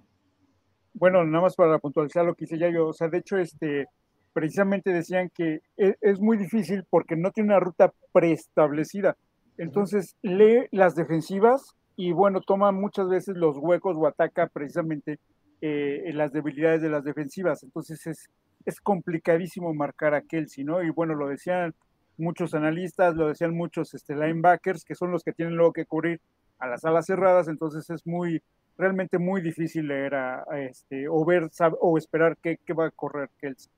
Bueno, nada más para puntualizar lo que hice ya yo, o sea, de hecho, este, precisamente decían que es, es muy difícil porque no tiene una ruta preestablecida. Entonces lee las defensivas y bueno, toma muchas veces los huecos o ataca precisamente eh, las debilidades de las defensivas. Entonces es, es complicadísimo marcar a Kelsey, ¿no? Y bueno, lo decían muchos analistas, lo decían muchos este, linebackers, que son los que tienen luego que cubrir a las alas cerradas, entonces es muy, realmente muy difícil leer a, este, o ver o esperar qué, va a correr Kelsey.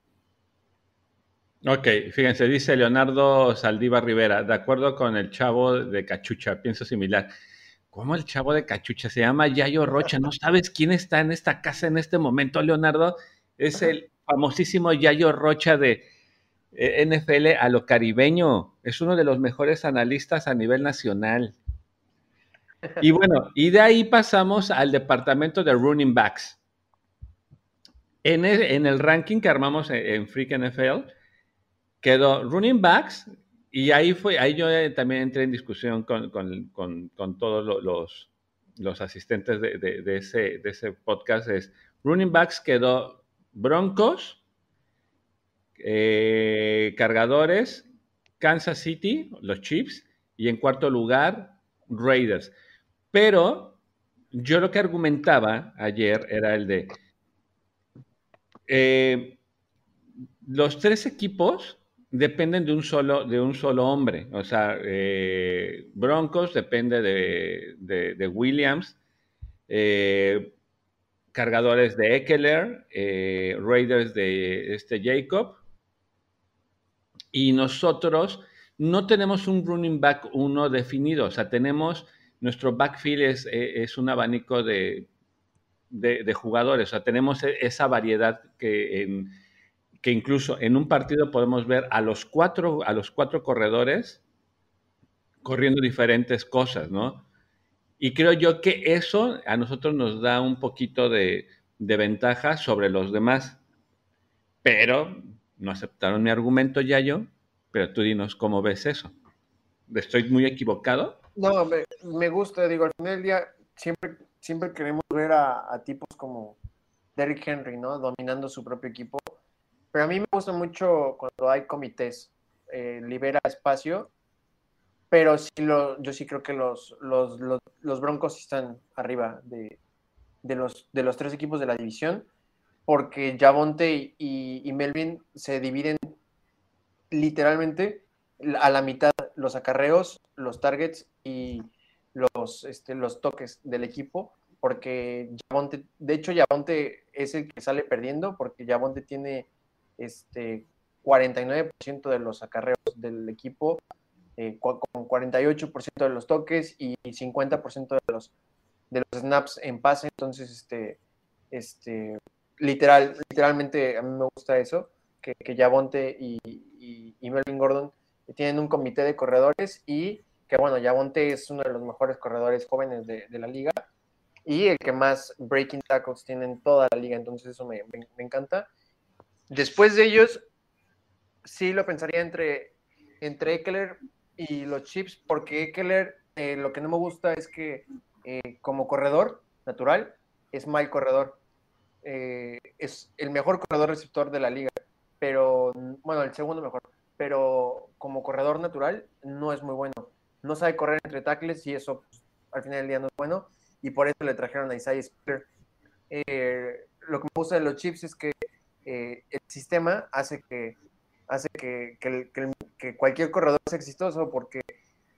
Ok, fíjense, dice Leonardo Saldívar Rivera, de acuerdo con el chavo de Cachucha, pienso similar. ¿Cómo el chavo de Cachucha? Se llama Yayo Rocha. ¿No sabes quién está en esta casa en este momento, Leonardo? Es el famosísimo Yayo Rocha de eh, NFL a lo caribeño. Es uno de los mejores analistas a nivel nacional. Y bueno, y de ahí pasamos al departamento de running backs. En el, ranking que armamos en, en Freak NFL, quedó running backs y ahí fue, ahí yo eh, también entré en discusión con, todos los, los asistentes de, ese, de ese podcast. Es running backs quedó Broncos, eh, Cargadores, Kansas City, los Chiefs, y en cuarto lugar, Raiders. Pero yo lo que argumentaba ayer era el de eh, los tres equipos dependen de un solo, de un solo hombre. O sea, eh, Broncos depende de, Williams, eh, cargadores de Eckler, Raiders de este Jacob. Y nosotros no tenemos un running back uno definido. O sea, tenemos, nuestro backfield es, es un abanico de, de, jugadores. O sea, tenemos e, esa variedad que que incluso en un partido podemos ver a los cuatro, a los cuatro corredores corriendo diferentes cosas, ¿no? Y creo yo que eso a nosotros nos da un poquito de, ventaja sobre los demás. Pero no aceptaron mi argumento ya yo, pero tú dinos cómo ves eso. ¿Estoy muy equivocado? No, me, gusta, digo, al final del día siempre, siempre queremos ver a, tipos como Derrick Henry, ¿no? Dominando su propio equipo pero a mí me gusta mucho cuando hay comités, eh, libera espacio, pero sí lo, yo sí creo que los, los, los, Broncos están arriba de, de, los, de los tres equipos de la división, porque Javonte y Melvin se dividen literalmente a la mitad los acarreos, los targets y los, este, los toques del equipo, porque de hecho Javonte es el que sale perdiendo, porque Javonte tiene este, 49% de los acarreos del equipo, eh, con 48% de los toques y 50% de los, de los snaps en pase. Entonces, este, este, literal, literalmente a mí me gusta eso, que, que Yabonte y, y, Melvin Gordon tienen un comité de corredores y que bueno, Yabonte es uno de los mejores corredores jóvenes de, la liga y el que más breaking tackles tiene en toda la liga, entonces eso me, me encanta. Después de ellos, sí lo pensaría entre, entre Eckler y los Chips, porque Eckler eh, lo que no me gusta es que eh, como corredor natural es mal corredor. Eh, es el mejor corredor receptor de la liga, pero bueno, el segundo mejor, pero como corredor natural no es muy bueno. No sabe correr entre tackles y eso pues, al final del día no es bueno y por eso le trajeron a Isaiah Spiller. lo que me gusta de los Chips es que eh, el sistema hace que hace que, que, cualquier corredor sea exitoso porque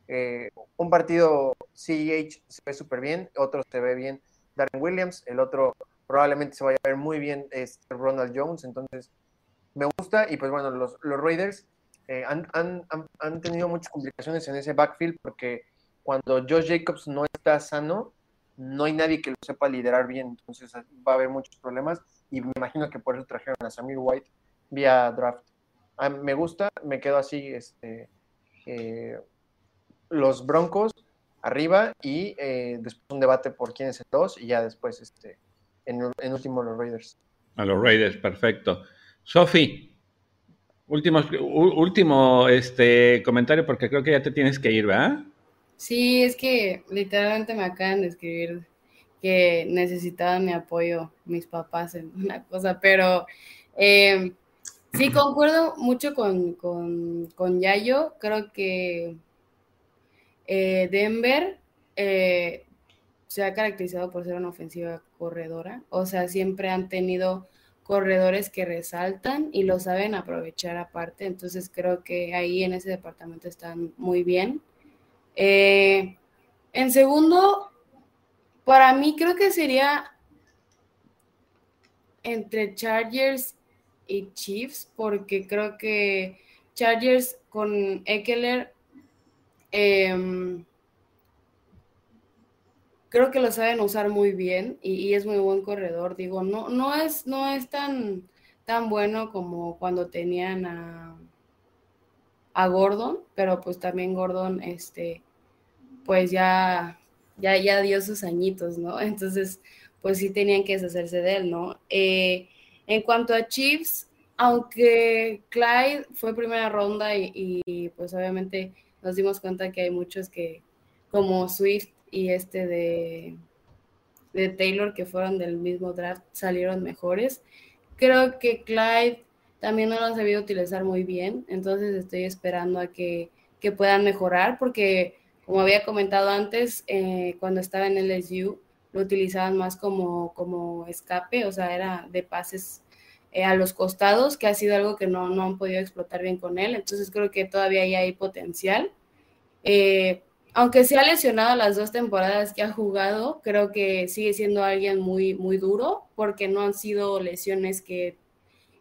eh, un partido CEH se ve súper bien, otro se ve bien Darren Williams, el otro probablemente se vaya a ver muy bien es Ronald Jones, entonces me gusta y pues bueno, los, los Raiders eh, han, han, han, tenido muchas complicaciones en ese backfield porque cuando Josh Jacobs no está sano, no hay nadie que lo sepa liderar bien, entonces va a haber muchos problemas y me imagino que por eso trajeron a Samir White vía draft. Ah, me gusta, me quedo así, este, eh, los Broncos arriba y eh, después un debate por quién es el dos y ya después, este, en, en último los Raiders. A los Raiders, perfecto. Sofi, último, último este, comentario porque creo que ya te tienes que ir, ¿verdad? Sí, es que literalmente me acaban de escribir que necesitaban mi apoyo mis papás en una cosa, pero eh, sí concuerdo mucho con, con, Yayo, creo que eh, Denver eh, se ha caracterizado por ser una ofensiva corredora, o sea, siempre han tenido corredores que resaltan y lo saben aprovechar aparte, entonces creo que ahí en ese departamento están muy bien. Eh, en segundo, para mí creo que sería entre Chargers y Chiefs, porque creo que Chargers con Eckler em, creo que lo saben usar muy bien y, es muy buen corredor. Digo, no, no es, no es tan, tan bueno como cuando tenían a, a Gordon, pero pues también Gordon, este, pues ya, ya, ya dio sus añitos, ¿no? Entonces, pues sí tenían que deshacerse de él, ¿no? Eh, en cuanto a Chiefs, aunque Clyde fue primera ronda y, pues obviamente nos dimos cuenta que hay muchos que, como Swift y este de, de Taylor, que fueron del mismo draft, salieron mejores. Creo que Clyde también no lo ha sabido utilizar muy bien, entonces estoy esperando a que, que puedan mejorar porque como había comentado antes, eh, cuando estaba en LSU, lo utilizaban más como, como escape, o sea, era de pases eh, a los costados, que ha sido algo que no, no, han podido explotar bien con él. Entonces creo que todavía hay potencial. Eh, aunque se ha lesionado las dos temporadas que ha jugado, creo que sigue siendo alguien muy, muy duro, porque no han sido lesiones que,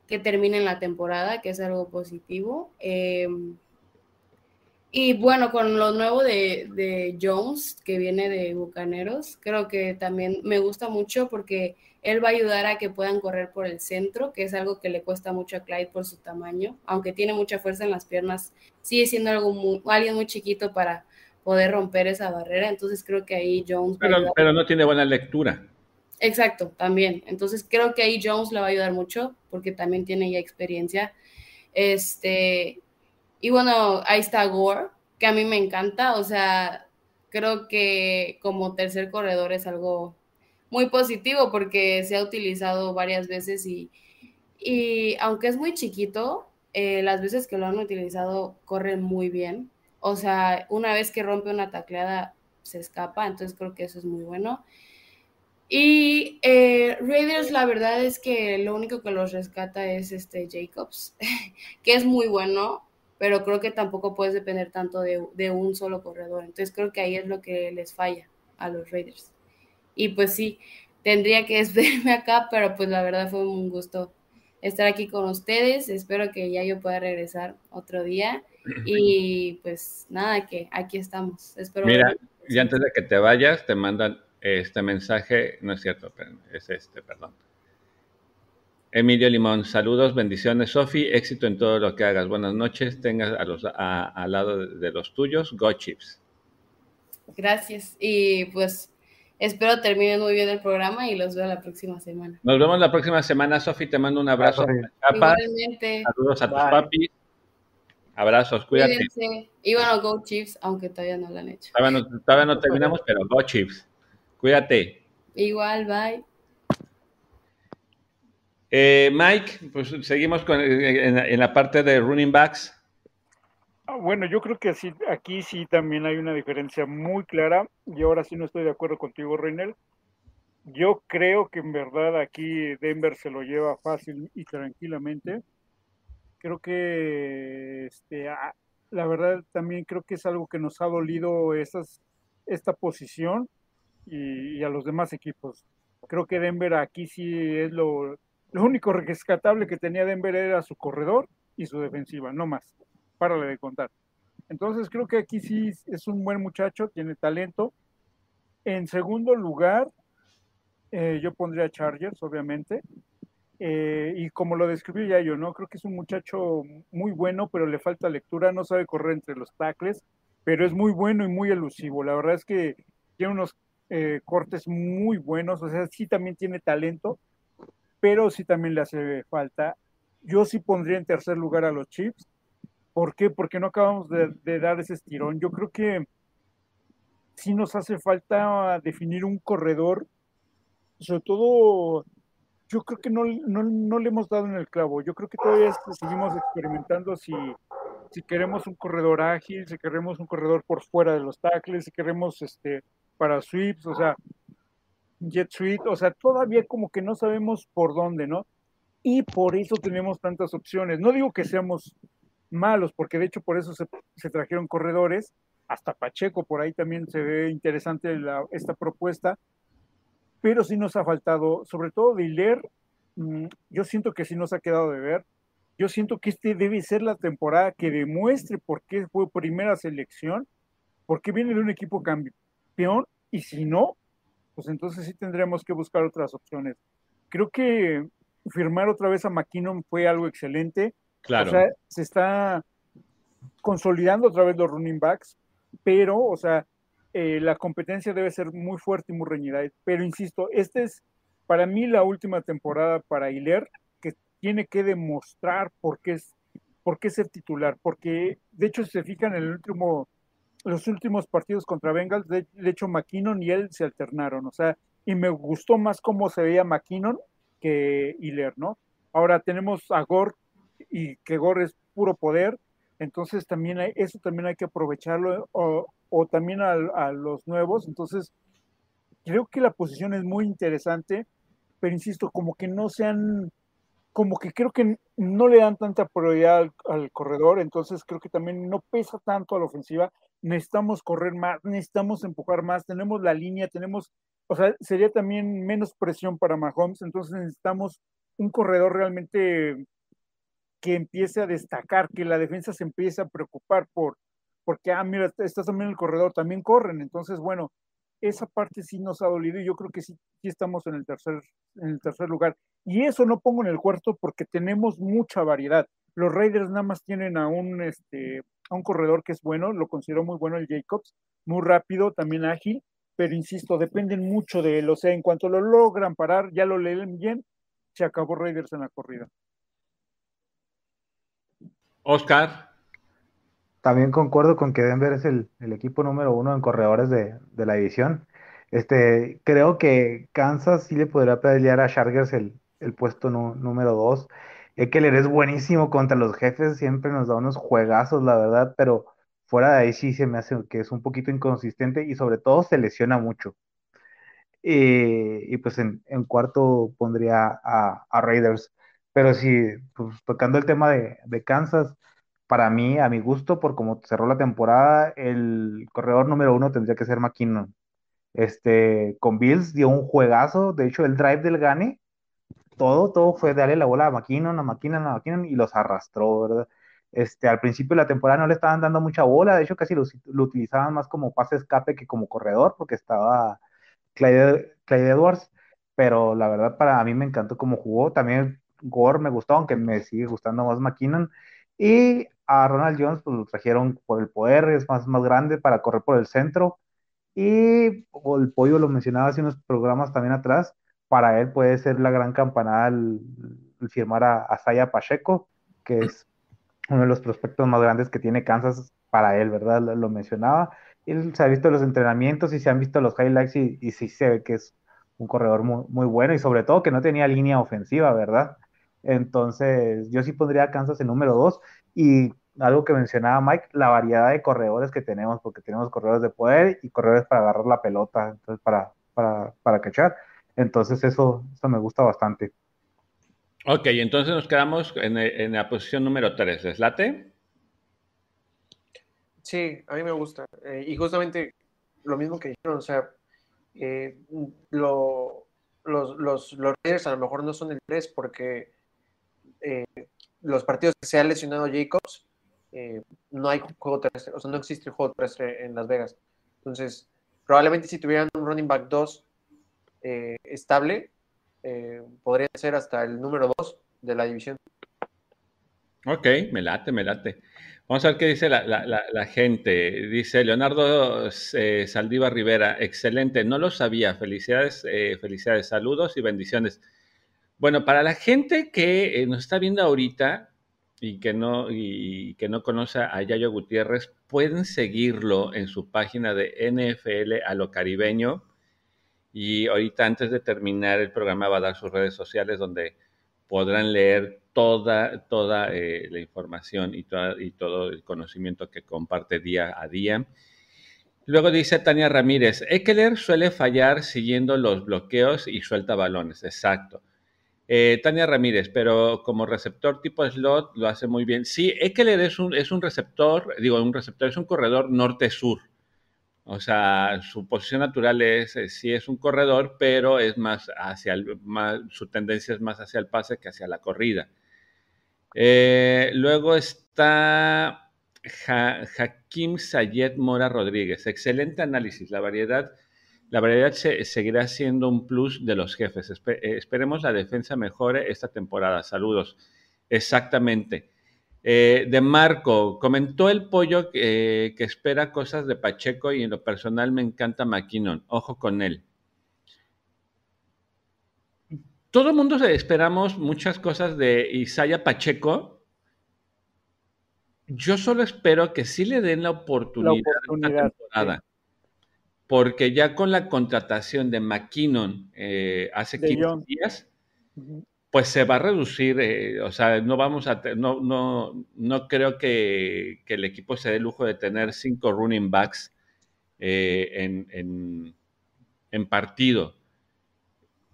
que terminen la temporada, que es algo positivo. Y bueno, con lo nuevo de, Jones, que viene de Bucaneros, creo que también me gusta mucho porque él va a ayudar a que puedan correr por el centro, que es algo que le cuesta mucho a Clyde por su tamaño. Aunque tiene mucha fuerza en las piernas, sigue siendo algo alguien muy chiquito para poder romper esa barrera. Entonces creo que ahí Jones... Pero, pero no tiene buena lectura. Exacto, también. Entonces creo que ahí Jones le va a ayudar mucho porque también tiene ya experiencia. Este, y bueno, ahí está Gore, que a mí me encanta. O sea, creo que como tercer corredor es algo muy positivo porque se ha utilizado varias veces y, y aunque es muy chiquito, eh, las veces que lo han utilizado corren muy bien. O sea, una vez que rompe una tacleada se escapa, entonces creo que eso es muy bueno. Y eh, Raiders, la verdad es que lo único que los rescata es este Jacobs, que es muy bueno pero creo que tampoco puedes depender tanto de, un solo corredor. Entonces creo que ahí es lo que les falla a los Raiders. Y pues sí, tendría que despedirme acá, pero pues la verdad fue un gusto estar aquí con ustedes. Espero que ya yo pueda regresar otro día. Y pues nada, que aquí estamos. Espero Mira, y antes de que te vayas, te mandan este mensaje, no es cierto, es este, perdón. Emilio Limón, saludos, bendiciones, Sofi, éxito en todo lo que hagas. Buenas noches, tengas a los, al lado de, los tuyos, Go Chips. Gracias, y pues espero terminen muy bien el programa y los veo la próxima semana. Nos vemos la próxima semana, Sofi, te mando un abrazo. Igualmente. Saludos a tus papis. Abrazos, cuídate. Y bueno, Go Chips, aunque todavía no lo han hecho. todavía no terminamos, pero Go Chips. Cuídate. Igual, bye. Eh, Mike, pues seguimos con, en, la parte de running backs. Ah, bueno, yo creo que sí, aquí sí también hay una diferencia muy clara y ahora sí no estoy de acuerdo contigo, Reynel. Yo creo que en verdad aquí Denver se lo lleva fácil y tranquilamente. Creo que este, la verdad también creo que es algo que nos ha dolido esta posición y, a los demás equipos. Creo que Denver aquí sí es lo, lo único rescatable que tenía Denver era su corredor y su defensiva, no más. Párale de contar. Entonces creo que aquí sí es un buen muchacho, tiene talento. En segundo lugar, eh, yo pondría Chargers, obviamente. Eh, y como lo describí ya yo, ¿no? Creo que es un muchacho muy bueno, pero le falta lectura, no sabe correr entre los tackles, pero es muy bueno y muy elusivo. La verdad es que tiene unos eh, cortes muy buenos, o sea, sí también tiene talento, pero sí también le hace falta. Yo sí pondría en tercer lugar a los Chiefs. ¿Por qué? Porque no acabamos de dar ese estirón. Yo creo que sí nos hace falta definir un corredor, sobre todo yo creo que no, no, le hemos dado en el clavo. Yo creo que todavía seguimos experimentando si, si queremos un corredor ágil, si queremos un corredor por fuera de los tackles, si queremos este para sweeps, o sea, jet sweep, o sea, todavía como que no sabemos por dónde, ¿no? Y por eso tenemos tantas opciones. No digo que seamos malos, porque de hecho por eso se, se trajeron corredores, hasta Pacheco por ahí también se ve interesante esta propuesta, pero sí nos ha faltado, sobre todo de mm, yo siento que sí nos ha quedado de ver. Yo siento que este debe ser la temporada que demuestre por qué fue primera selección, por qué viene de un equipo campeón, y si no, pues entonces sí tendremos que buscar otras opciones. Creo que firmar otra vez a McKinnon fue algo excelente. Claro. O sea, se está consolidando otra vez los running backs, pero, o sea, eh, la competencia debe ser muy fuerte y muy reñida. Pero insisto, esta es para mí la última temporada para Hiler, que tiene que demostrar por qué es por qué ser titular, porque de hecho si se fijan en el último, los últimos partidos contra Bengals, de, hecho McKinnon y él se alternaron, o sea, y me gustó más cómo se veía McKinnon que Hiler, ¿no? Ahora tenemos a Gore y que Gore es puro poder, entonces también hay, eso también hay que aprovecharlo o también a, los nuevos. Entonces, creo que la posición es muy interesante, pero insisto, como que no sean, como que creo que no le dan tanta prioridad al, corredor, entonces creo que también no pesa tanto a la ofensiva. Necesitamos correr más, necesitamos empujar más, tenemos la línea, tenemos, o sea, sería también menos presión para Mahomes, entonces necesitamos un corredor realmente que empiece a destacar, que la defensa se empiece a preocupar por, porque, ah, mira, estás también en el corredor, también corren. Entonces, bueno, esa parte sí nos ha dolido y yo creo que sí, sí estamos en el, tercer, en el tercer lugar. Y eso no pongo en el cuarto porque tenemos mucha variedad. Los Raiders nada más tienen a un, este, a un corredor que es bueno, lo considero muy bueno el Jacobs, muy rápido, también ágil, pero insisto, dependen mucho de él. O sea, en cuanto lo logran parar, ya lo leen bien, se acabó Raiders en la corrida. Oscar. También concuerdo con que Denver es el, equipo número uno en corredores de, la división. Este, creo que Kansas sí le podría pelear a Chargers el, puesto número dos. Eckler es buenísimo contra los jefes, siempre nos da unos juegazos, la verdad, pero fuera de ahí sí se me hace que es un poquito inconsistente y sobre todo se lesiona mucho. Y, pues en, cuarto pondría a, Raiders. Pero sí, pues tocando el tema de, Kansas, para mí, a mi gusto, por cómo cerró la temporada, el corredor número uno tendría que ser McKinnon. Este, con Bills dio un juegazo, de hecho, el drive del Gane, todo, todo fue darle la bola a McKinnon, a McKinnon, a McKinnon y los arrastró, ¿verdad? Este, al principio de la temporada no le estaban dando mucha bola, de hecho casi lo, utilizaban más como pase escape que como corredor, porque estaba Clyde, Clyde Edwards, pero la verdad para mí me encantó cómo jugó, también Gore me gustó, aunque me sigue gustando más McKinnon. Y a Ronald Jones, pues lo trajeron por el poder, es más, más grande para correr por el centro. Y el pollo lo mencionaba hace unos programas también atrás. Para él puede ser la gran campanada el, firmar a, a Pacheco, que es uno de los prospectos más grandes que tiene Kansas para él, ¿verdad? Lo, mencionaba. Él se ha visto los entrenamientos y se han visto los highlights y, y sí se ve que es un corredor muy, muy bueno y sobre todo que no tenía línea ofensiva, ¿verdad? Entonces, yo sí pondría a Kansas en número dos. Y algo que mencionaba Mike, la variedad de corredores que tenemos, porque tenemos corredores de poder y corredores para agarrar la pelota, entonces para, para, para cachar. Entonces, eso, eso me gusta bastante. Ok, entonces nos quedamos en, la posición número 3. ¿Les late? Sí, a mí me gusta. Eh, y justamente lo mismo que dijeron, o sea, eh, lo, los, los, los Raiders a lo mejor no son el 3 porque eh, los partidos que se ha lesionado Jacobs, eh, no hay juego terrestre, o sea, no existe juego terrestre en Las Vegas. Entonces, probablemente si tuvieran un running back 2 estable, podría ser hasta el número 2 de la división. Ok, me late, me late. Vamos a ver qué dice la, gente. Dice Leonardo eh, Saldívar Rivera, excelente, no lo sabía. Felicidades, eh, felicidades, saludos y bendiciones. Bueno, para la gente que eh, nos está viendo ahorita y que no, y que no conoce a Yayo Gutiérrez, pueden seguirlo en su página de NFL a lo caribeño. Y ahorita, antes de terminar el programa, va a dar sus redes sociales donde podrán leer toda, toda eh, la información y, y todo el conocimiento que comparte día a día. Luego dice Tania Ramírez, Eckler suele fallar siguiendo los bloqueos y suelta balones. Exacto. Eh, Tania Ramírez, pero como receptor tipo slot lo hace muy bien. Sí, Eckler es un, es un receptor, digo, un receptor, es un corredor norte-sur. O sea, su posición natural es, eh, sí es un corredor, pero es más hacia el, su tendencia es más hacia el pase que hacia la corrida. Eh, luego está Hakim Sayed Mora Rodríguez. Excelente análisis. La variedad, la variedad seguirá siendo un plus de los jefes. Eh, esperemos la defensa mejore esta temporada. Saludos. Exactamente. Eh, de Marco, comentó el pollo que espera cosas de Pacheco y en lo personal me encanta McKinnon. Ojo con él. Todo el mundo esperamos muchas cosas de Isaya Pacheco. Yo solo espero que sí le den la oportunidad, la temporada. Porque ya con la contratación de McKinnon eh, hace 15 días, pues se va a reducir, eh, o sea, no vamos a, no, no, no creo que, el equipo se dé el lujo de tener cinco running backs eh, en, en, partido.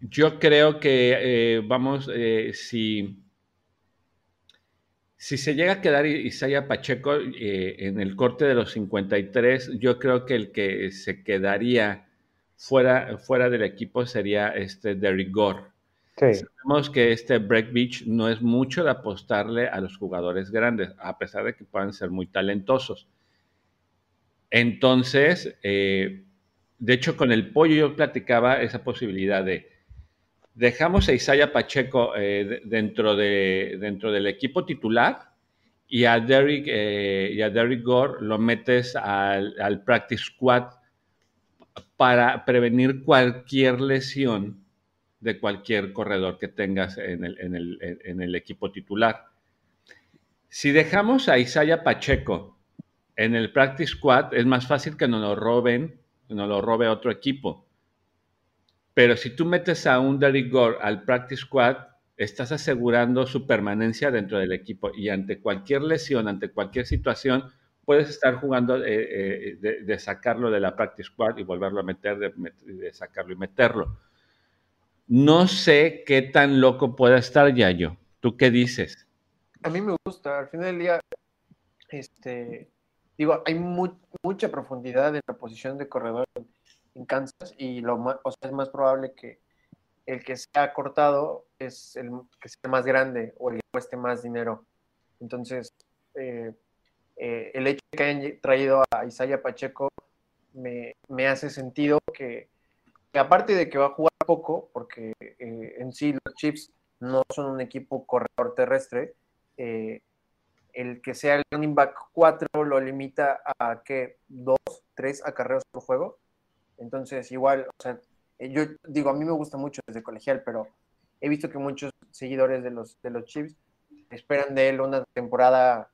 Yo creo que, vamos, si, si se llega a quedar Isaiah Pacheco en el corte de los 53, yo creo que el que se quedaría fuera, fuera del equipo sería este Derrick Gore. Sabemos que este Break Beach no es mucho de apostarle a los jugadores grandes, a pesar de que puedan ser muy talentosos. Entonces, eh, de hecho, con el pollo yo platicaba esa posibilidad de dejamos a Isaiah Pacheco eh, dentro, de, dentro del equipo titular y a Derrick, eh, y a Derrick Gore lo metes al, practice squad para prevenir cualquier lesión de cualquier corredor que tengas en el, equipo titular. Si dejamos a Isaiah Pacheco en el practice squad, es más fácil que nos lo roben, nos lo robe otro equipo. Pero si tú metes a un Derrick Gore al practice squad, estás asegurando su permanencia dentro del equipo y ante cualquier lesión, ante cualquier situación, puedes estar jugando eh, eh, de, sacarlo de la practice squad y volverlo a meter, de sacarlo y meterlo. No sé qué tan loco pueda estar Yayo. ¿Tú qué dices? A mí me gusta. Al final del día, este, digo, hay mucha profundidad en la posición de corredor en Kansas y lo más, o sea, es más probable que el que sea cortado es el que sea más grande o el que cueste más dinero. Entonces, eh, eh, el hecho de que hayan traído a Isaiah Pacheco me, me hace sentido que aparte de que va a jugar poco, porque eh, en sí los Chiefs no son un equipo corredor terrestre, el que sea el running back 4 lo limita a que 2, 3 acarreos por juego. Entonces, igual, o sea, eh, yo digo, a mí me gusta mucho desde colegial, pero he visto que muchos seguidores de los, de los Chiefs esperan de él una temporada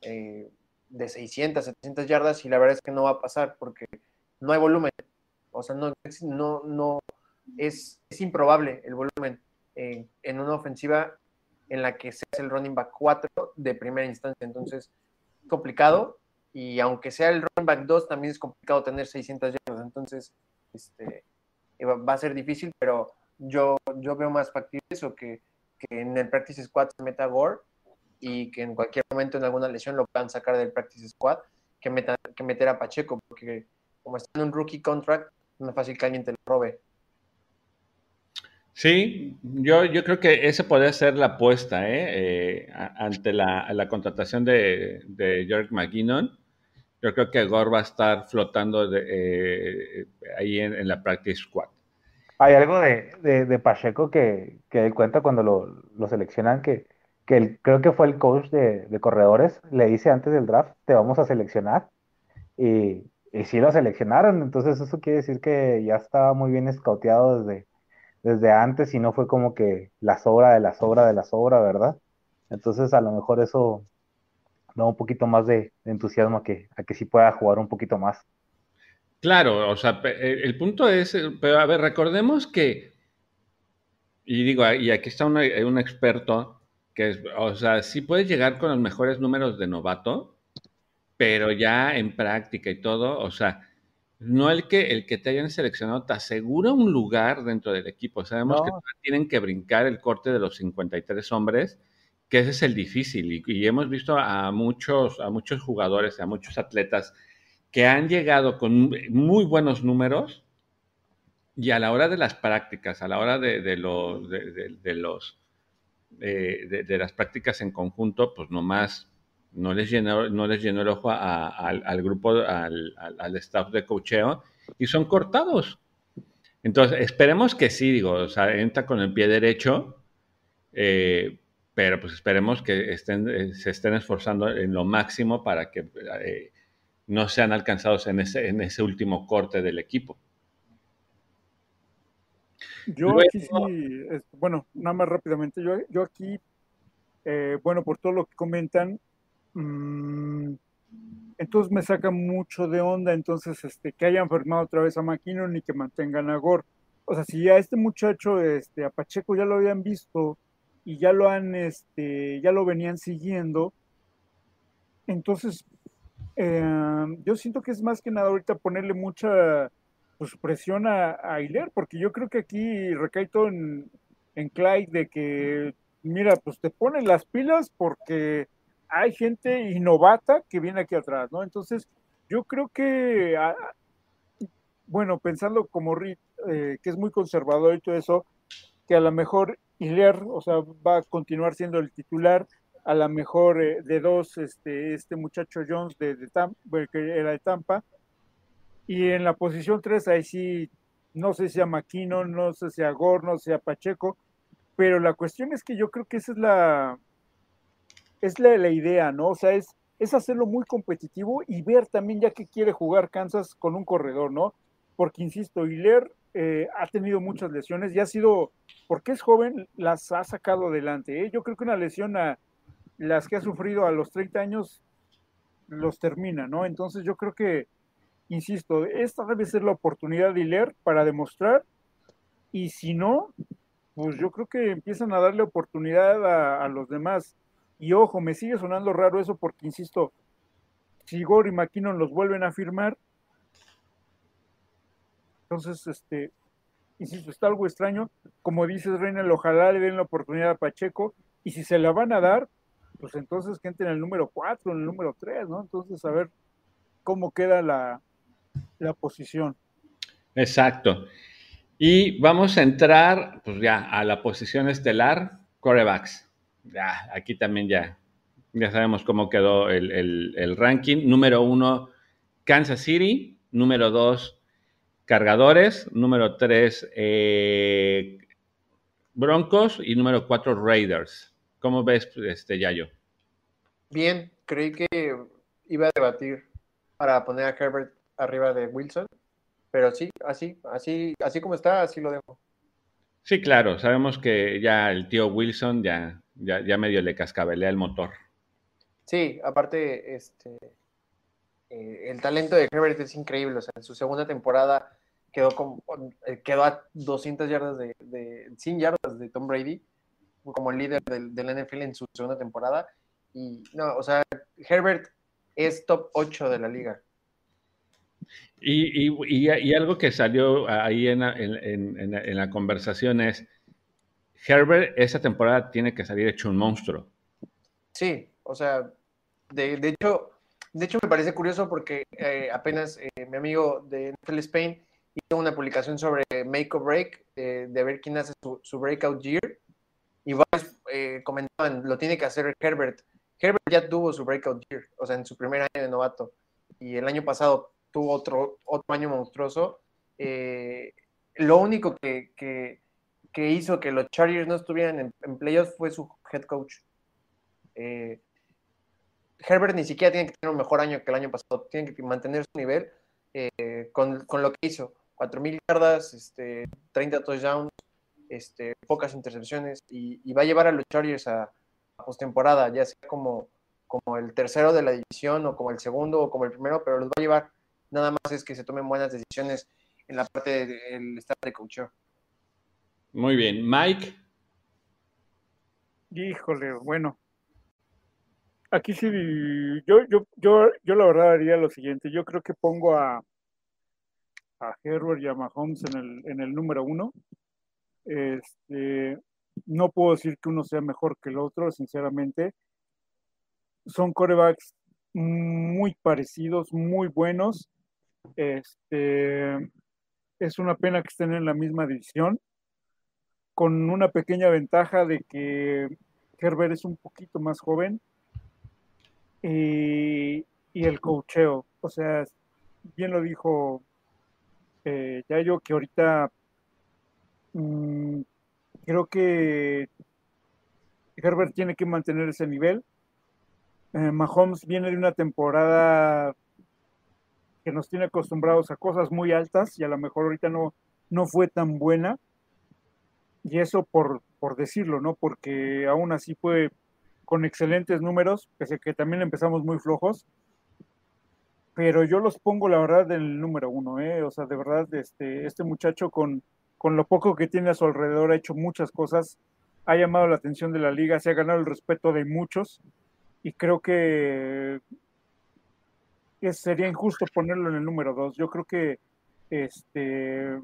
de 600, 700 yardas y la verdad es que no va a pasar porque no hay volumen. O sea, no, no, no es, es improbable el volumen en una ofensiva en la que se hace el running back 4 de primera instancia. Entonces, es complicado. Y aunque sea el running back 2, también es complicado tener 600 yardas. Entonces, este, va a ser difícil, pero yo, yo veo más factible eso que, que en el practice squad se meta Gore y que en cualquier momento en alguna lesión lo puedan sacar del practice squad que, meta, que meter a Pacheco, porque como está en un rookie contract, no es fácil que alguien te lo robe. Sí, yo, yo creo que esa podría ser la apuesta ¿eh? eh ante la, la, contratación de, de George McGinnon. Yo creo que Gore va a estar flotando eh, ahí en, la practice squad. Hay algo de, Pacheco que, que él cuenta cuando lo, seleccionan, que, que creo que fue el coach de, corredores, le dice antes del draft, te vamos a seleccionar. Y, y sí lo seleccionaron, entonces eso quiere decir que ya estaba muy bien escauteado desde, desde antes y no fue como que la sobra de la sobra de la sobra, ¿verdad? Entonces a lo mejor eso da un poquito más de, entusiasmo a que, a que sí pueda jugar un poquito más. Claro, o sea, el punto es, pero a ver, recordemos que, y digo, y aquí está un experto, que es, o sea, sí puedes llegar con los mejores números de novato, pero ya en práctica y todo, o sea, no el que, el que te hayan seleccionado te asegura un lugar dentro del equipo. Sabemos que tienen que brincar el corte de los 53 hombres, que ese es el difícil. Y, hemos visto a muchos, a muchos jugadores, a muchos atletas que han llegado con muy buenos números y a la hora de las prácticas, a la hora de, los, eh, de, las prácticas en conjunto, pues nomás no les llenó, no les llenó el ojo al grupo, al, staff de cocheo y son cortados. Entonces, esperemos que sí, digo, o sea, entra con el pie derecho, eh, pero pues esperemos que estén, eh, se estén esforzando en lo máximo para que eh, no sean alcanzados en ese, en ese último corte del equipo. Yo aquí sí, bueno, nada más rápidamente, yo, yo aquí, bueno, por todo lo que comentan, Mm, entonces me saca mucho de onda, entonces, este, que hayan firmado otra vez a McKinnon y que mantengan a Gore. O sea, si a este muchacho, este, a Pacheco ya lo habían visto y ya lo han, este, ya lo venían siguiendo, entonces, eh, yo siento que es más que nada ahorita ponerle mucha pues, presión a, a porque yo creo que aquí recae todo en, en Clyde de que, mira, pues te ponen las pilas porque hay gente innovata que viene aquí atrás, ¿no? Entonces, yo creo que, ah, bueno, pensando como Reed, eh, que es muy conservador y todo eso, que a lo mejor Hilaire, o sea, va a continuar siendo el titular, a lo mejor eh, de dos, este, este muchacho Jones de, Tampa, que era de Tampa, y en la posición tres, ahí sí, no sé si a Maquino, no sé si a Gore, no sé si a Pacheco, pero la cuestión es que yo creo que esa es la, es la, la, idea, ¿no? O sea, es, es hacerlo muy competitivo y ver también ya que quiere jugar Kansas con un corredor, ¿no? Porque, insisto, Hiler eh, ha tenido muchas lesiones y ha sido, porque es joven, las ha sacado adelante. ¿eh? Yo creo que una lesión a las que ha sufrido a los 30 años los termina, ¿no? Entonces yo creo que, insisto, esta debe ser la oportunidad de Hiler para demostrar y si no, pues yo creo que empiezan a darle oportunidad a, los demás y ojo, me sigue sonando raro eso porque, insisto, si Gore y McKinnon los vuelven a firmar, entonces, este, insisto, está algo extraño. Como dices, Reina, ojalá le den la oportunidad a Pacheco. Y si se la van a dar, pues entonces que entre en el número 4, en el número 3, ¿no? Entonces, a ver cómo queda la, la posición. Exacto. Y vamos a entrar, pues ya, a la posición estelar, corebacks ya, aquí también ya, ya sabemos cómo quedó el, ranking. Número uno, Kansas City. Número dos, Cargadores. Número tres, eh, Broncos. Y número cuatro, Raiders. ¿Cómo ves, este Yayo? Bien, creí que iba a debatir para poner a Herbert arriba de Wilson, pero sí, así, así, así como está, así lo dejo. Sí, claro, sabemos que ya el tío Wilson ya ya, ya medio le cascabelea el motor. Sí, aparte, este, eh, el talento de Herbert es increíble. O sea, en su segunda temporada quedó, con, quedó a 200 yardas de, de 100 yardas de Tom Brady como el líder del, del, NFL en su segunda temporada. Y no, o sea, Herbert es top 8 de la liga. Y, y, y, algo que salió ahí en, en, en, en la conversación es, Herbert esa temporada tiene que salir hecho un monstruo. Sí, o sea, de, hecho, de hecho me parece curioso porque eh, apenas eh, mi amigo de NFL Spain hizo una publicación sobre Make or Break, eh, de ver quién hace su, breakout year. Y varios eh, comentaban, lo tiene que hacer Herbert. Herbert ya tuvo su breakout year, o sea, en su primer año de novato. Y el año pasado tuvo otro, otro año monstruoso. Eh, lo único que, que, hizo que los Chargers no estuvieran en, en playoffs fue su head coach. Herbert ni siquiera tiene que tener un mejor año que el año pasado, tiene que mantener su nivel con, con, lo que hizo. 4.000 yardas, este, 30 touchdowns, este, pocas intercepciones y, va a llevar a los Chargers a, postemporada, ya sea como, como el tercero de la división o como el segundo o como el primero, pero los va a llevar. Nada más es que se tomen buenas decisiones en la parte del staff de coach. Muy bien. Mike. Híjole, bueno. Aquí sí, yo, yo, yo, yo la verdad haría lo siguiente. Yo creo que pongo a, a Herbert y a Mahomes en el, en el número uno. Este, no puedo decir que uno sea mejor que el otro, sinceramente. Son corebacks muy parecidos, muy buenos. Este, es una pena que estén en la misma división, con una pequeña ventaja de que Herbert es un poquito más joven y, y el cocheo, o sea, bien lo dijo eh, ya yo que ahorita mm, creo que Herbert tiene que mantener ese nivel. Eh, Mahomes viene de una temporada que nos tiene acostumbrados a cosas muy altas y a lo mejor ahorita no, no fue tan buena. Y eso por, por decirlo, ¿no? Porque aún así fue con excelentes números, pese que también empezamos muy flojos pero yo los pongo, la verdad, en el número uno, ¿eh? O sea, de verdad, este, este muchacho con, con lo poco que tiene a su alrededor ha hecho muchas cosas, ha llamado la atención de la liga, se ha ganado el respeto de muchos y creo que sería injusto ponerlo en el número dos. Yo creo que este,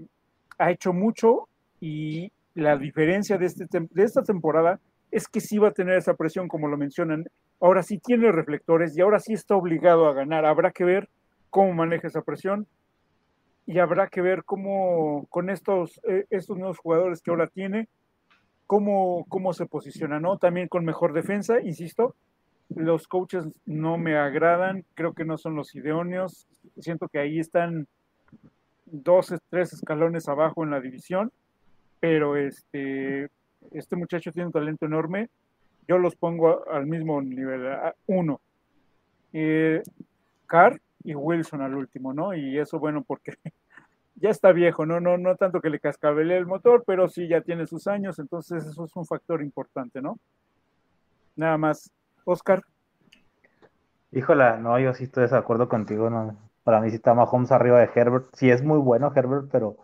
ha hecho mucho y la diferencia de, este, de esta temporada es que sí va a tener esa presión, como lo mencionan. Ahora sí tiene reflectores y ahora sí está obligado a ganar. Habrá que ver cómo maneja esa presión y habrá que ver cómo con estos, eh, estos nuevos jugadores que ahora tiene, cómo, cómo se posiciona, ¿no? También con mejor defensa, insisto, los coaches no me agradan, creo que no son los idóneos, siento que ahí están dos, tres escalones abajo en la división, pero este, este muchacho tiene un talento enorme, yo los pongo al mismo nivel, uno. Eh, Carr y Wilson al último, ¿no? Y eso, bueno, porque ya está viejo, ¿no? No, no tanto que le cascabele el motor, pero sí ya tiene sus años, entonces eso es un factor importante, ¿no? Nada más. Oscar. Híjola, no, yo sí estoy de acuerdo contigo, no. Para mí sí está Mahomes arriba de Herbert. Sí es muy bueno Herbert, pero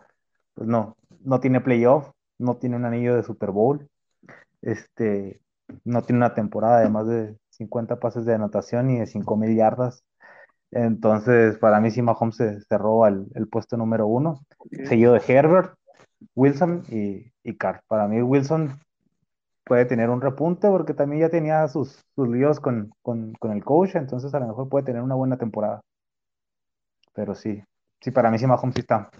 pues no, no tiene playoff, no tiene un anillo de Super Bowl. Este, no tiene una temporada de más de 50 pases de anotación y de 5.000 yardas. Entonces, para mí sí Mahomes se, se roba el, puesto número uno, seguido de Herbert, Wilson y, y Carr. Para mí Wilson puede tener un repunte porque también ya tenía sus, sus líos con, con, con, el coach, entonces a lo mejor puede tener una buena temporada. Pero sí, sí, para mí sí Mahomes está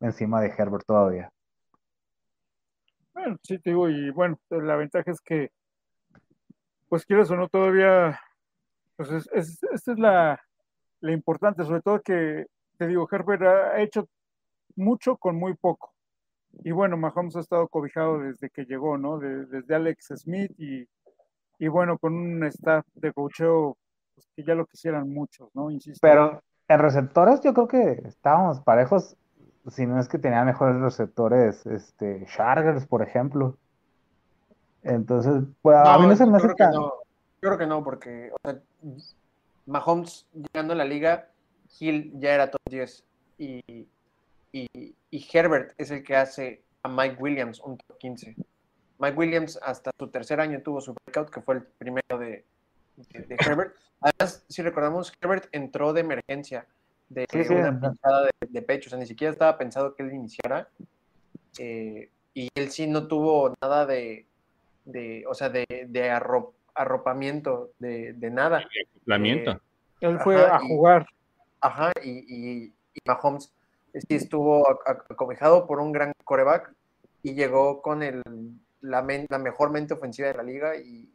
encima de Herbert todavía. Bueno, sí, te digo, y bueno, la ventaja es que pues quieres o no, todavía, pues es, es, esta es la, la, importante, sobre todo que, te digo, Herbert ha hecho mucho con muy poco. Y bueno, Mahomes ha estado cobijado desde que llegó, ¿no? desde Alex Smith y, y, bueno, con un staff de cocheo pues, que ya lo quisieran muchos, ¿no? Insisto. Pero en receptores yo creo que estábamos parejos, si no es que tenía mejores receptores, este, Chargers, por ejemplo. Entonces, pues a mí no se me hace tan... Yo creo que no, porque Mahomes llegando a la liga, Hill ya era top 10 y, y, Herbert es el que hace a Mike Williams un top 15. Mike Williams hasta su tercer año tuvo su breakout, que fue el primero de, de, Herbert. Además, si recordamos, Herbert entró de emergencia de una pinchada de, pecho, o sea, ni siquiera estaba pensado que él iniciara. Eh, y él sí no tuvo nada de, de, o sea, de, de arropamiento, de, de, nada. De Él fue a jugar. Ajá, y, y, Mahomes sí estuvo acomejado por un gran coreback y llegó con el, la, la mejor mente ofensiva de la liga y,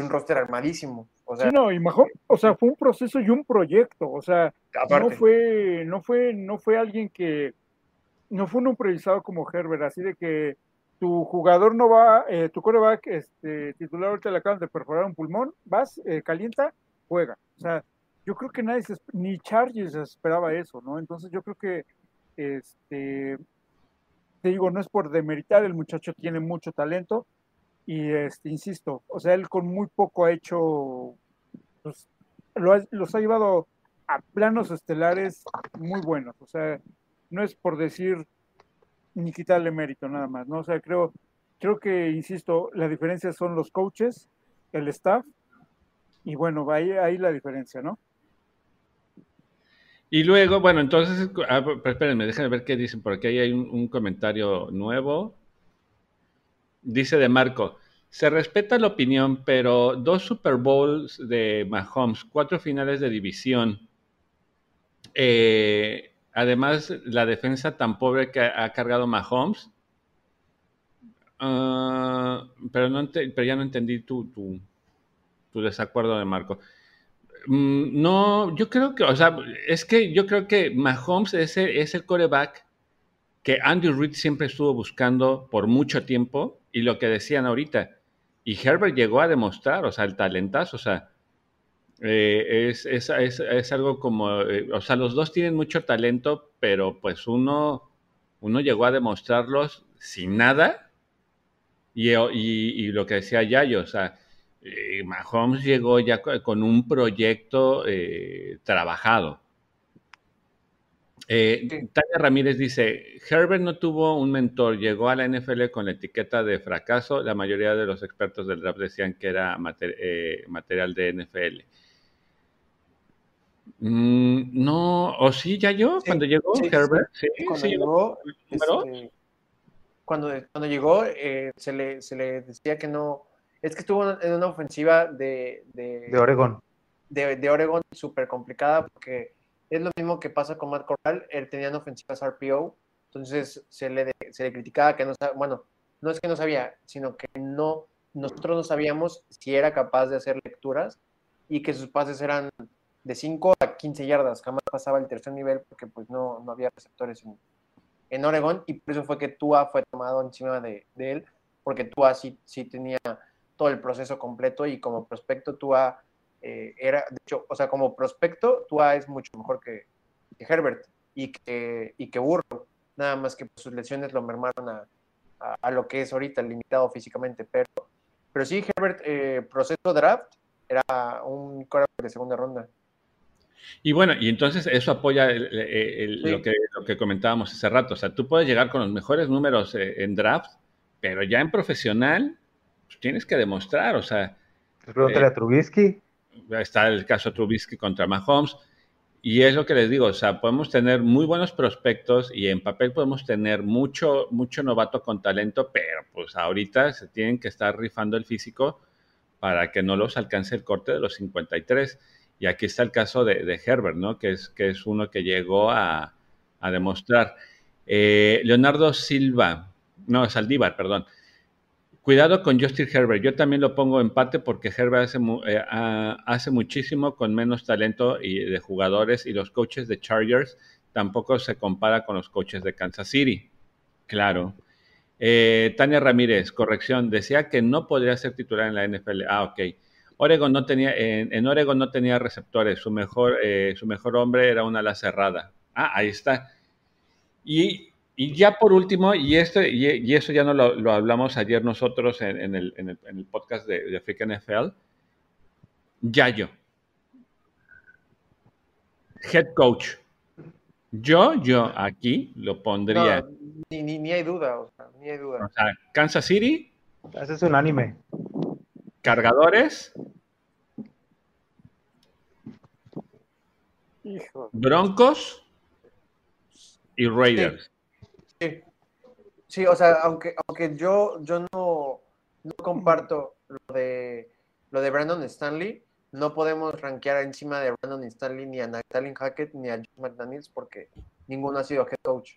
un roster armadísimo. O sea, sí, no, y mejor, o sea, fue un proceso y un proyecto, o sea, no fue, no fue, no fue alguien que, no fue un improvisado como Herbert, así de que tu jugador no va, eh, tu coreback este, titular ahorita le acaban de perforar un pulmón, vas, eh, calienta, juega. O sea, yo creo que nadie, ni Chargers esperaba eso, ¿no? Entonces yo creo que, este, te digo, no es por demeritar, el muchacho tiene mucho talento y, este, insisto, o sea, él con muy poco ha hecho, pues, los ha llevado a planos estelares muy buenos, o sea, no es por decir ni quitarle mérito nada más, ¿no? O sea, creo, creo que, insisto, la diferencia son los coaches, el staff, y bueno, ahí, ahí la diferencia, ¿no? Y luego, bueno, entonces, ah, espérenme, déjenme ver qué dicen, porque ahí hay un, comentario nuevo. Dice de Marco, se respeta la opinión, pero dos Super Bowls de Mahomes, cuatro finales de división, eh, además la defensa tan pobre que ha, cargado Mahomes, uh, pero, no pero ya no entendí tu, tu, tu desacuerdo de Marco. Mm, no, yo creo que, o sea, es que yo creo que Mahomes es el, es el coreback que Andy Reid siempre estuvo buscando por mucho tiempo y lo que decían ahorita. Y Herbert llegó a demostrar, o sea, el talentazo, o sea, eh, es, algo como, eh, o sea, los dos tienen mucho talento, pero pues uno, uno llegó a demostrarlos sin nada y, lo que decía Yayo, o sea, eh, Mahomes llegó ya con un proyecto trabajado. Eh, Tania Ramírez dice, Herbert no tuvo un mentor, llegó a la NFL con la etiqueta de fracaso. La mayoría de los expertos del draft decían que era material de NFL. Mm, no, o sí, ya yo, cuando llegó Herbert. Sí, cuando, llegó, este, cuando, cuando, llegó, se, le, se le decía que no, es que estuvo en una ofensiva de... De, de Oregon. De, de Oregon súper complicada porque es lo mismo que pasa con Matt Corral. Él tenía ofensivas RPO, entonces se le, se le criticaba que no sabía, bueno, no es que no sabía, sino que no, nosotros no sabíamos si era capaz de hacer lecturas y que sus pases eran de 5 a 15 yardas, jamás pasaba el tercer nivel porque pues no, no había receptores en, en Oregon y por eso fue que Tua fue tomado encima de, de él, porque Tua sí, sí tenía todo el proceso completo y como prospecto Tua eh, era, de hecho, o sea, como prospecto Tua es mucho mejor que, Herbert y que, y que Burro, nada más que sus lesiones lo mermaron a, a, lo que es ahorita limitado físicamente, pero, pero sí, Herbert, eh, proceso draft, era un quarterback de segunda ronda. Y bueno, y entonces eso apoya lo, que, lo que comentábamos hace rato. O sea, tú puedes llegar con los mejores números eh, en draft, pero ya en profesional pues, tienes que demostrar, o sea. Pregúntale a Trubisky. Está el caso Trubisky contra Mahomes. Y es lo que les digo, o sea, podemos tener muy buenos prospectos y en papel podemos tener mucho, mucho novato con talento, pero pues ahorita se tienen que estar rifando el físico para que no los alcance el corte de los 53. Y aquí está el caso de, Herbert, ¿no? Que es, que es uno que llegó a, demostrar. Eh, Leonardo Silva, no, Saldívar, perdón. Cuidado con Justin Herbert. Yo también lo pongo empate porque Herbert hace, eh, hace muchísimo con menos talento y de jugadores y los coaches de Chargers tampoco se compara con los coaches de Kansas City. Claro. Eh, Tania Ramírez, corrección, decía que no podría ser titular en la NFL. Ah, ok. Oregon no tenía, en, Oregon no tenía receptores. Su mejor, eh, su mejor hombre era una ala cerrada. Ah, ahí está. Y y ya por último, y, esto, y, eso ya no lo, hablamos ayer nosotros en, el, podcast de, de African NFL, Yayo. Head coach. Yo, yo aquí lo pondría. ni, hay duda, o sea, ni hay duda. O sea, Kansas City. Ese es un anime. Cargadores. Broncos y Raiders. Sí. O sea, aunque, aunque yo, yo no, no comparto lo de, lo de Brandon Stanley, no podemos rankear encima de Brandon Stanley ni a Natalie Hackett ni a Josh McDaniels porque ninguno ha sido head coach.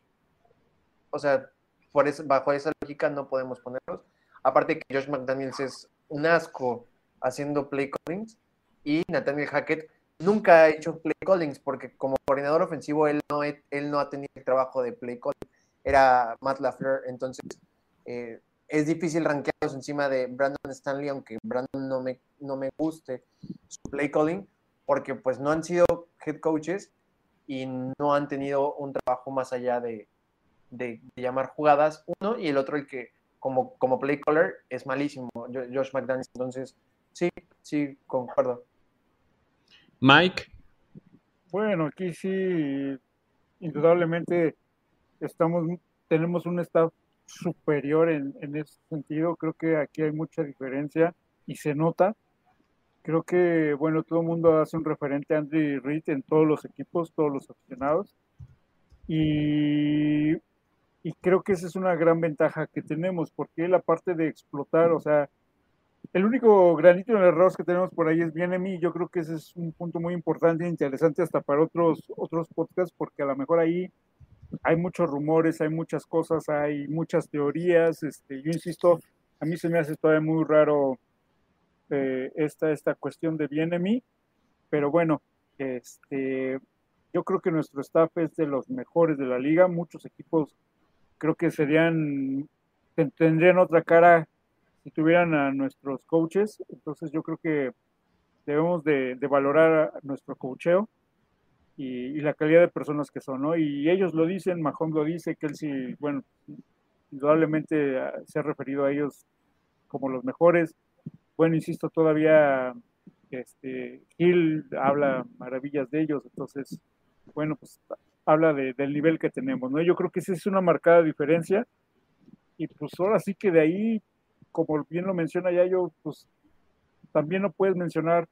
O sea, por eso, bajo esa lógica no podemos ponerlos. Aparte que Josh McDaniels es un asco haciendo play callings y Nathaniel Hackett nunca ha hecho play callings porque como coordinador ofensivo él no, él no ha tenido el trabajo de play calling. Era Matt LaFleur, entonces eh, es difícil rankearlos encima de Brandon Stanley, aunque Brandon no me, no me guste su play calling, porque pues no han sido head coaches y no han tenido un trabajo más allá de, de, llamar jugadas, uno, y el otro el que como, como play caller es malísimo, Josh McDaniels. Entonces, sí, sí, concuerdo. Mike. Bueno, aquí sí, indudablemente estamos, tenemos un staff superior en, en ese sentido. Creo que aquí hay mucha diferencia y se nota. Creo que, bueno, todo el mundo hace un referente a Andy Reid en todos los equipos, todos los aficionados. Y, y, creo que esa es una gran ventaja que tenemos, porque la parte de explotar, o sea, el único granito de error que tenemos por ahí es bien en mí. Yo creo que ese es un punto muy importante e interesante hasta para otros, otros podcasts, porque a lo mejor ahí hay muchos rumores, hay muchas cosas, hay muchas teorías. Este, yo insisto, a mí se me hace todavía muy raro eh, esta, esta cuestión de bien mí, pero bueno, este, yo creo que nuestro staff es de los mejores de la liga. Muchos equipos creo que serían, tendrían otra cara si tuvieran a nuestros coaches. Entonces yo creo que debemos de, de valorar nuestro coacheo y, la calidad de personas que son, ¿no? Y ellos lo dicen, Mahomes lo dice, sí, bueno, indudablemente ah, se ha referido a ellos como los mejores. Bueno, insisto, todavía este, Gil habla maravillas de ellos, entonces, bueno, pues habla del nivel que tenemos, ¿no? Yo creo que esa es una marcada diferencia y pues ahora sí que de ahí, como bien lo menciona ya yo, pues también no puedes mencionar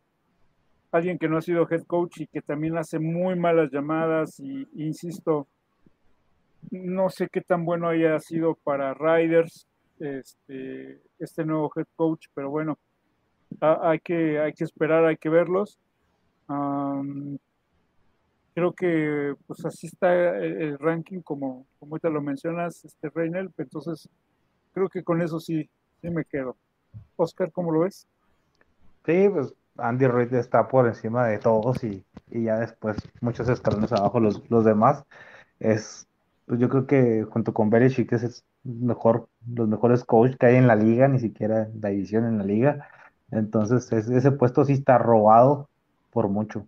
alguien que no ha sido head coach y que también hace muy malas llamadas y insisto, no sé qué tan bueno haya sido para Riders este, este nuevo head coach, pero bueno, hay, que, hay que esperar, hay que verlos. creo que pues así está el, ranking como, como ahorita lo mencionas, este Reynel, entonces creo que con eso sí, sí me quedo. Oscar, ¿cómo lo ves? Sí, pues Andy Reid está por encima de todos y, ya después muchos escalones abajo los, los demás. Es, pues yo creo que junto con Belichick es mejor, los mejores coaches que hay en la liga, ni siquiera la división en la liga. Entonces ese puesto sí está robado por mucho.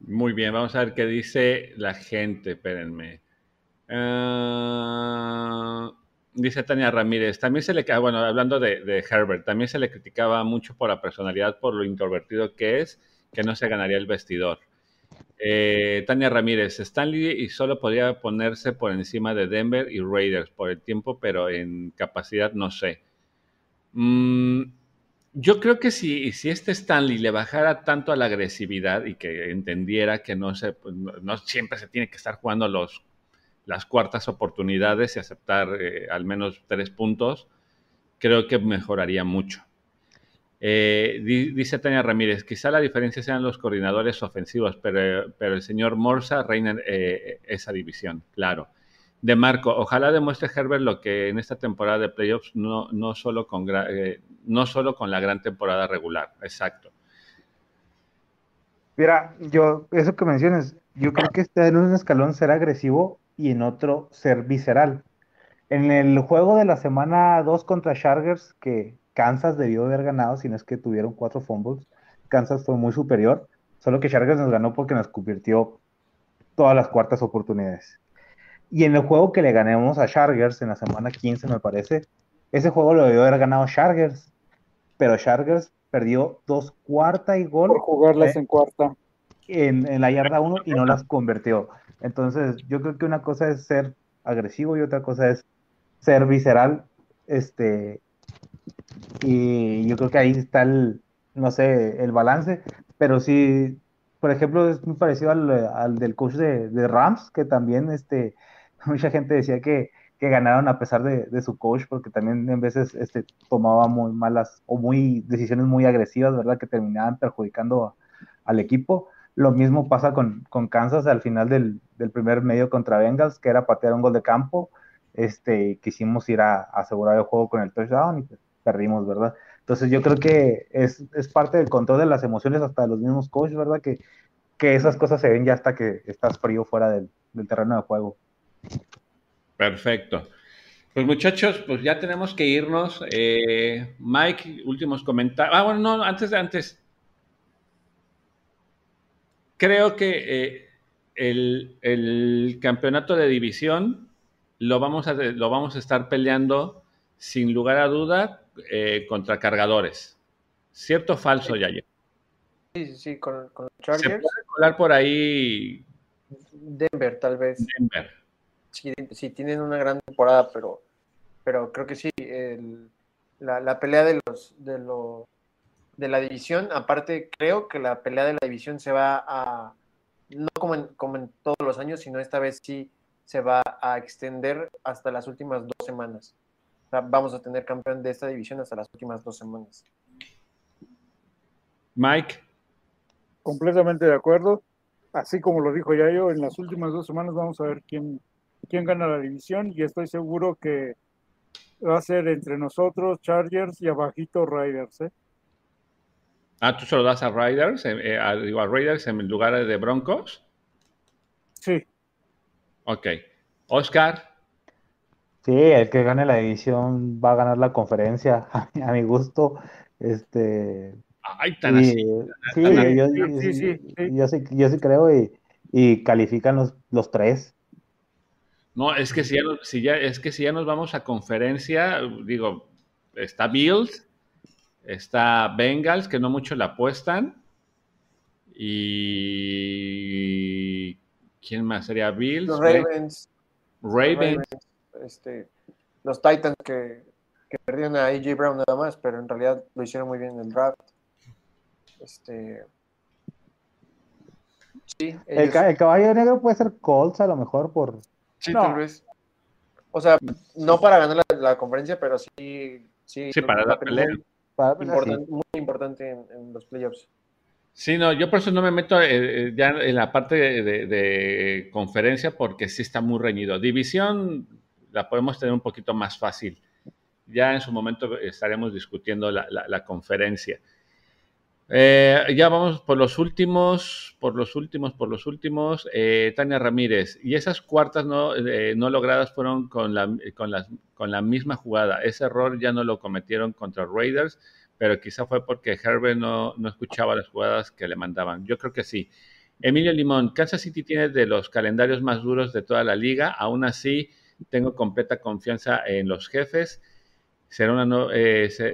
Muy bien, vamos a ver qué dice la gente, espérenme. Uh... Dice Tania Ramírez, también se le, bueno, hablando de, Herbert, también se le criticaba mucho por la personalidad, por lo introvertido que es, que no se ganaría el vestidor. Eh, Tania Ramírez, Stanley y solo podría ponerse por encima de Denver y Raiders por el tiempo, pero en capacidad no sé. Mm, yo creo que si, si este Stanley le bajara tanto a la agresividad y que entendiera que no, se, pues, no siempre se tiene que estar jugando los las cuartas oportunidades y aceptar eh, al menos tres puntos, creo que mejoraría mucho. Eh, dice Tania Ramírez, quizá la diferencia sean los coordinadores ofensivos, pero, pero el señor Morsa reina eh, esa división, claro. De Marco, ojalá demuestre Herbert lo que en esta temporada de playoffs no, no, solo, con, no solo con la gran temporada regular, exacto. Mira, yo, eso que mencionas, yo creo que este en un escalón será agresivo y en otro ser visceral. En el juego de la semana 2 contra Chargers, que Kansas debió haber ganado, si no es que tuvieron cuatro fumbles, Kansas fue muy superior, solo que Chargers nos ganó porque nos convirtió todas las cuartas oportunidades. Y en el juego que le ganemos a Chargers en la semana 15, me parece, ese juego lo debió haber ganado Chargers, pero Chargers perdió dos cuarta y gol. Por jugarlas en cuarta. En, la yarda 1 y no las convirtió. Entonces, yo creo que una cosa es ser agresivo y otra cosa es ser visceral. Este, y yo creo que ahí está el, no sé, el balance, pero sí, por ejemplo, es muy parecido al, del coach de, Rams, que también, este, mucha gente decía que, que ganaron a pesar de, su coach, porque también en veces este, tomaba muy malas o muy decisiones muy agresivas, ¿verdad? Que terminaban perjudicando al equipo. Lo mismo pasa con, con Kansas al final del, del, primer medio contra Bengals, que era patear un gol de campo. Este, quisimos ir a, asegurar el juego con el touchdown y pues, perdimos, ¿verdad? Entonces yo creo que es, es, parte del control de las emociones hasta de los mismos coaches, ¿verdad? Que, que esas cosas se ven ya hasta que estás frío fuera del, del terreno de juego. Perfecto. Pues muchachos, pues ya tenemos que irnos. Eh, Mike, últimos comentarios. Ah, bueno, no, antes antes. Creo que eh, el, campeonato de división lo vamos a, lo vamos a estar peleando sin lugar a duda eh, contra cargadores. ¿Cierto o falso, Yayo? Sí, sí, sí, con, con Chargers. ¿Se puede colar por ahí? Denver, tal vez. Denver sí, tienen una gran temporada, pero, pero creo que sí, la, pelea de los, de lo, de la división, aparte creo que la pelea de la división se va a, no como en, como en todos los años, sino esta vez sí se va a extender hasta las últimas dos semanas. vamos a tener campeón de esta división hasta las últimas dos semanas. Mike. Completamente de acuerdo. Así como lo dijo Yayo, en las últimas dos semanas vamos a ver quién, quién gana la división y estoy seguro que va a ser entre nosotros, Chargers y abajito Riders. ¿eh? Ah, ¿tú solo das a Riders, eh, a, digo, a Raiders en lugar de Broncos? Sí. Ok. Oscar. Sí, el que gane la división va a ganar la conferencia, a mi gusto. Este, Ay, tan así. Sí, yo, sí, sí, yo, sí, yo sí creo y, y califican los, los tres. No, es que si ya, si ya, es que si ya nos vamos a conferencia, digo, está Bills, está Bengals, que no mucho la apuestan. Y ¿quién más sería Bills? Los Ravens. Ravens. este, los Titans que, que, perdieron a AJ Brown nada más, pero en realidad lo hicieron muy bien en el draft. Este, sí, el, el, caballo negro puede ser Colts a lo mejor por Sí, tal vez. O sea, no para ganar la, conferencia, pero sí. Sí, para la pelea. Muy importante en, los playoffs. Sí, no, yo por eso no me meto eh, eh, ya en la parte de, conferencia porque sí está muy reñido. División la podemos tener un poquito más fácil. Ya en su momento estaremos discutiendo la conferencia. Eh, ya vamos por los últimos, por los últimos, por los últimos. Eh, Tania Ramírez. Y esas cuartas no, eh, no logradas fueron con la, misma jugada. Ese error ya no lo cometieron contra Raiders, pero quizá fue porque Herbert no, escuchaba las jugadas que le mandaban. Yo creo que sí. Emilio Limón, Kansas City tiene de los calendarios más duros de toda la liga. Aún así, tengo completa confianza en los jefes. Una,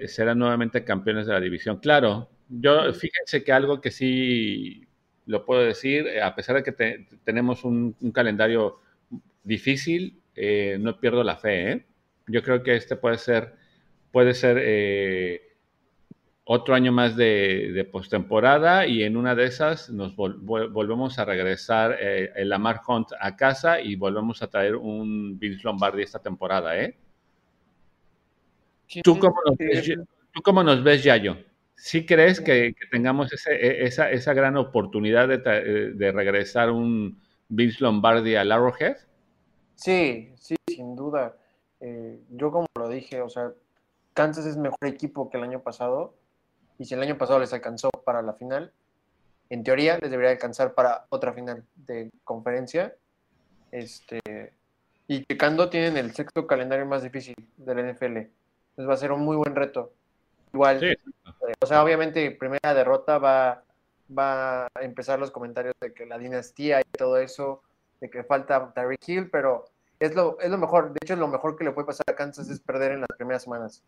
serán nuevamente campeones de la división. Claro, yo, fíjense que algo que sí lo puedo decir, eh, a pesar de que tenemos un, calendario difícil, eh, no pierdo la fe. ¿eh? Yo creo que este puede ser, puede ser otro año más de, postemporada y en una de esas nos volvemos a regresar el Lamar Hunt a casa y volvemos a traer un Vince Lombardi esta temporada. ¿eh? ¿Tú, cómo ves, ¿Tú cómo nos ves, Yayo? ¿Sí crees que, tengamos e, esa, esa, gran oportunidad de, eh, de, regresar un Vince Lombardi al Arrowhead? Sí, sí, sin duda. Eh, yo como lo dije, o sea, Kansas es mejor equipo que el año pasado y si el año pasado les alcanzó para la final, en teoría les debería alcanzar para otra final de conferencia. Este, y checando tienen el sexto calendario más difícil del NFL. Les va a ser un muy buen reto. Igual, eh, o sea, obviamente, primera derrota va, va a empezar los comentarios de que la dinastía y todo eso, de que falta Tyreek Hill, pero es lo, es lo mejor. De hecho, lo mejor que le puede pasar a Kansas es perder en las primeras semanas.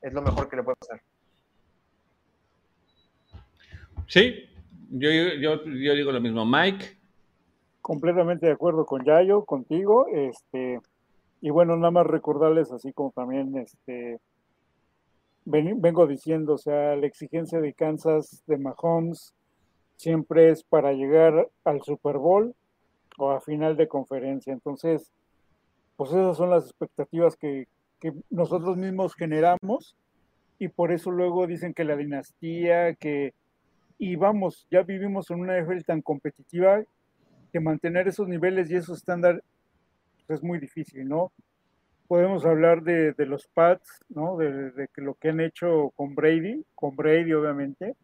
Es lo mejor que le puede pasar. Sí, yo, yo, yo digo lo mismo. Mike. Completamente de acuerdo con Yayo, contigo. Este, y bueno, nada más recordarles, así como también este, vengo diciendo, o sea, la exigencia de Kansas, de Mahomes, siempre es para llegar al Super Bowl o a final de conferencia. Entonces, pues esas son las expectativas que, nosotros mismos generamos y por eso luego dicen que la dinastía, que... Y vamos, ya vivimos en una NFL tan competitiva que mantener esos niveles y esos estándares es muy difícil, ¿no? Podemos hablar de, de los Pats, ¿no? De, de, lo que han hecho con Brady, con Brady obviamente,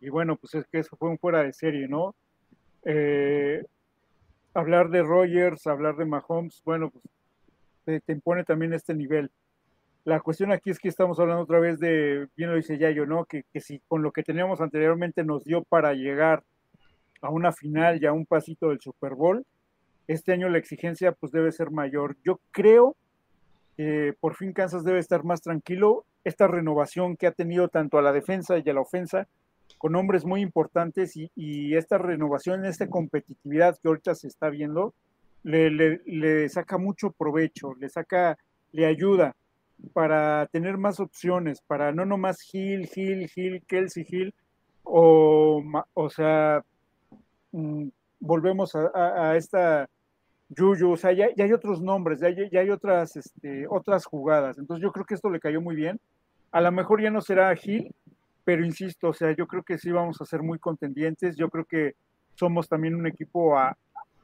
y bueno, pues es que eso fue un fuera de serie, ¿no? Eh, hablar de Rogers, hablar de Mahomes, bueno, pues te, te impone también este nivel. La cuestión aquí es que estamos hablando otra vez de, bien lo dice Yayo, ¿no? Que, que si con lo que teníamos anteriormente nos dio para llegar a una final y a un pasito del Super Bowl, este año la exigencia pues debe ser mayor. Yo creo que por fin Kansas debe estar más tranquilo. Esta renovación que ha tenido tanto a la defensa y a la ofensa, con hombres muy importantes y, esta renovación, esta competitividad que ahorita se está viendo, le, saca mucho provecho, le saca, le ayuda para tener más opciones, para no nomás Hill, Hill, Hill, Kelsey Hill, o, o sea, mmm, volvemos a, esta Yuyu, o sea, ya, ya hay otros nombres, ya, ya hay otras, este, otras jugadas, entonces yo creo que esto le cayó muy bien, a lo mejor ya no será Hill, pero insisto, o sea, yo creo que sí vamos a ser muy contendientes, yo creo que somos también un equipo a,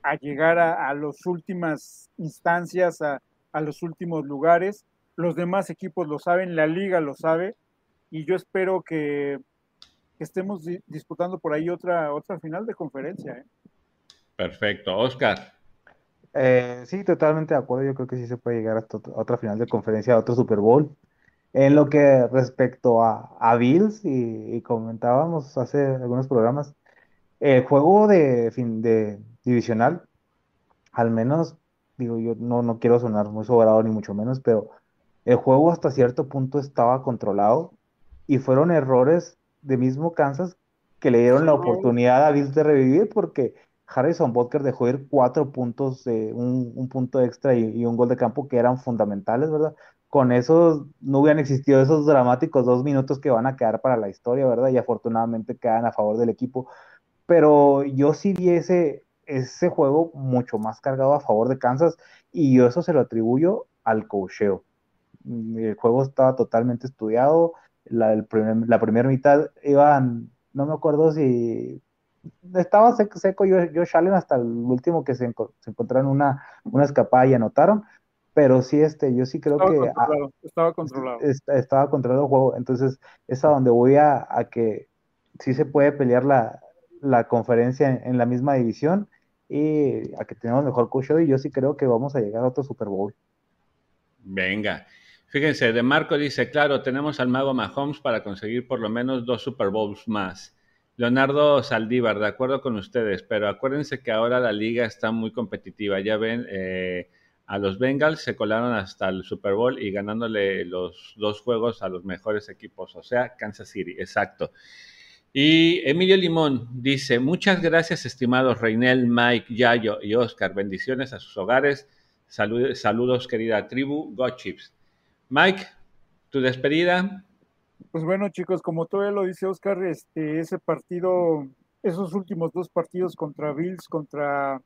a llegar a, a las últimas instancias, a, a los últimos lugares, los demás equipos lo saben, la liga lo sabe, y yo espero que, estemos di disputando por ahí otra, otra final de conferencia. ¿eh? Perfecto. Oscar. Eh, sí, totalmente de acuerdo. Yo creo que sí se puede llegar hasta otra final de conferencia, a otro Super Bowl. En lo que respecto a, a Bills, y, y, comentábamos hace algunos programas, el juego de, fin, de divisional, al menos, digo, yo no, no quiero sonar muy sobrado ni mucho menos, pero el juego hasta cierto punto estaba controlado y fueron errores de mismo Kansas que le dieron la oportunidad a Bills de revivir porque Harrison Butker dejó ir cuatro puntos, un, un, punto extra y, un gol de campo que eran fundamentales, ¿verdad? Con eso no hubieran existido esos dramáticos dos minutos que van a quedar para la historia, ¿verdad? Y afortunadamente quedan a favor del equipo. Pero yo sí vi ese, ese juego mucho más cargado a favor de Kansas y yo eso se lo atribuyo al cocheo. El juego estaba totalmente estudiado, la primera mitad iban, no me acuerdo si estaba seco, seco Josh Allen hasta el último que se, enco se encontraron una, una escapada y anotaron, pero sí, este, yo sí creo estaba que controlado, a, estaba controlado. Est estaba controlado el juego, entonces es a donde voy a, a que sí se puede pelear la, la conferencia en, en, la misma división y a que tenemos mejor coach y yo sí creo que vamos a llegar a otro Super Bowl. Venga. Fíjense, De Marco dice, claro, tenemos al mago Mahomes para conseguir por lo menos dos Super Bowls más. Leonardo Saldívar, de acuerdo con ustedes, pero acuérdense que ahora la liga está muy competitiva. Ya ven, eh, a los Bengals se colaron hasta el Super Bowl y ganándole los dos juegos a los mejores equipos, o sea, Kansas City, exacto. Y Emilio Limón dice, muchas gracias estimados Reinel, Mike, Yayo y Oscar. Bendiciones a sus hogares. Salud, saludos querida tribu, Go Chips. Mike, tu despedida. Pues bueno, chicos, como todavía lo dice Oscar, este, ese partido, esos últimos dos partidos contra Bills, contra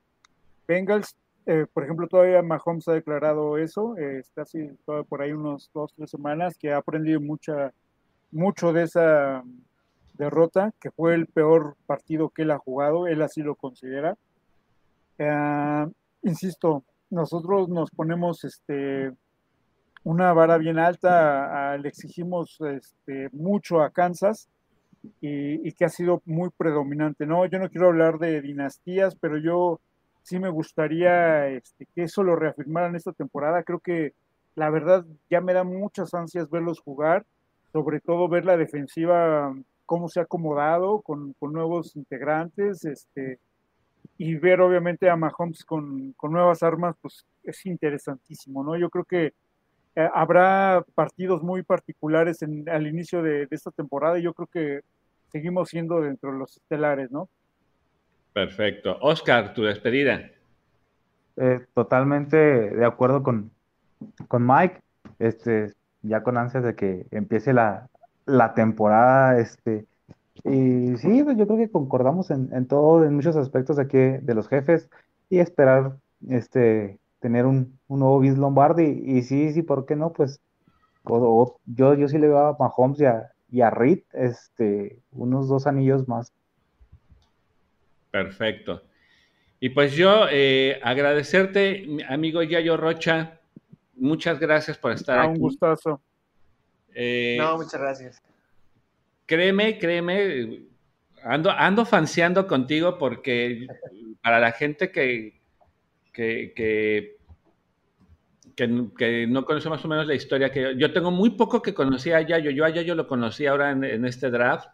Bengals, eh, por ejemplo, todavía Mahomes ha declarado eso, eh, está así por ahí unos dos, tres semanas, que ha aprendido mucha, mucho de esa derrota, que fue el peor partido que él ha jugado, él así lo considera. Uh, insisto, nosotros nos ponemos este, una vara bien alta, le exigimos este, mucho a Kansas y, y, que ha sido muy predominante. No, yo no quiero hablar de dinastías, pero yo sí me gustaría este, que eso lo reafirmaran esta temporada. Creo que la verdad ya me da muchas ansias verlos jugar, sobre todo ver la defensiva cómo se ha acomodado con, con nuevos integrantes, este, y ver obviamente a Mahomes con, con nuevas armas, pues es interesantísimo, ¿no? Yo creo que eh, habrá partidos muy particulares en, al inicio de, de, esta temporada y yo creo que seguimos siendo dentro de los estelares, ¿no? Perfecto. Oscar, tu despedida. Eh, totalmente de acuerdo con, con Mike, este, ya con ansias de que empiece la, la temporada, este, y sí, pues yo creo que concordamos en, en todo, en muchos aspectos aquí de los jefes y esperar este tener un, nuevo Vince Lombardi. Y, sí, sí, ¿por qué no? Pues yo, yo sí le veo a Mahomes y a, y a Reed este, unos dos anillos más. Perfecto. Y pues yo eh, agradecerte, amigo Yayo Rocha, muchas gracias por estar ah, aquí. Un gustazo. Eh, no, muchas gracias. Créeme, créeme, ando, ando fanseando contigo porque para la gente que, que, que, no conoce más o menos la historia, que yo tengo muy poco que conocía a Yayo, yo a Yayo lo conocí ahora en, este draft.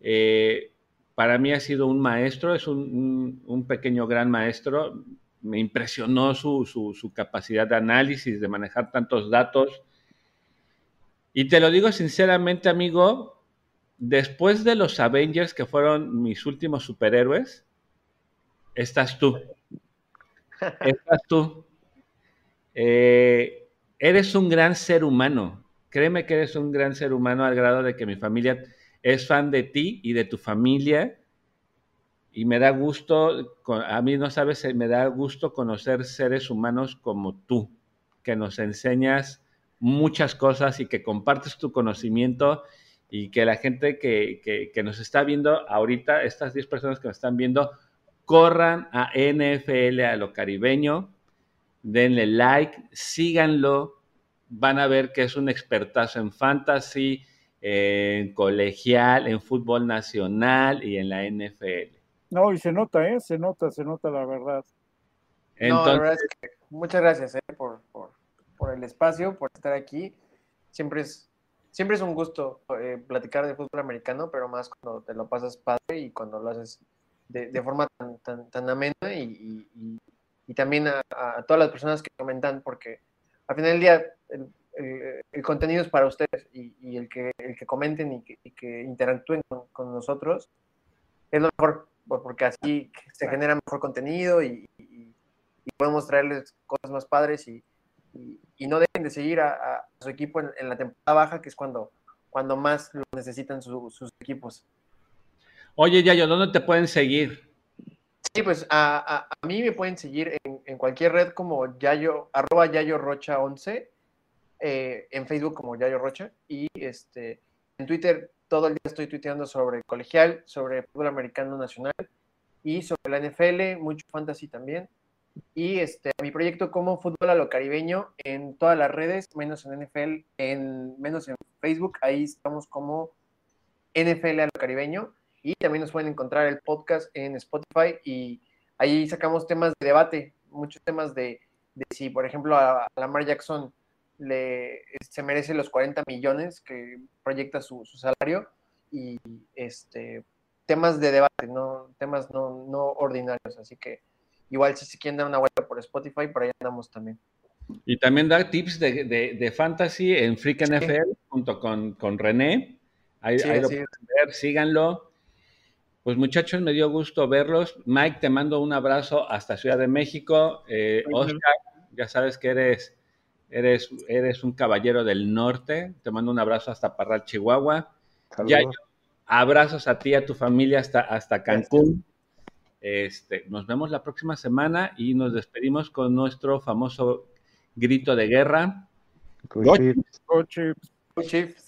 Eh, para mí ha sido un maestro, es un, pequeño gran maestro. Me impresionó su, su, capacidad de análisis, de manejar tantos datos. Y te lo digo sinceramente, amigo, después de los Avengers, que fueron mis últimos superhéroes, estás tú. Estás tú. Eh, eres un gran ser humano. Créeme que eres un gran ser humano al grado de que mi familia es fan de ti y de tu familia. Y me da gusto, a mí no sabes, me da gusto conocer seres humanos como tú, que nos enseñas muchas cosas y que compartes tu conocimiento y que la gente que, nos está viendo ahorita, estas 10 personas que nos están viendo, corran a NFL a lo caribeño, denle like, síganlo, van a ver que es un expertazo en fantasy, en colegial, en fútbol nacional y en la NFL. No, y se nota, ¿eh? Se nota, se nota la verdad. Entonces, muchas gracias ¿eh? por, el espacio, por estar aquí. Siempre es, siempre es un gusto eh, platicar de fútbol americano, pero más cuando te lo pasas padre y cuando lo haces de, forma tan, tan, amena y, también a, todas las personas que comentan, porque al final del día el, contenido es para ustedes y, el, que, el que comenten y que, interactúen con, nosotros es lo mejor, porque así se genera mejor contenido y, podemos traerles cosas más padres y, no dejen de seguir a, su equipo en, la temporada baja, que es cuando, cuando más lo necesitan sus equipos. Oye, Yayo, ¿dónde te pueden seguir? Sí, pues a, mí me pueden seguir en, cualquier red como Yayo, arroba Yayo Rocha 11 eh, en Facebook como Yayo Rocha y este, en Twitter todo el día estoy tuiteando sobre colegial, sobre fútbol americano nacional y sobre la NFL, mucho fantasy también. Y este, mi proyecto como fútbol a lo caribeño en todas las redes, menos en NFL, en, menos en Facebook, ahí estamos como NFL a lo caribeño. Y también nos pueden encontrar el podcast en Spotify y ahí sacamos temas de debate, muchos temas de, de si, por ejemplo, a Lamar Jackson le, se merece los 40 millones que proyecta su, salario y este, temas de debate, no, temas no, no ordinarios. Así que igual si se quieren dar una vuelta por Spotify, por ahí andamos también. Y también da tips de, de, fantasy en Freak NFL junto con, con René. Ahí, lo pueden ver, síganlo. Pues muchachos, me dio gusto verlos. Mike, te mando un abrazo hasta Ciudad de México. Eh, Oscar, ya sabes que eres Eres, eres un caballero del norte. Te mando un abrazo hasta Parral, Chihuahua. Ya, abrazos a ti, a tu familia hasta, hasta Cancún. Este, nos vemos la próxima semana y nos despedimos con nuestro famoso grito de guerra. Go Chiefs. Go Chiefs.